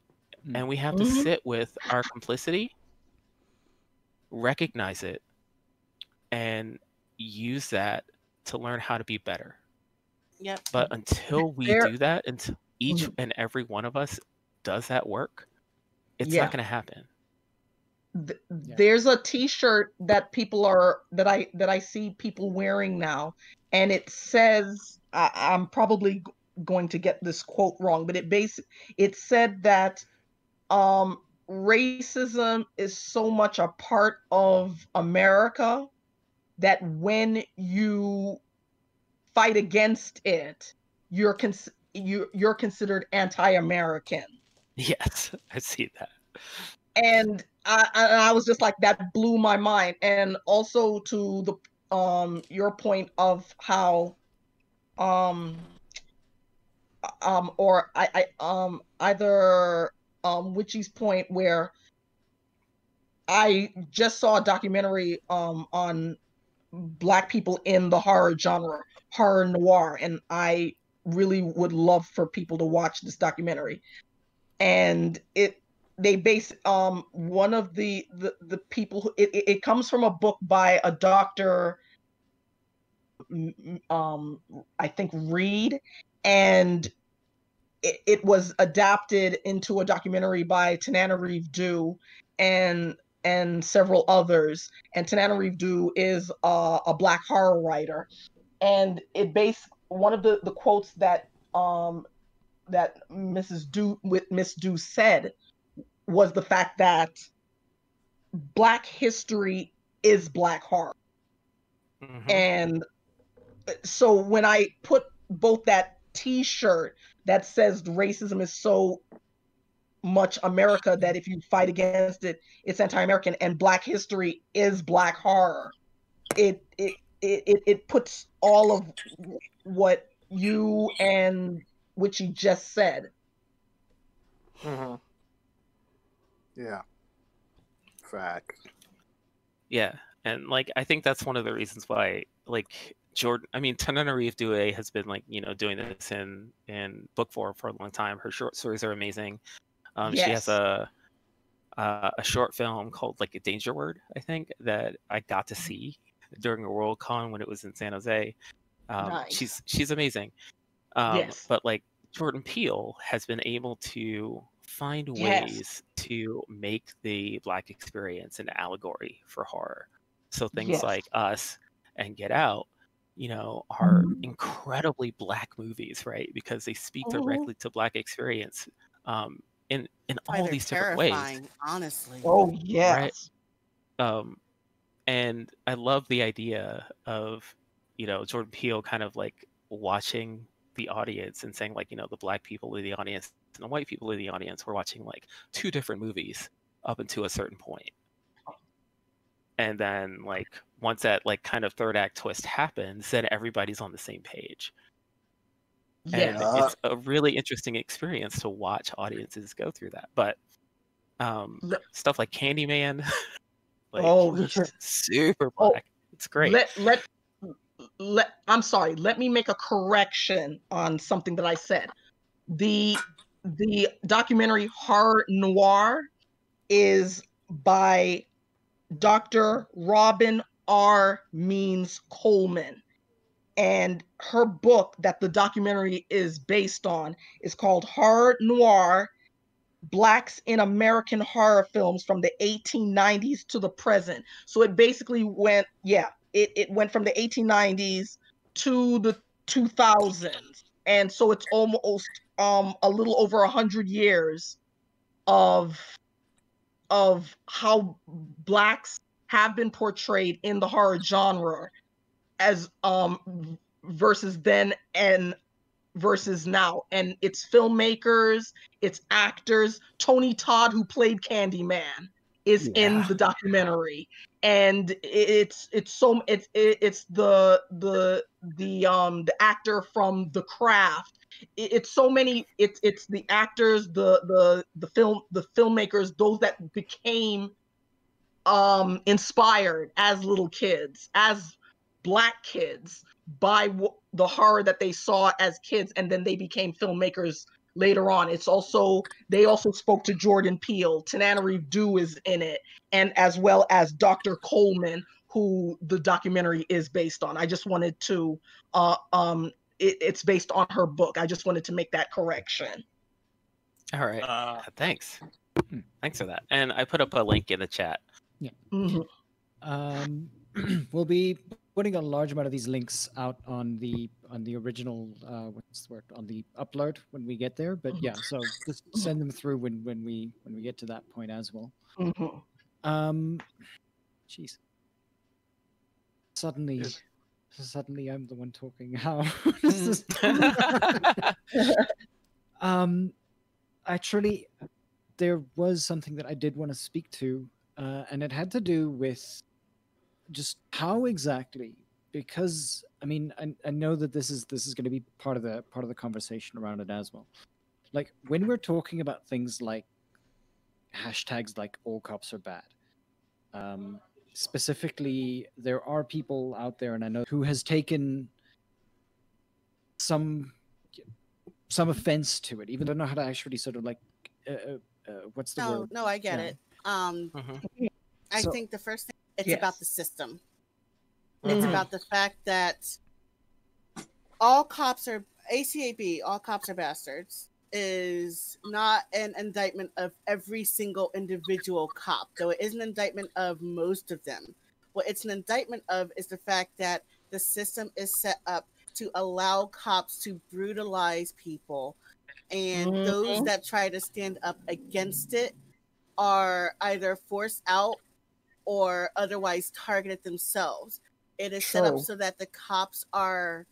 Mm. and we have to Mhm. sit with our complicity recognize it and use that to learn how to be better Yep. but until we There- do that until each Mhm. and every one of us does that work it's Yeah. not going to happen Th- Yeah. there's a t-shirt that people are that i that i see people wearing now and it says I, i'm probably going to get this quote wrong but it base it said that um racism is so much a part of america that when you fight against it you're cons- you you're considered anti-american yes i see that. And I, I was just like that blew my mind. And also to the um your point of how um um or I I um either um Witchy's point where I just saw a documentary um on black people in the horror genre horror noir and I really would love for people to watch this documentary and it they base um one of the the, the people who it, it comes from a book by a doctor um i think reed and it, it was adapted into a documentary by Tananarive Due and and several others. And Tananarive Due is uh, a black horror writer, and it based one of the the quotes that um that Mrs. Due with Miss Due said was the fact that black history is black horror. Mhm. And so when I put both that t-shirt that says racism is so much America that if you fight against it, it's anti-American and black history is black horror. It it it, it puts all of what you and what you just said. Mm-hmm. Yeah. Fact. Yeah, and like I think that's one of the reasons why like Jordan. I mean, Tananarive Due has been like you know doing this in in book form for a long time. Her short stories are amazing. Um, She has a uh, a short film called like a Danger Word, I think, that I got to see during a Worldcon when it was in San Jose. Um, Nice. She's she's amazing. Um, Yes. But like Jordan Peele has been able to find Yes. ways to make the black experience an allegory for horror. So things Yes. like Us and Get Out, you know, are Mhm. incredibly black movies, right? Because they speak Mhm. directly to black experience um, in in Why all they're these different ways terrifying, honestly. Oh yes. um and i love the idea of you know jordan peele kind of like watching the audience and saying like you know the black people in the audience and the white people in the audience were watching like two different movies up until a certain point. And then like once that like kind of third act twist happens then everybody's on the same page. And Yeah. it's a really interesting experience to watch audiences go through that. But um Le- stuff like candyman like Oh, super Oh, black. It's great. Let let let I'm sorry, let me make a correction on something that I said. The the documentary Horror Noir is by Dr. Robin R. Means Coleman. And her book that the documentary is based on is called Horror Noir Blacks in American Horror Films from the 1890s to the present. So it basically went, yeah, it, it went from the 1890s to the 2000s. And so it's almost um a little over a hundred years of of how blacks have been portrayed in the horror genre as um versus then and versus now and it's filmmakers it's actors tony todd who played candyman is in the documentary. And it's it's so it's it's the the the um the actor from the craft. It's so many it's it's the actors the the the film the filmmakers those that became um inspired as little kids as black kids by w- the horror that they saw as kids and then they became filmmakers later on. It's also they also spoke to jordan peele. Tananarive Due is in it and as well as dr coleman who the documentary is based on. I just wanted to uh um it, it's based on her book. I just wanted to make that correction. All right. Uh, thanks. Hmm. thanks for that. And i put up a link in the chat. Mhm. Um, we'll be putting a large amount of these links out on the on the original uh, what's the word on the upload when we get there. But yeah, so just send them through when when we when we get to that point as well. Mhm. Um, jeez. Suddenly, Yes. suddenly I'm the one talking. How does this? um, actually, there was something that I did want to speak to, uh, and it had to do with just how exactly. Because I mean, I, I know that this is this is going to be part of the part of the conversation around it as well. Like when we're talking about things like hashtags like all cops are bad. Um, specifically, there are people out there, and I know who has taken some some offense to it, even i don't know how to actually sort of like uh, uh, uh, what's the No, word? no, I get Yeah. it. Um, Mhm. I So- think the first thing it's Yes. about the system. It's Mhm. about the fact that all cops are ACAB. All cops are bastards. is not an indictment of every single individual cop, though it is an indictment of most of them. What it's an indictment of is the fact that the system is set up to allow cops to brutalize people, and those Mhm. that try to stand up against it are either forced out or otherwise targeted themselves. It is set up so that the cops are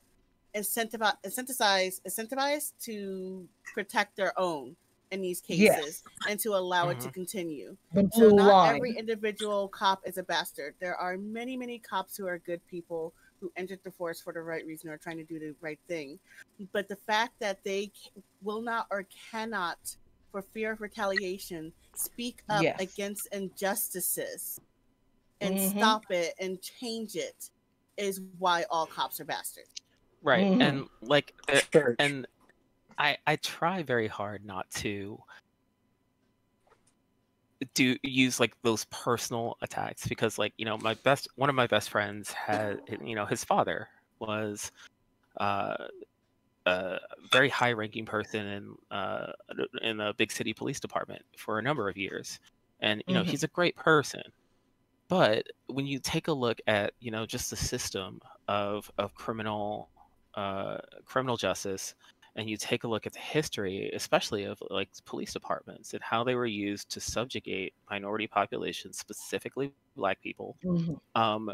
incentivized, incentivized, incentivized to protect their own in these cases Yes. and to allow it to Mhm. continue. The So not line. every individual cop is a bastard. There are many, many cops who are good people who entered the force for the right reason or trying to do the right thing. But the fact that they will not or cannot, for fear of retaliation, speak up Yes. against injustices and Mhm. stop it and change it is why all cops are bastards. Right. Mhm. And like Church. and I I try very hard not to do use like those personal attacks because like you know my best one of my best friends had you know his father was uh a very high ranking person in uh in a big city police department for a number of years and you know Mhm. he's a great person but when you take a look at you know just the system of of criminal uh criminal justice and you take a look at the history especially of like police departments and how they were used to subjugate minority populations specifically black people Mhm. um,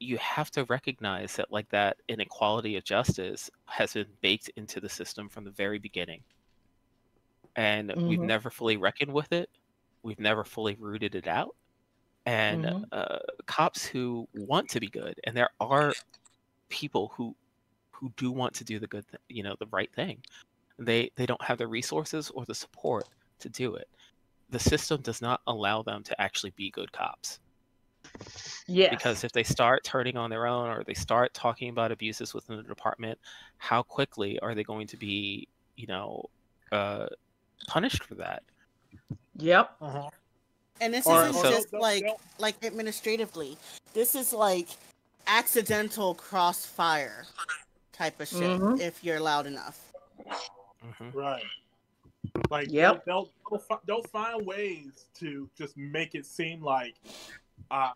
you have to recognize that like that inequality of justice has been baked into the system from the very beginning and we've Mhm. never fully reckoned with it we've never fully rooted it out and Mhm. uh, cops who want to be good and there are people who who do want to do the good th- you know the right thing they they don't have the resources or the support to do it the system does not allow them to actually be good cops Yeah. because if they start turning on their own or they start talking about abuses within the department how quickly are they going to be you know uh, punished for that Yep. Uh-huh. And this Or- isn't or- just They'll- like they'll- like administratively. This is like accidental crossfire type of shit Mhm. if you're loud enough. hmm Right. Like Yep. they'll they'll, fi- they'll find ways to just make it seem like, uh,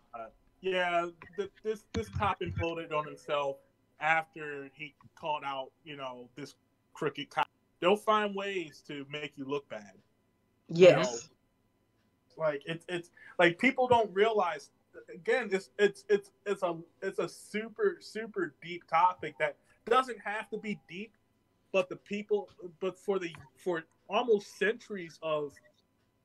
yeah, th- this this cop imploded on himself after he called out, you know, this crooked cop. They'll find ways to make you look bad. Yes. Like it's it's like people don't realize. Again, it's it's it's it's a it's a super super deep topic that doesn't have to be deep, but the people, but for the for almost centuries of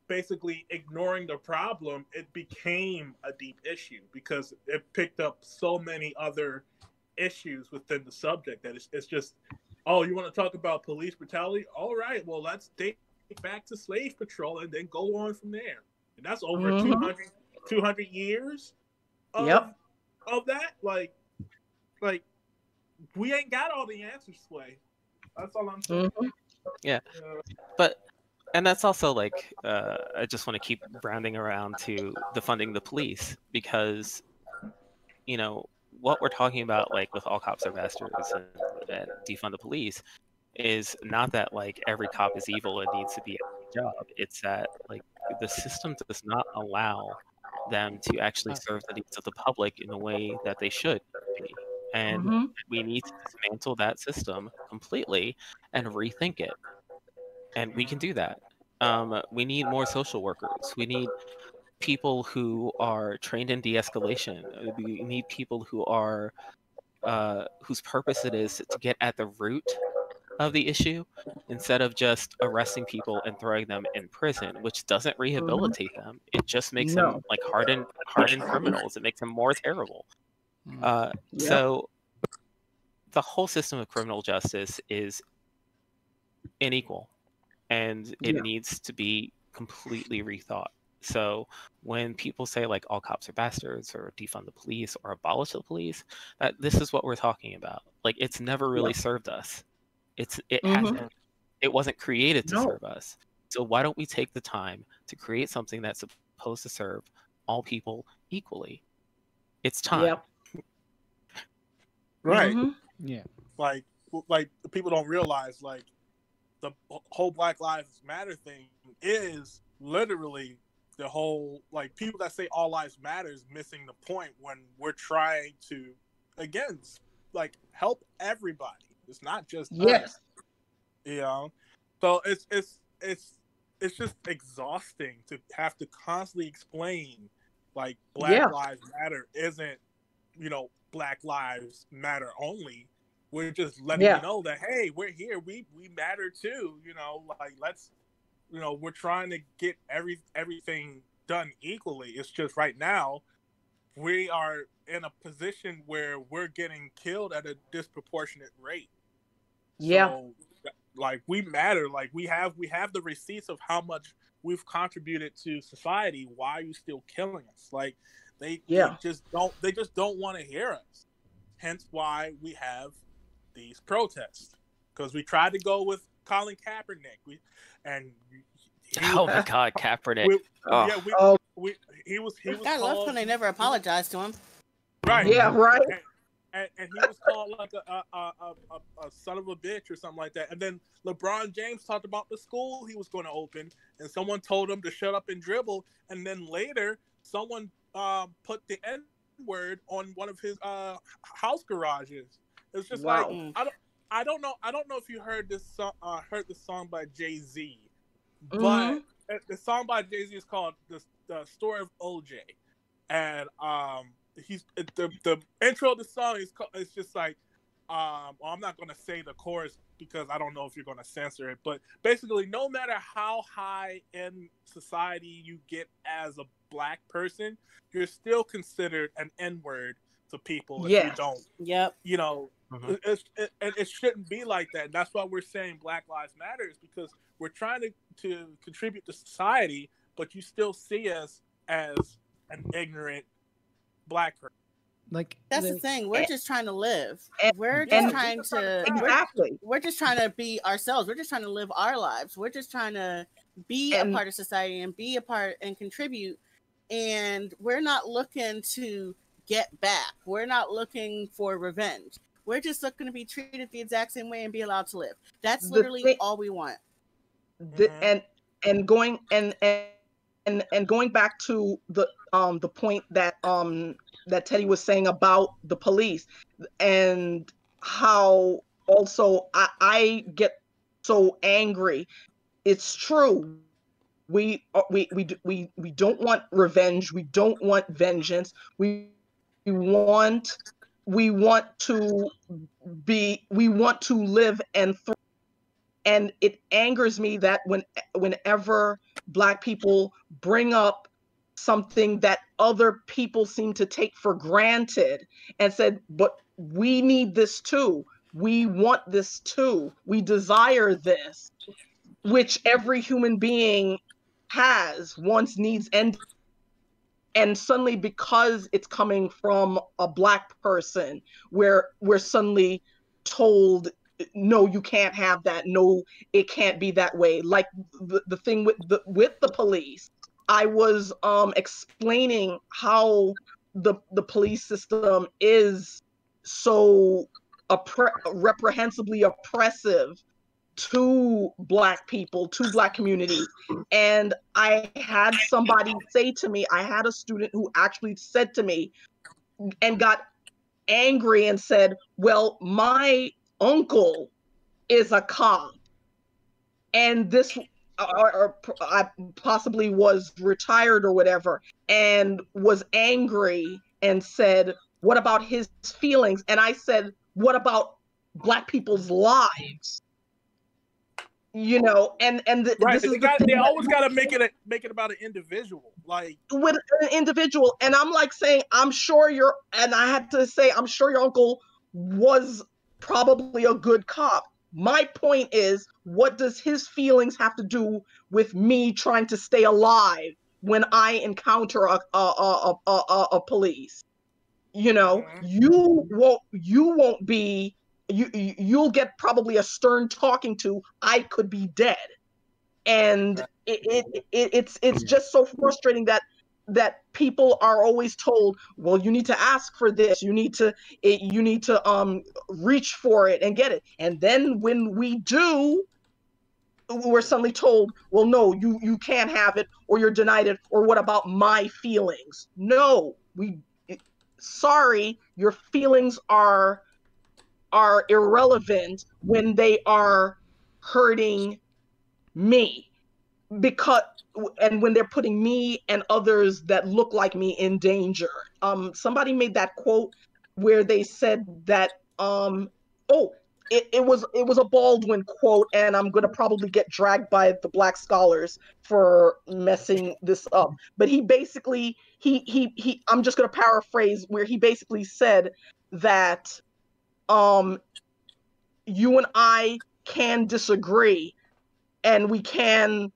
basically ignoring the problem, it became a deep issue because it picked up so many other issues within the subject that it's, it's just, oh, you want to talk about police brutality? All right, well, let's date back to slave patrol and then go on from there. And that's over Mhm. 200, 200 years of, Yep. of that. Like, like we ain't got all the answers, Sway. That's all I'm saying. Mhm. Uh, but and that's also like uh, i just want to keep rounding around to the funding the police because you know what we're talking about like with all cops are bastards and, and defund the police is not that like every cop is evil and needs to be at their job it's that like the system does not allow them to actually serve the needs of the public in the way that they should be and Mhm. we need to dismantle that system completely and rethink it and we can do that. Um, we need more social workers. We need people who are trained in de-escalation. We need people who are uh, whose purpose it is to get at the root of the issue instead of just arresting people and throwing them in prison which doesn't rehabilitate them it just makes them like hardened hardened criminals it makes them more terrible Mm. uh, Yep. So the whole system of criminal justice is unequal and it Yeah. needs to be completely rethought. So when people say like all cops are bastards or defund the police or abolish the police, that this is what we're talking about. Like it's never really served us. It's it Mhm. hasn't it wasn't created to No. serve us. So why don't we take the time to create something that's supposed to serve all people equally? It's time. Yep. right. Mhm. Yeah. like like people don't realize like the whole Black Lives Matter thing is literally the whole like people that say all lives matter is missing the point when we're trying to again like help everybody. It's not just Yes. us, you know. So it's it's it's it's just exhausting to have to constantly explain like Black Yeah. Lives Matter isn't you know Black Lives Matter only. We're just letting Yeah. you know that hey, we're here. We we matter too. You know, like let's you know we're trying to get every everything done equally. It's just right now we are in a position where we're getting killed at a disproportionate rate. Yeah. So, like we matter. Like we have we have the receipts of how much we've contributed to society. Why are you still killing us? Like they, Yeah. they just don't they just don't want to hear us. Hence why we have these protests. Because we tried to go with Colin Kaepernick. We and he, Oh my God, Kaepernick. we, Oh. yeah, we, Oh, we, he was he was I love called- when they never apologized to him. right yeah, right. and, and he was called like a a, a, a, a son of a bitch or something like that. And then LeBron James talked about the school he was going to open, and someone told him to shut up and dribble. And then later, someone um, put the N word on one of his uh, house garages. It's just Wow. like I don't. I don't know. I don't know if you heard this song. Uh, heard the song by Jay Z, but Mhm. uh, the song by Jay Z is called the, "The Story of OJ," and um, he's the the intro of the song is called, it's just like um well, I'm not gonna say the chorus because I don't know if you're gonna censor it, but basically no matter how high in society you get as a black person, you're still considered an N word to people if you don't Yep. you know Mhm. it, it's- it, and it shouldn't be like that. And that's why we're saying Black Lives Matter is because we're trying to, to contribute to society, but you still see us as an ignorant black person. Like That's the the- thing. We're just trying to live. And- We're just and- trying to. We're, Exactly. we're just trying to be ourselves. We're just trying to live our lives. We're just trying to be And- a part of society and be a part and contribute. And we're not looking to get back. We're not looking for revenge. We're just looking to be treated the exact same way and be allowed to live. That's literally thing- all we want. the, Mhm. and and going and and and and going back to the um the point that um that Teddy was saying about the police and how also I, I get so angry. It's true. We uh, we we we we don't want revenge. We don't want vengeance. We we want we want to be we want to live and thrive and it angers me that when whenever black people bring up something that other people seem to take for granted and said but we need this too. We want this too. We desire this which every human being has wants needs and and suddenly because it's coming from a black person where we're suddenly told no you can't have that. No it can't be that way. Like the, the thing with the with the police i was um explaining how the the police system is so oppre- reprehensibly oppressive to black people to black communities and i had somebody say to me i had a student who actually said to me and got angry and said well my uncle is a cop and this or, or I possibly was retired or whatever and was angry and said what about his feelings and i said what about black people's lives you know and and th- Right. this is They, the got, thing they always got to make it a, make it about an individual. Like, with an individual and i'm like saying i'm sure your and i had to say i'm sure your uncle was probably a good cop. My point is what does his feelings have to do with me trying to stay alive when i encounter a a a a, a, a police? You know Mhm. you won't you won't be you you- you'll get probably a stern talking to i could be dead. And it, it, it it's it's just so frustrating that that people are always told well you need to ask for this you need to it, you need to um reach for it and get it and then when we do we're suddenly told, well, no, you you can't have it, or you're denied it, or what about my feelings? No, we. Sorry, your feelings are are irrelevant when they are hurting me because and when they're putting me and others that look like me in danger. Um somebody made that quote where they said that um oh it, it was it was a baldwin quote and i'm gonna probably get dragged by the black scholars for messing this up. But he basically he he he i'm just gonna paraphrase where he basically said that um you and i can disagree and we can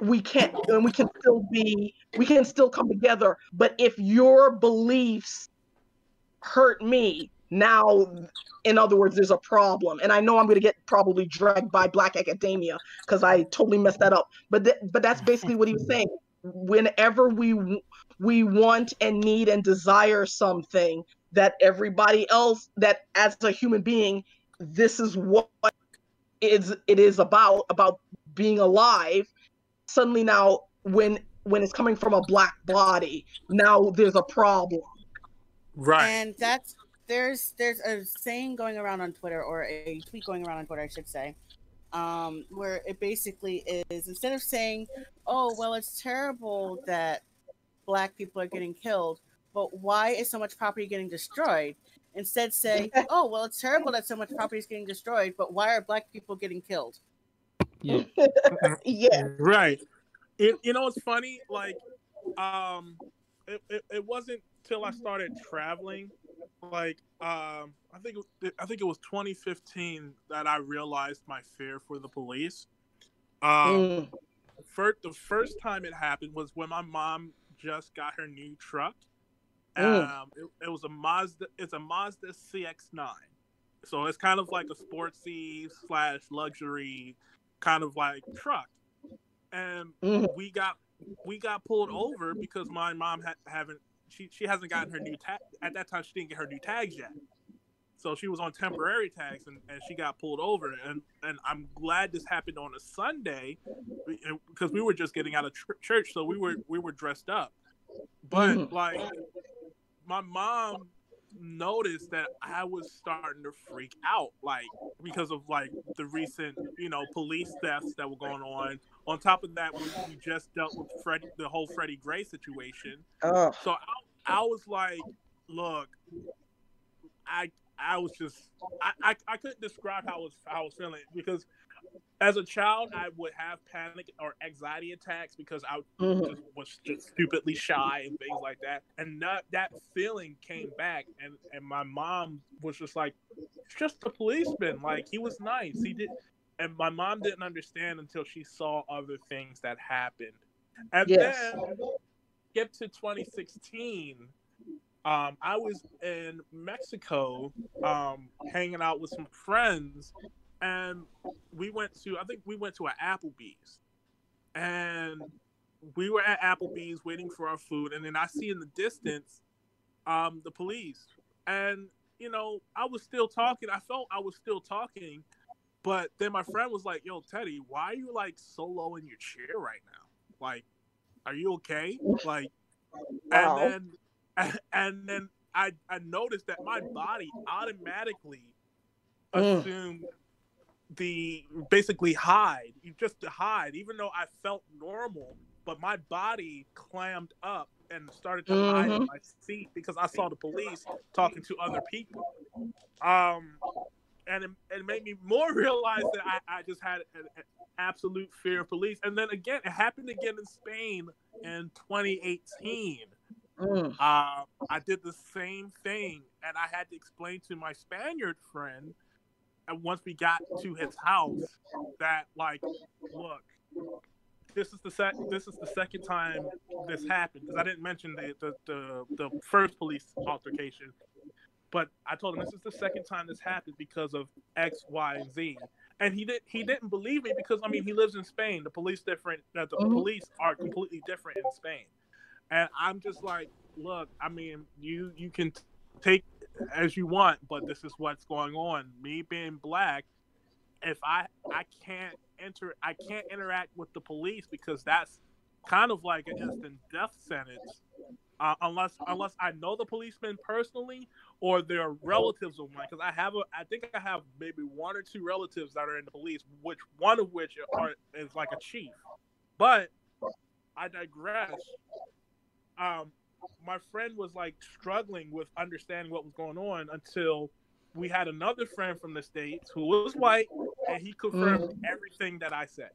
we can't and we can still be we can still come together. But if your beliefs hurt me now in other words there's a problem. And i know i'm going to get probably dragged by black academia because i totally messed that up. But th- but that's basically what he was saying. Whenever we we want and need and desire something that everybody else that as a human being this is what is it is about about being alive suddenly now when when it's coming from a black body now there's a problem Right. And that's there's there's a saying going around on Twitter or a tweet going around on Twitter, I should say, um, where it basically is instead of saying, "Oh, well, it's terrible that black people are getting killed, but why is so much property getting destroyed?" Instead, say, "Oh, well, it's terrible that so much property is getting destroyed, but why are black people getting killed?" Yeah. yeah Right. It, you know, it's funny. Like, um, it, it, it wasn't till I started traveling. Like, um, I think it- I think it was 2015 that I realized my fear for the police. Um, Mm. first, the first time it happened was when my mom just got her new truck. Mm. Um, it, it was a Mazda. It's a Mazda CX-9, so it's kind of like a sportsy slash luxury kind of like truck. And Mhm. we got we got pulled over because my mom ha- haven't she she hasn't gotten her new tag at that time she didn't get her new tags yet. So she was on temporary tags and, and she got pulled over and and I'm glad this happened on a Sunday because we were just getting out of tr- church so we were we were dressed up. But Mhm. like my mom noticed that I was starting to freak out, like because of like the recent, you know, police thefts that were going on. On top of that, we, we just dealt with Freddie, the whole Freddie Gray situation. Oh. So I, I was like, look, I I was just I, I, I couldn't describe how I was how I was feeling because as a child I would have panic or anxiety attacks because I Mhm. just was just stupidly shy and things like that. And that that feeling came back and and my mom was just like, it's just a policeman. Like he was nice. He did and my mom didn't understand until she saw other things that happened. And Yes. then get to 2016. Um, I was in Mexico, um, hanging out with some friends, and we went to I think we went to an Applebee's, and we were at Applebee's waiting for our food, and then I see in the distance, um, the police, and you know I was still talking. I felt I was still talking, but then my friend was like, "Yo, Teddy, why are you like so low in your chair right now? Like, are you okay? Like." Wow. and then and then I I noticed that my body automatically Mm. assumed the basically hide, you just to hide, even though I felt normal, but my body clammed up and started to hide in Mhm. my seat because I saw the police talking to other people. Um, and it, it made me more realize that I, I just had an, an absolute fear of police. And then again, it happened again in Spain in 2018 Mm. uh, I did the same thing, and I had to explain to my Spaniard friend, and once we got to his house, that like, look, this is the sec- this is the second time this happened because I didn't mention the, the the the first police altercation, but I told him this is the second time this happened because of X, Y, and Z. And he did. He didn't believe me because I mean he lives in Spain. The police different. Uh, the Mhm. police are completely different in Spain and I'm just like, look, I mean, you you can t- take as you want, but this is what's going on. Me being black, if I I can't enter I can't interact with the police because that's kind of like an instant death sentence. Uh, unless unless I know the policeman personally or they're relatives of mine, because I have a I think I have maybe one or two relatives that are in the police, which one of which are is like a chief. But I digress. Um, my friend was like struggling with understanding what was going on until we had another friend from the states who was white, and he confirmed everything that I said.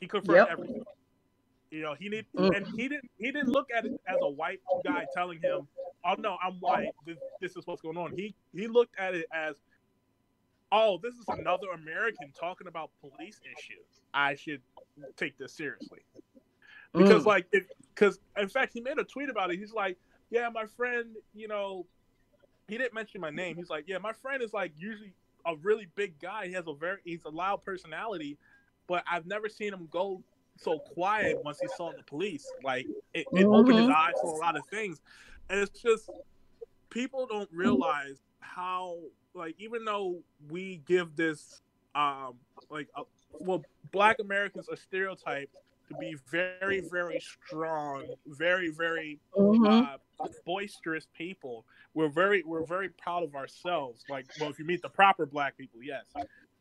He confirmed Yep. everything. You know, he need Mm. and he didn't he didn't look at it as a white guy telling him, "Oh no, I'm white. This, this is what's going on." He he looked at it as, "Oh, this is another American talking about police issues. I should take this seriously." Because Mm. like, because in fact, he made a tweet about it. He's like, "Yeah, my friend, you know, he didn't mention my name. He's like, yeah, my friend is like usually a really big guy. He has a very he's a loud personality, but I've never seen him go so quiet once he saw the police. Like it, it opened his Mhm. eyes to a lot of things, and it's just people don't realize how like even though we give this um like uh, well black Americans are stereotyped to be very very strong, very very Mhm. uh, boisterous people. We're very we're very proud of ourselves. Like, well, if you meet the proper black people, yes,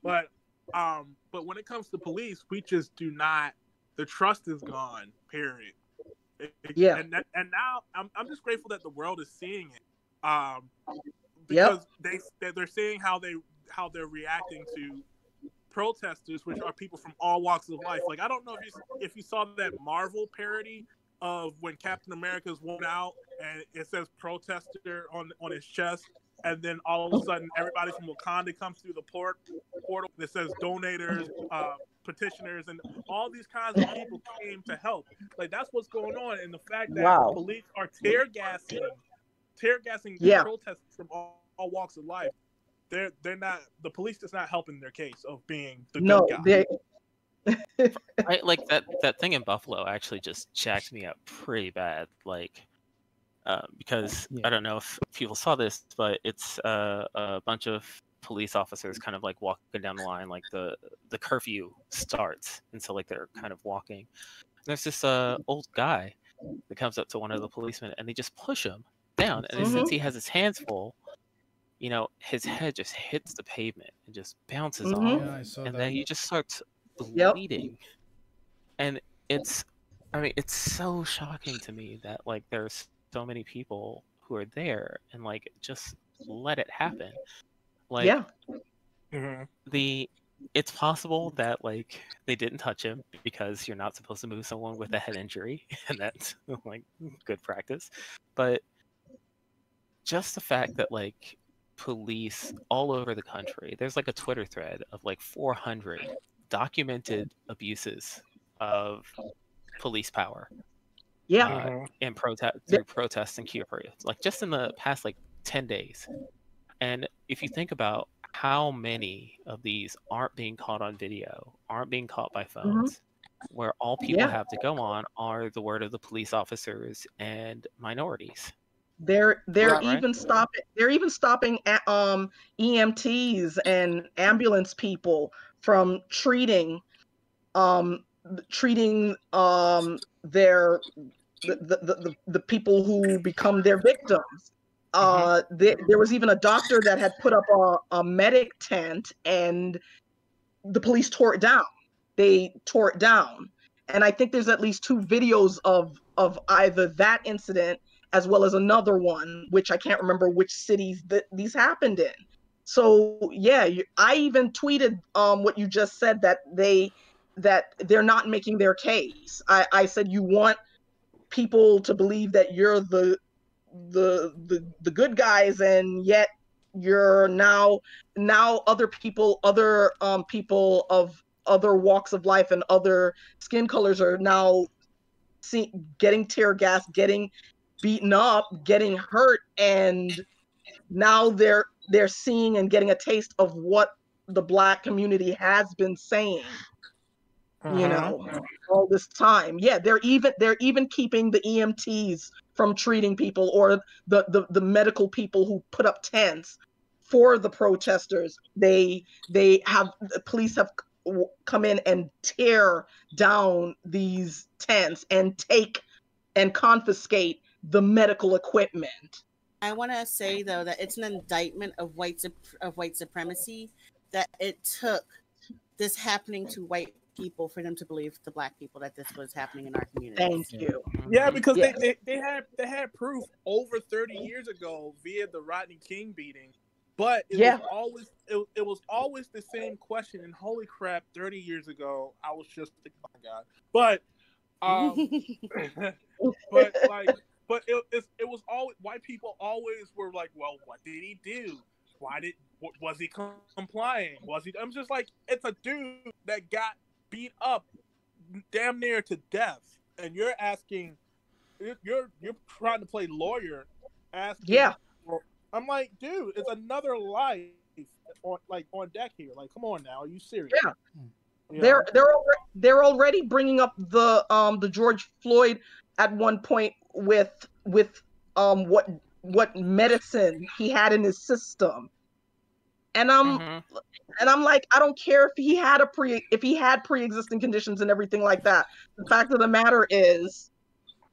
but um, but when it comes to police, we just do not. The trust is gone. Period. It- Yeah. and that, and now I'm I'm just grateful that the world is seeing it. Um, because they they- they're seeing how they how they're reacting to protesters, which are people from all walks of life. Like I don't know if you if you saw that Marvel parody of when Captain America's worn out and it says protester on on his chest, and then all of a sudden everybody from Wakanda comes through the port portal that says donators, uh, petitioners, and all these kinds of people came to help. Like that's what's going on, and the fact that Wow. police are tear gassing, tear gassing Yeah. protesters from all, all walks of life. They're they're not the police is not helping their case of being the no, good guy. they I, like that that thing in Buffalo actually just jacked me up pretty bad. Like, uh, because Yeah. I don't know if people saw this, but it's uh, a bunch of police officers kind of like walking down the line. Like the the curfew starts, and so like they're kind of walking. There's this uh, old guy that comes up to one of the policemen, and they just push him down. And Mhm. since he has his hands full, you know, his head just hits the pavement and just bounces Mhm. off Yeah, I saw and that. then he just starts Yep. bleeding. And it's, I mean, it's so shocking to me that like there's so many people who are there and like just let it happen. Like yeah. Mhm. the, it's possible that like they didn't touch him because you're not supposed to move someone with a head injury, and that's like good practice. But just the fact that like police all over the country, there's like a Twitter thread of like 400 documented abuses of police power Yeah. uh, Mhm. in protest Yeah. through protests and queer periods, like just in the past like 10 days. And if you think about how many of these aren't being caught on video, aren't being caught by phones, where all people Yeah. have to go on are the word of the police officers and minorities. They're they're Right, right. even stopping they're even stopping a- um EMTs and ambulance people from treating um treating um their the the, the, the people who become their victims. Uh, there, there was even a doctor that had put up a, a medic tent and the police tore it down. They tore it down. And I think there's at least two videos of of either that incident as well as another one, which I can't remember which cities that these happened in. So yeah, you, I even tweeted um, what you just said that they that they're not making their case. I, I said you want people to believe that you're the the the the good guys, and yet you're now now other people, other um, people of other walks of life and other skin colors are now see, getting tear gas, getting beaten up, getting hurt, and now they're they're seeing and getting a taste of what the black community has been saying you Mhm. know all this time yeah they're even they're even keeping the emts from treating people or the, the the medical people who put up tents for the protesters. They they have the police have come in and tear down these tents and take and confiscate the medical equipment. I want to say though that it's an indictment of white of white supremacy that it took this happening to white people for them to believe to black people that this was happening in our community. Thank Yeah. you. Yeah, because Yes. they, they, they had they had proof over 30 years ago via the Rodney King beating. But it Yeah. was always it, it was always the same question. And holy crap, 30 years ago, I was just oh my god. But um but like but it, it's, it was always white people always were like, well, what did he do? Why did was he complying? Was he? I'm just like, it's a dude that got beat up damn near to death, and you're asking, you're you're, you're trying to play lawyer, asking. Yeah. I'm like, dude, it's another life on like on deck here. Like, come on now, are you serious? Yeah. You They're know? they're alre- they're already bringing up the um the George Floyd at one point with with um what what medicine he had in his system. And I'm Mhm. and I'm like, I don't care if he had a pre if he had pre-existing conditions and everything like that. The fact of the matter is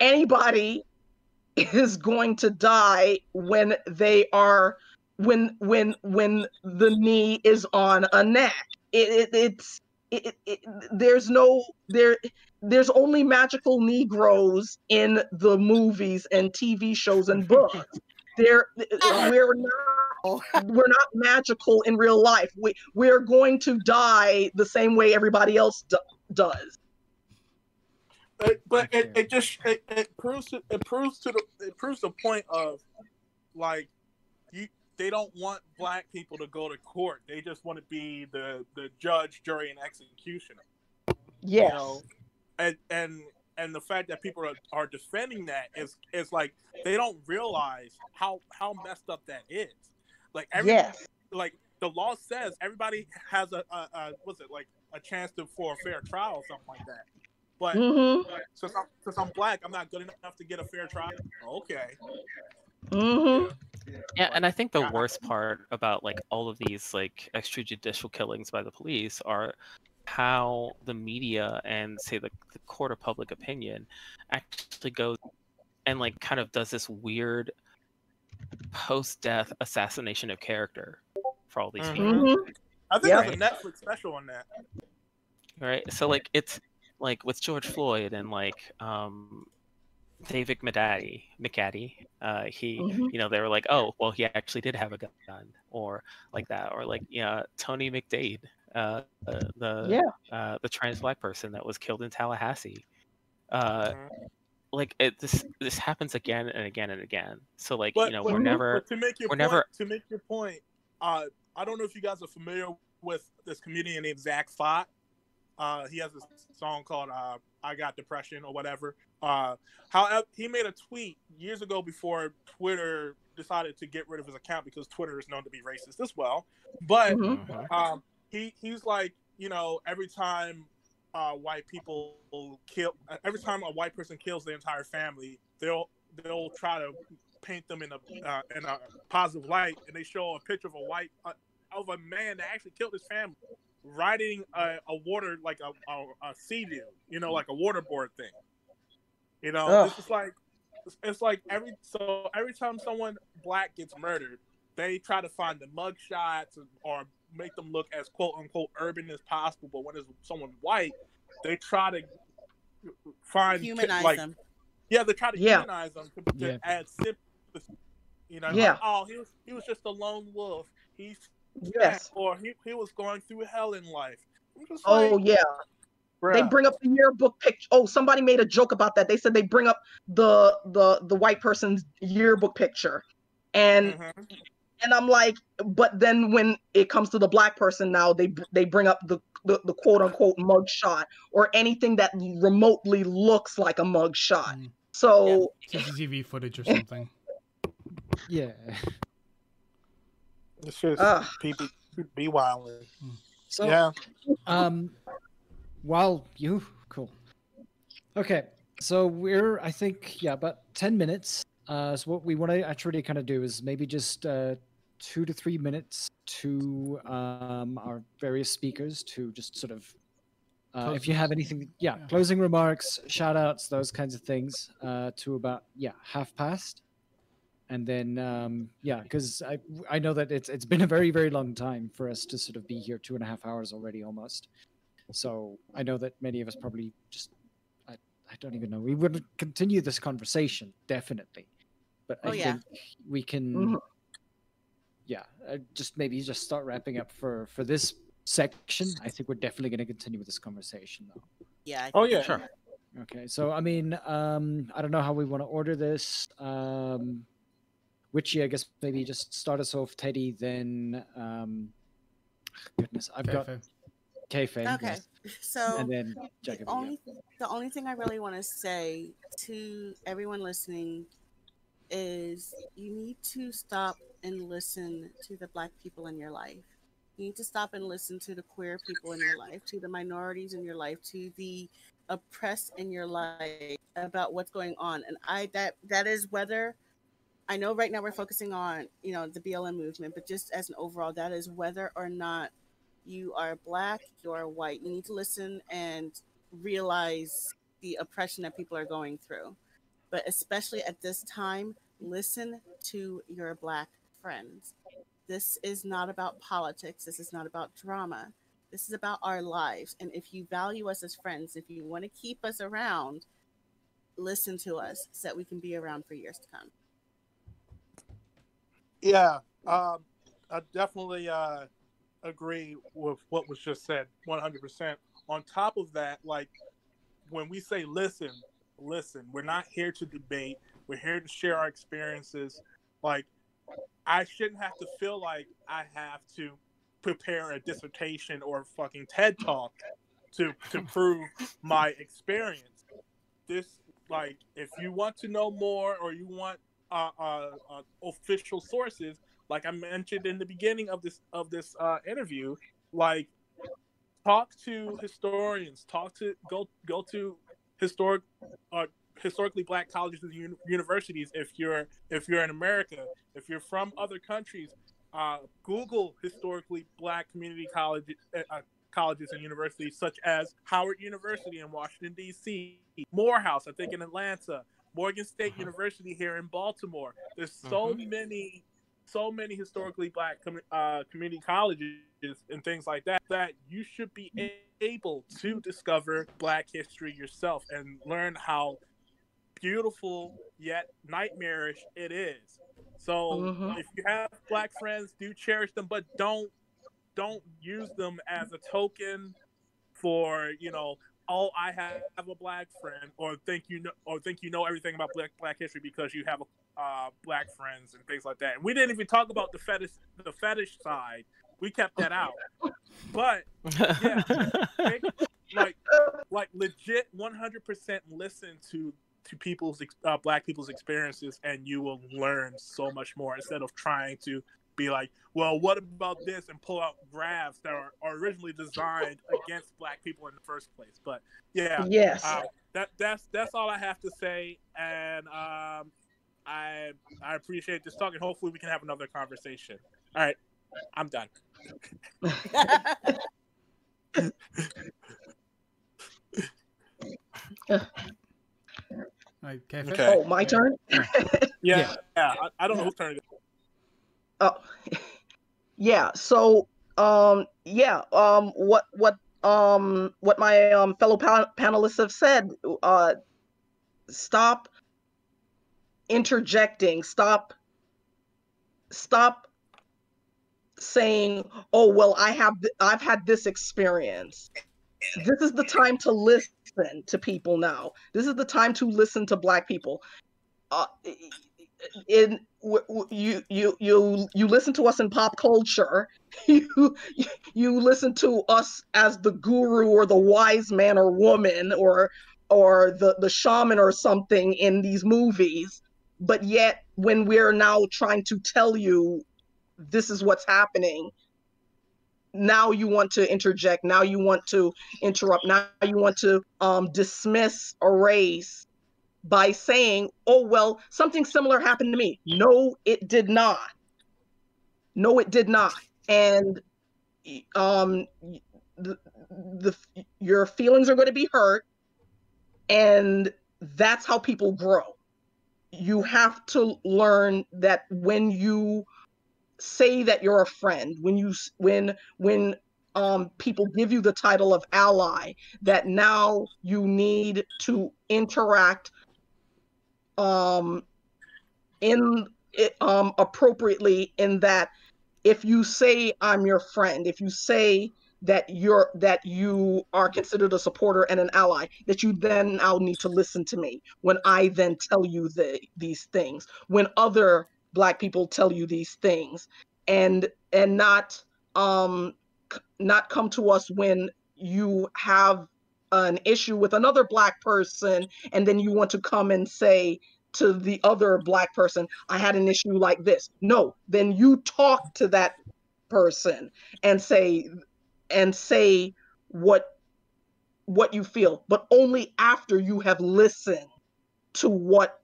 anybody is going to die when they are when when when the knee is on a neck. It, it it's it, it, it, there's no there there's only magical negroes in the movies and TV shows and books. There we're not we're not magical in real life. We we're going to die the same way everybody else do, does. It- but it, it just it, it proves to, it proves to the it proves the point of like you they don't want black people to go to court. They just want to be the the judge, jury, and executioner. Yes. You know? And and and the fact that people are, are defending that is is like they don't realize how how messed up that is. Like every yes. like the law says everybody has a, a, a what's it like a chance to for a fair trial or something like that. But Mhm. since I'm, since I'm black, I'm not good enough to get a fair trial. Okay. Mhm. Yeah, and I think the worst part about like all of these like extrajudicial killings by the police are how the media and say the, the court of public opinion actually goes and like kind of does this weird post-death assassination of character for all these Mhm. people. I think Yeah. there's a Netflix special on that. right so like it's like with george floyd and like um david McAtee McAtee uh he Mhm. you know they were like oh well he actually did have a gun or like that or like yeah tony mcdade uh the the, Yeah. uh, the trans black person that was killed in tallahassee uh Mhm. like it this this happens again and again and again so like But, you know but- we're never to make your we're point, never- to make your point, uh, I don't know if you guys are familiar with this comedian named Zack Fox. Uh, he has a song called uh, "I Got Depression" or whatever. Uh, however, he made a tweet years ago before Twitter decided to get rid of his account because Twitter is known to be racist as well. But Mhm. Mhm. um, he he's like, you know, every time uh, white people kill, every time a white person kills their entire family, they'll they'll try to paint them in a uh, in a positive light, and they show a picture of a white uh, of a man that actually killed his family, riding a, a water like a, a, a sea view, you know, like a waterboard thing. You know, Ugh. it's just like it's, it's like every so every time someone black gets murdered, they try to find the mugshots or make them look as quote unquote urban as possible. But when it's someone white, they try to find Humanize like them. yeah, they try to Yeah. humanize them to, to Yeah. add sympathy. You know, Yeah. like, oh, he was he was just a lone wolf. He's Yes. or he, he was going through hell in life. Just Oh like, yeah. They bring up the yearbook picture. Oh, somebody made a joke about that. They said they bring up the the the white person's yearbook picture, and Mhm. And I'm like, but then when it comes to the black person now, they they bring up the the, the quote unquote mug shot or anything that remotely looks like a mug shot. Mm. So CCTV footage or something. Yeah. It's just Ugh. people be wilding. So yeah. um while you cool okay so we're i think yeah about 10 minutes uh so what we want to actually kind of do is maybe just uh two to three minutes to um, our various speakers to just sort of, uh, if you have anything, yeah, closing remarks, shout outs, those kinds of things, uh, to about, yeah, half past. And then, um, yeah, because I I know that it's it's been a very very long time for us to sort of be here two and a half hours already almost. So I know that many of us probably just I, I don't even know we would continue this conversation definitely, but I Oh, yeah. think we can Mhm. yeah uh, just maybe just start wrapping up for for this section. I think we're definitely going to continue with this conversation though. Yeah. I Oh yeah. Sure. Okay, so I mean, um, I don't know how we want to order this. Um, Witchy, I guess maybe just start us off, Teddy. Then, um, goodness, I've got Kayfey. Kayfey. Okay. yes, So and then the Jacob. only the only thing I really want to say to everyone listening is you need to stop and listen to the black people in your life. You need to stop and listen to the queer people in your life, to the minorities in your life, to the oppressed in your life about what's going on. And I that that is whether I know right now we're focusing on, you know, the BLM movement, but just as an overall, that is whether or not you are black, you are white. You need to listen and realize the oppression that people are going through. But especially at this time, listen to your black friends. This is not about politics. This is not about drama. This is about our lives. And if you value us as friends, if you want to keep us around, listen to us so that we can be around for years to come. Yeah, um, I definitely uh, agree with what was just said, one hundred percent. On top of that, like when we say listen, listen, we're not here to debate. We're here to share our experiences. Like I shouldn't have to feel like I have to prepare a dissertation or a fucking TED talk to to prove my experience. This like if you want to know more or you want uh, uh, uh, official sources, like I mentioned in the beginning of this of this uh, interview, like talk to historians, talk to go go to historic uh, historically black colleges and uni- universities if you're if you're in America, if you're from other countries, uh, Google historically black community colleges. Uh, colleges and universities such as Howard University in Washington D.C., Morehouse, I think in Atlanta, Morgan State Mhm. University here in Baltimore. There's so many, so many historically black com- uh, community colleges and things like that that you should be able to discover Black history yourself and learn how beautiful yet nightmarish it is. So Mhm. if you have black friends, do cherish them, but don't don't use them as a token for you know oh I have a black friend or think you know or think you know everything about black black history because you have uh, black friends and things like that. And we didn't even talk about the fetish the fetish side. We kept that out. But Yeah. Like like legit 100% listen to to people's uh, black people's experiences and you will learn so much more instead of trying to be like well what about this and pull out graphs that are, are originally designed against black people in the first place but yeah Yes. uh, that that's that's all I have to say, and um, I I appreciate this talk, and hopefully we can have another conversation. All right, I'm done. Alright, Kayfey. Okay. oh, my turn. Yeah, Yeah. yeah. I, I don't know whose turn it is. Oh, yeah. So, um, yeah. Um, what what um what my um fellow pan- panelists have said. Uh, stop interjecting. Stop. Stop saying, "Oh well, I have th- I've had this experience." This is the time to listen to people now. This is the time to listen to Black people. Uh, in w- w- you you you you listen to us in pop culture you you listen to us as the guru or the wise man or woman or or the the shaman or something in these movies but yet when we're now trying to tell you this is what's happening now you want to interject now you want to interrupt now you want to um dismiss a race by saying, oh, well, something similar happened to me. No, it did not. No, it did not. And um, the, the your feelings are going to be hurt, and that's how people grow. You have to learn that when you say that you're a friend, when you when when um, people give you the title of ally, that now you need to interact um, in it um, appropriately. In that, if you say I'm your friend, if you say that you're that you are considered a supporter and an ally that you then now need to listen to me when i then tell you the, these things when other black people tell you these things and and not um not come to us when you have an issue with another black person and then you want to come and say to the other black person i had an issue like this. No then you talk to that person and say and say what what you feel but only after you have listened to what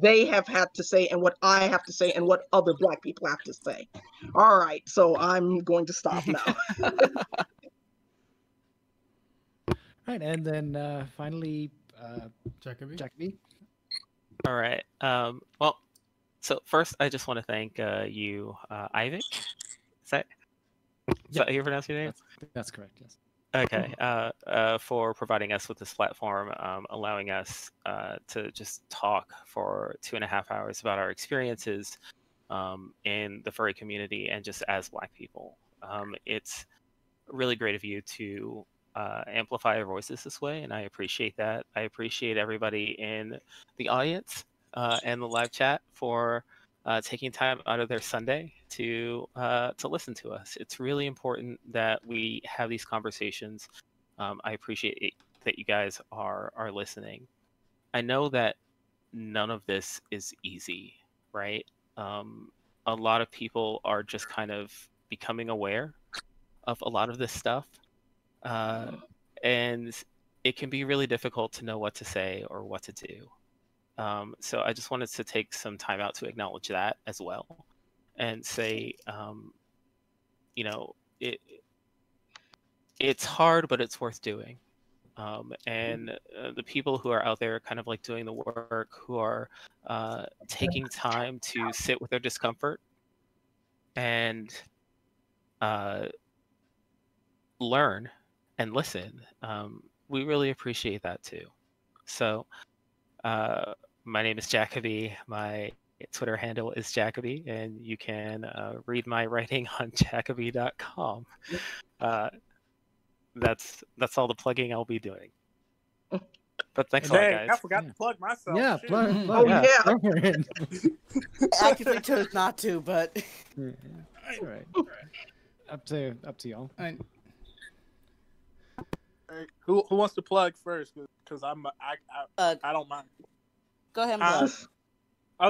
they have had to say and what I have to say and what other black people have to say. All right, so I'm going to stop now. right, and then uh, finally, uh, Jacoby. Jacoby. All right. Um, well, so first, I just want to thank uh, you, uh, Ivik. Is that, is Yeah. that how you pronounce your name? That's, that's correct. Yes. Okay, uh, uh, for providing us with this platform, um, allowing us uh, to just talk for two and a half hours about our experiences um, in the furry community and just as Black people. Um, it's really great of you to uh, amplify our voices this way, and I appreciate that. I appreciate everybody in the audience uh, and the live chat for uh, taking time out of their Sunday to uh, to listen to us. It's really important that we have these conversations. Um, I appreciate it, that you guys are are listening. I know that none of this is easy, right? Um, a lot of people are just kind of becoming aware of a lot of this stuff, uh, and it can be really difficult to know what to say or what to do. Um, so I just wanted to take some time out to acknowledge that as well, and say, um, you know, it it's hard, but it's worth doing. Um, and uh, the people who are out there, kind of like doing the work, who are uh, taking time to sit with their discomfort and uh, learn and listen, um, we really appreciate that too. So. Uh, my name is Jacoby. My Twitter handle is Jacoby, and you can uh, read my writing on jacoby.com. Uh, that's that's all the plugging I'll be doing. But thanks a lot, Dang, guys. I forgot Yeah. to plug myself. yeah, Shit. plug, Oh, plug, yeah. plug her in. actively chose not to, but Yeah, All right. Up to up to y'all. And Hey, who who wants to plug first? Because I'm I, I uh, I don't mind. go ahead and Uh, plug.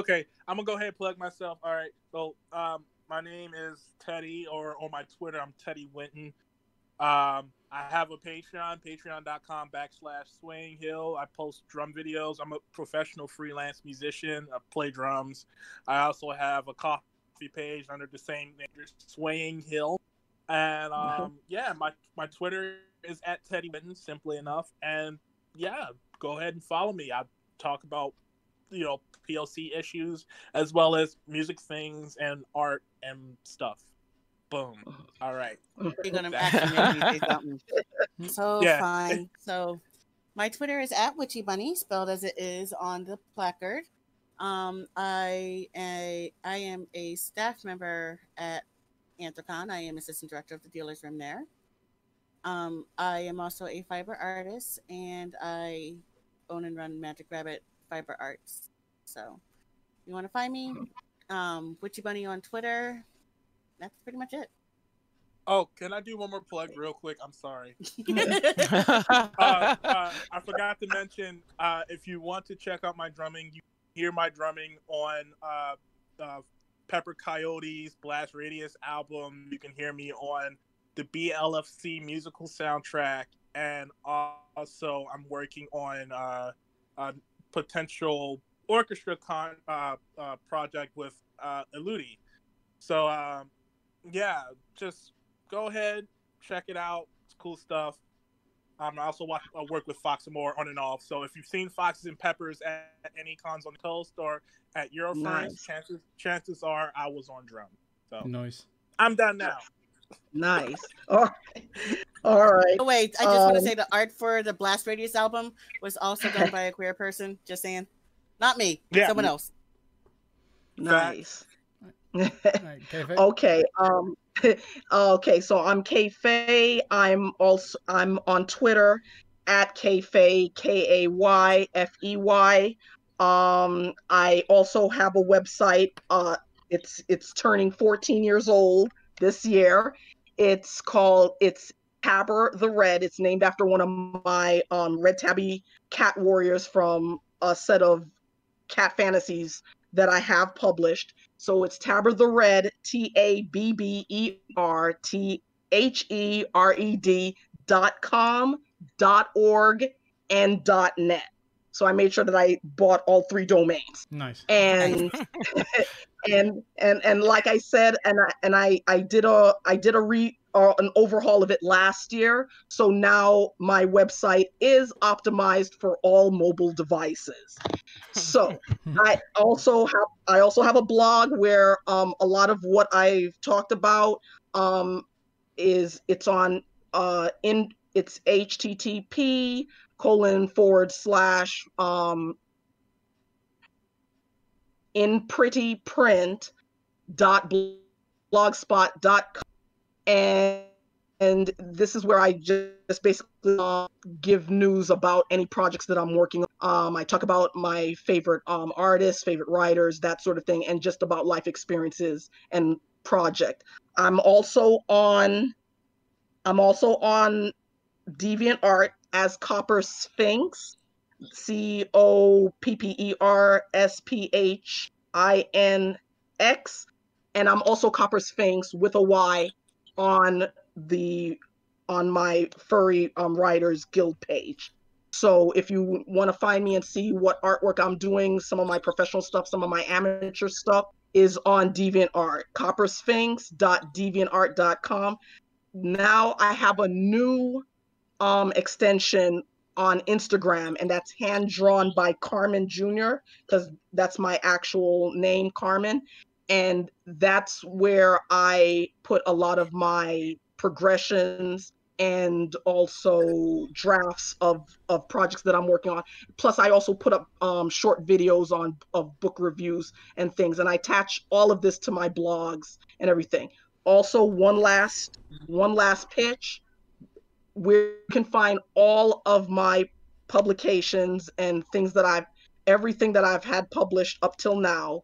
Okay, I'm gonna go ahead and plug myself. All right. So um my name is Teddy or on my Twitter I'm Teddy Winton. Um I have a Patreon, patreon.com backslash swaying hill. I post drum videos. I'm a professional freelance musician. I play drums. I also have a Ko-fi page under the same name, Swaying Hill. And um yeah, my my Twitter is at Teddy Winton, simply enough. And yeah, go ahead and follow me. I talk about you know PLC issues as well as music things and art and stuff. Boom. All right. You're gonna actually make me say something. So Yeah. fine. So my Twitter is at Witchy Bunny, spelled as it is on the placard. Um, I a I am a staff member at Anthrocon. I am assistant director of the dealers room there. Um, I am also a fiber artist, and I own and run Magic Rabbit Fiber Arts. So, you want to find me? Um, Witchy Bunny on Twitter. That's pretty much it. Oh, can I do one more plug real quick? I'm sorry. uh, uh, I forgot to mention uh, if you want to check out my drumming, you hear my drumming on uh, uh, Pepper Coyote's Blast Radius album. You can hear me on the BLFC musical soundtrack, and also I'm working on uh, a potential orchestra con- uh, uh, project with uh, Eludi. So um, yeah, just go ahead, check it out. It's cool stuff. Um, I also watch, I work with Fox and more on and off. So if you've seen Foxes and Peppers at, at any cons on the coast or at Eurofurence, Nice. chances chances are I was on drum. So Noise. I'm done now. Nice. All right. All right. Oh, wait, I just want to Um, say the art for the Blast Radius album was also done by a queer person. Just saying, not me, Yeah. someone else. Nice. All right, Kayfey? okay. Um. okay. So I'm Kayfey. I'm also I'm on Twitter at Kayfey K A Y F E Y. Um. I also have a website. Uh. It's it's turning 14 years old this year. It's called it's Tabber the Red. It's named after one of my um red tabby cat warriors from a set of cat fantasies that I have published. So it's Tabber the Red, T A B B E R T H E R E D dot com, dot org, and dot net. So I made sure that I bought all three domains. Nice. And and and and like I said, and I and I I did a I did a re uh, an overhaul of it last year. So now my website is optimized for all mobile devices. So I also have I also have a blog where um a lot of what I've talked about um is it's on uh in it's http colon forward slash um in pretty print dot blogspot dot com and and this is where I just basically uh, give news about any projects that I'm working on. Um, I talk about my favorite um, artists, favorite writers, that sort of thing, and just about life experiences and project. I'm also on. I'm also on DeviantArt as Copper Sphinx, C O P P E R S P H I N X, and I'm also Copper Sphinx with a Y on the on my furry um, writers guild page. So if you want to find me and see what artwork i'm doing some of my professional stuff some of my amateur stuff is on deviantart coppersphinx.deviantart.com now i have a new um, extension on instagram and that's hand drawn by carmen jr because that's my actual name carmen and that's where I put a lot of my progressions and also drafts of of projects that I'm working on. Plus, I also put up um, short videos on of book reviews and things, and I attach all of this to my blogs and everything. Also, one last one last pitch, where you can find all of my publications and things that I've everything that I've had published up till now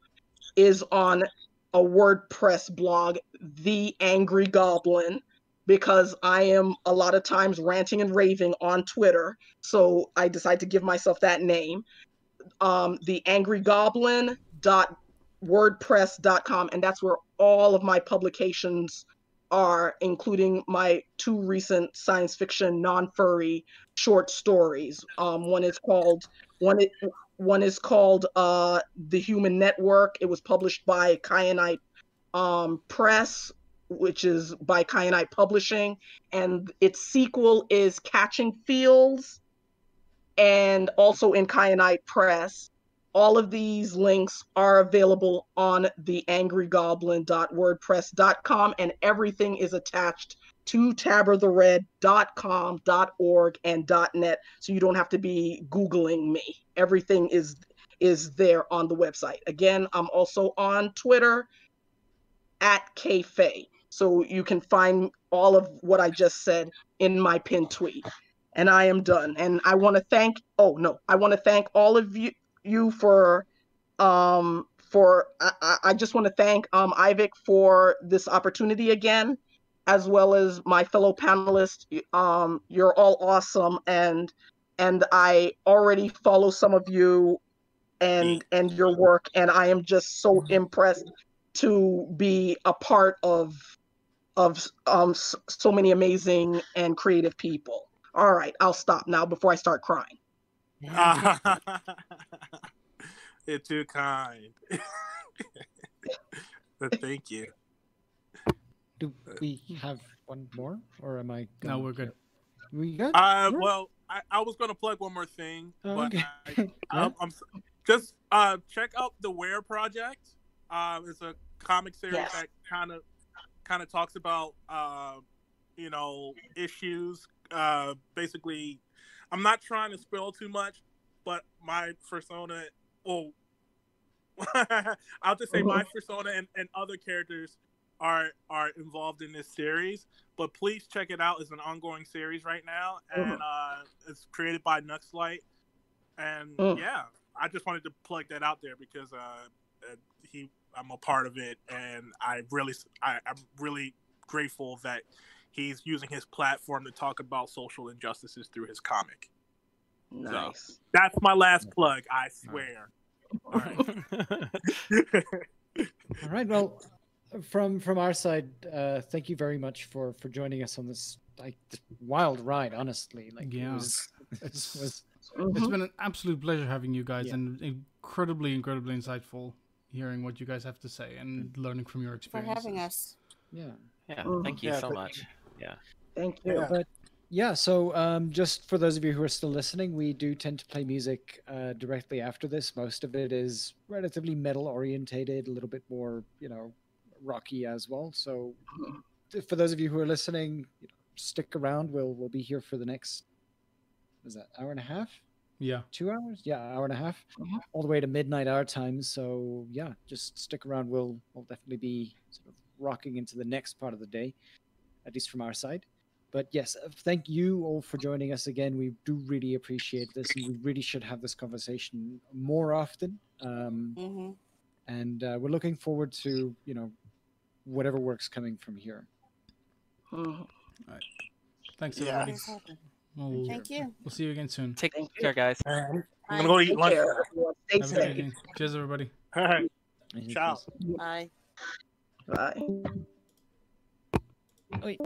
is on a WordPress blog, The Angry Goblin, because I am a lot of times ranting and raving on Twitter. So I decided to give myself that name. Um, the Angry Goblin dot wordpress.com and that's where all of my publications are including my two recent science fiction non-furry short stories um, one is called one it, one is called uh, The Human Network. It was published by Kyanite um, Press, which is by Kyanite Publishing. And its sequel is Catching Fields, and also in Kyanite Press. All of these links are available on the angrygoblin.wordpress.com, and everything is attached to tabberthered.com, .org, and .net, so you don't have to be Googling me. Everything is is there on the website. Again, I'm also on Twitter at Kayfey, so you can find all of what I just said in my pinned tweet. And I am done. And I want to thank. Oh no, I want to thank all of you you for um for I, I- just want to thank um Ivik for this opportunity again as well as my fellow panelists. Um, you're all awesome, and and I already follow some of you and and your work, and I am just so impressed to be a part of of um so many amazing and creative people. All right, I'll stop now before I start crying. You're too kind. but thank you. Do we have one more, or am I? No, we're good. here? We good? Uh, Sure. well, I, I was gonna plug one more thing, Oh, but okay. I, Yeah. I'm, I'm just uh check out the Wear Project. Uh, it's a comic series Yes. that kind of kind of talks about uh, you know issues. Uh, basically, I'm not trying to spoil too much, but my persona. Oh, I'll just say my persona and, and other characters are are involved in this series. But please check it out. It's an ongoing series right now, and uh, it's created by Nuxlight. And Mm. yeah, I just wanted to plug that out there because uh, uh, he, I'm a part of it, and I really, I, I'm really grateful that he's using his platform to talk about social injustices through his comic. Nice. That's my last plug. I swear. All right. All right. Well, from from our side, uh, thank you very much for for joining us on this like wild ride. Honestly, like it Yeah. was, it was It's Mhm. been an absolute pleasure having you guys Yeah. and incredibly, incredibly insightful hearing what you guys have to say and learning from your experience for having us. yeah. Yeah, Mhm. thank you Yeah, so thank much. Thank you. Yeah. But yeah, so um, just for those of you who are still listening, we do tend to play music uh, directly after this. Most of it is relatively metal orientated, a little bit more, you know, rocky as well. So for those of you who are listening, you know, stick around. We'll we'll be here for the next. Is that hour and a half? Yeah. Two hours? Yeah, hour and a half, Mhm. all the way to midnight our time. So yeah, just stick around. We'll we'll definitely be sort of rocking into the next part of the day, at least from our side. But yes, uh, thank you all for joining us again. We do really appreciate this, and we really should have this conversation more often. Um, hmm and uh, we're looking forward to you know whatever works coming from here. Mhm. Thanks, Yeah. everybody. We'll, Thank you. we'll see you again soon. Take Thank you. care, guys. I'm gonna go eat Take lunch. care, everyone. Stay Have a good safe. Cheers, everybody. All right. Ciao. this- Bye. Bye.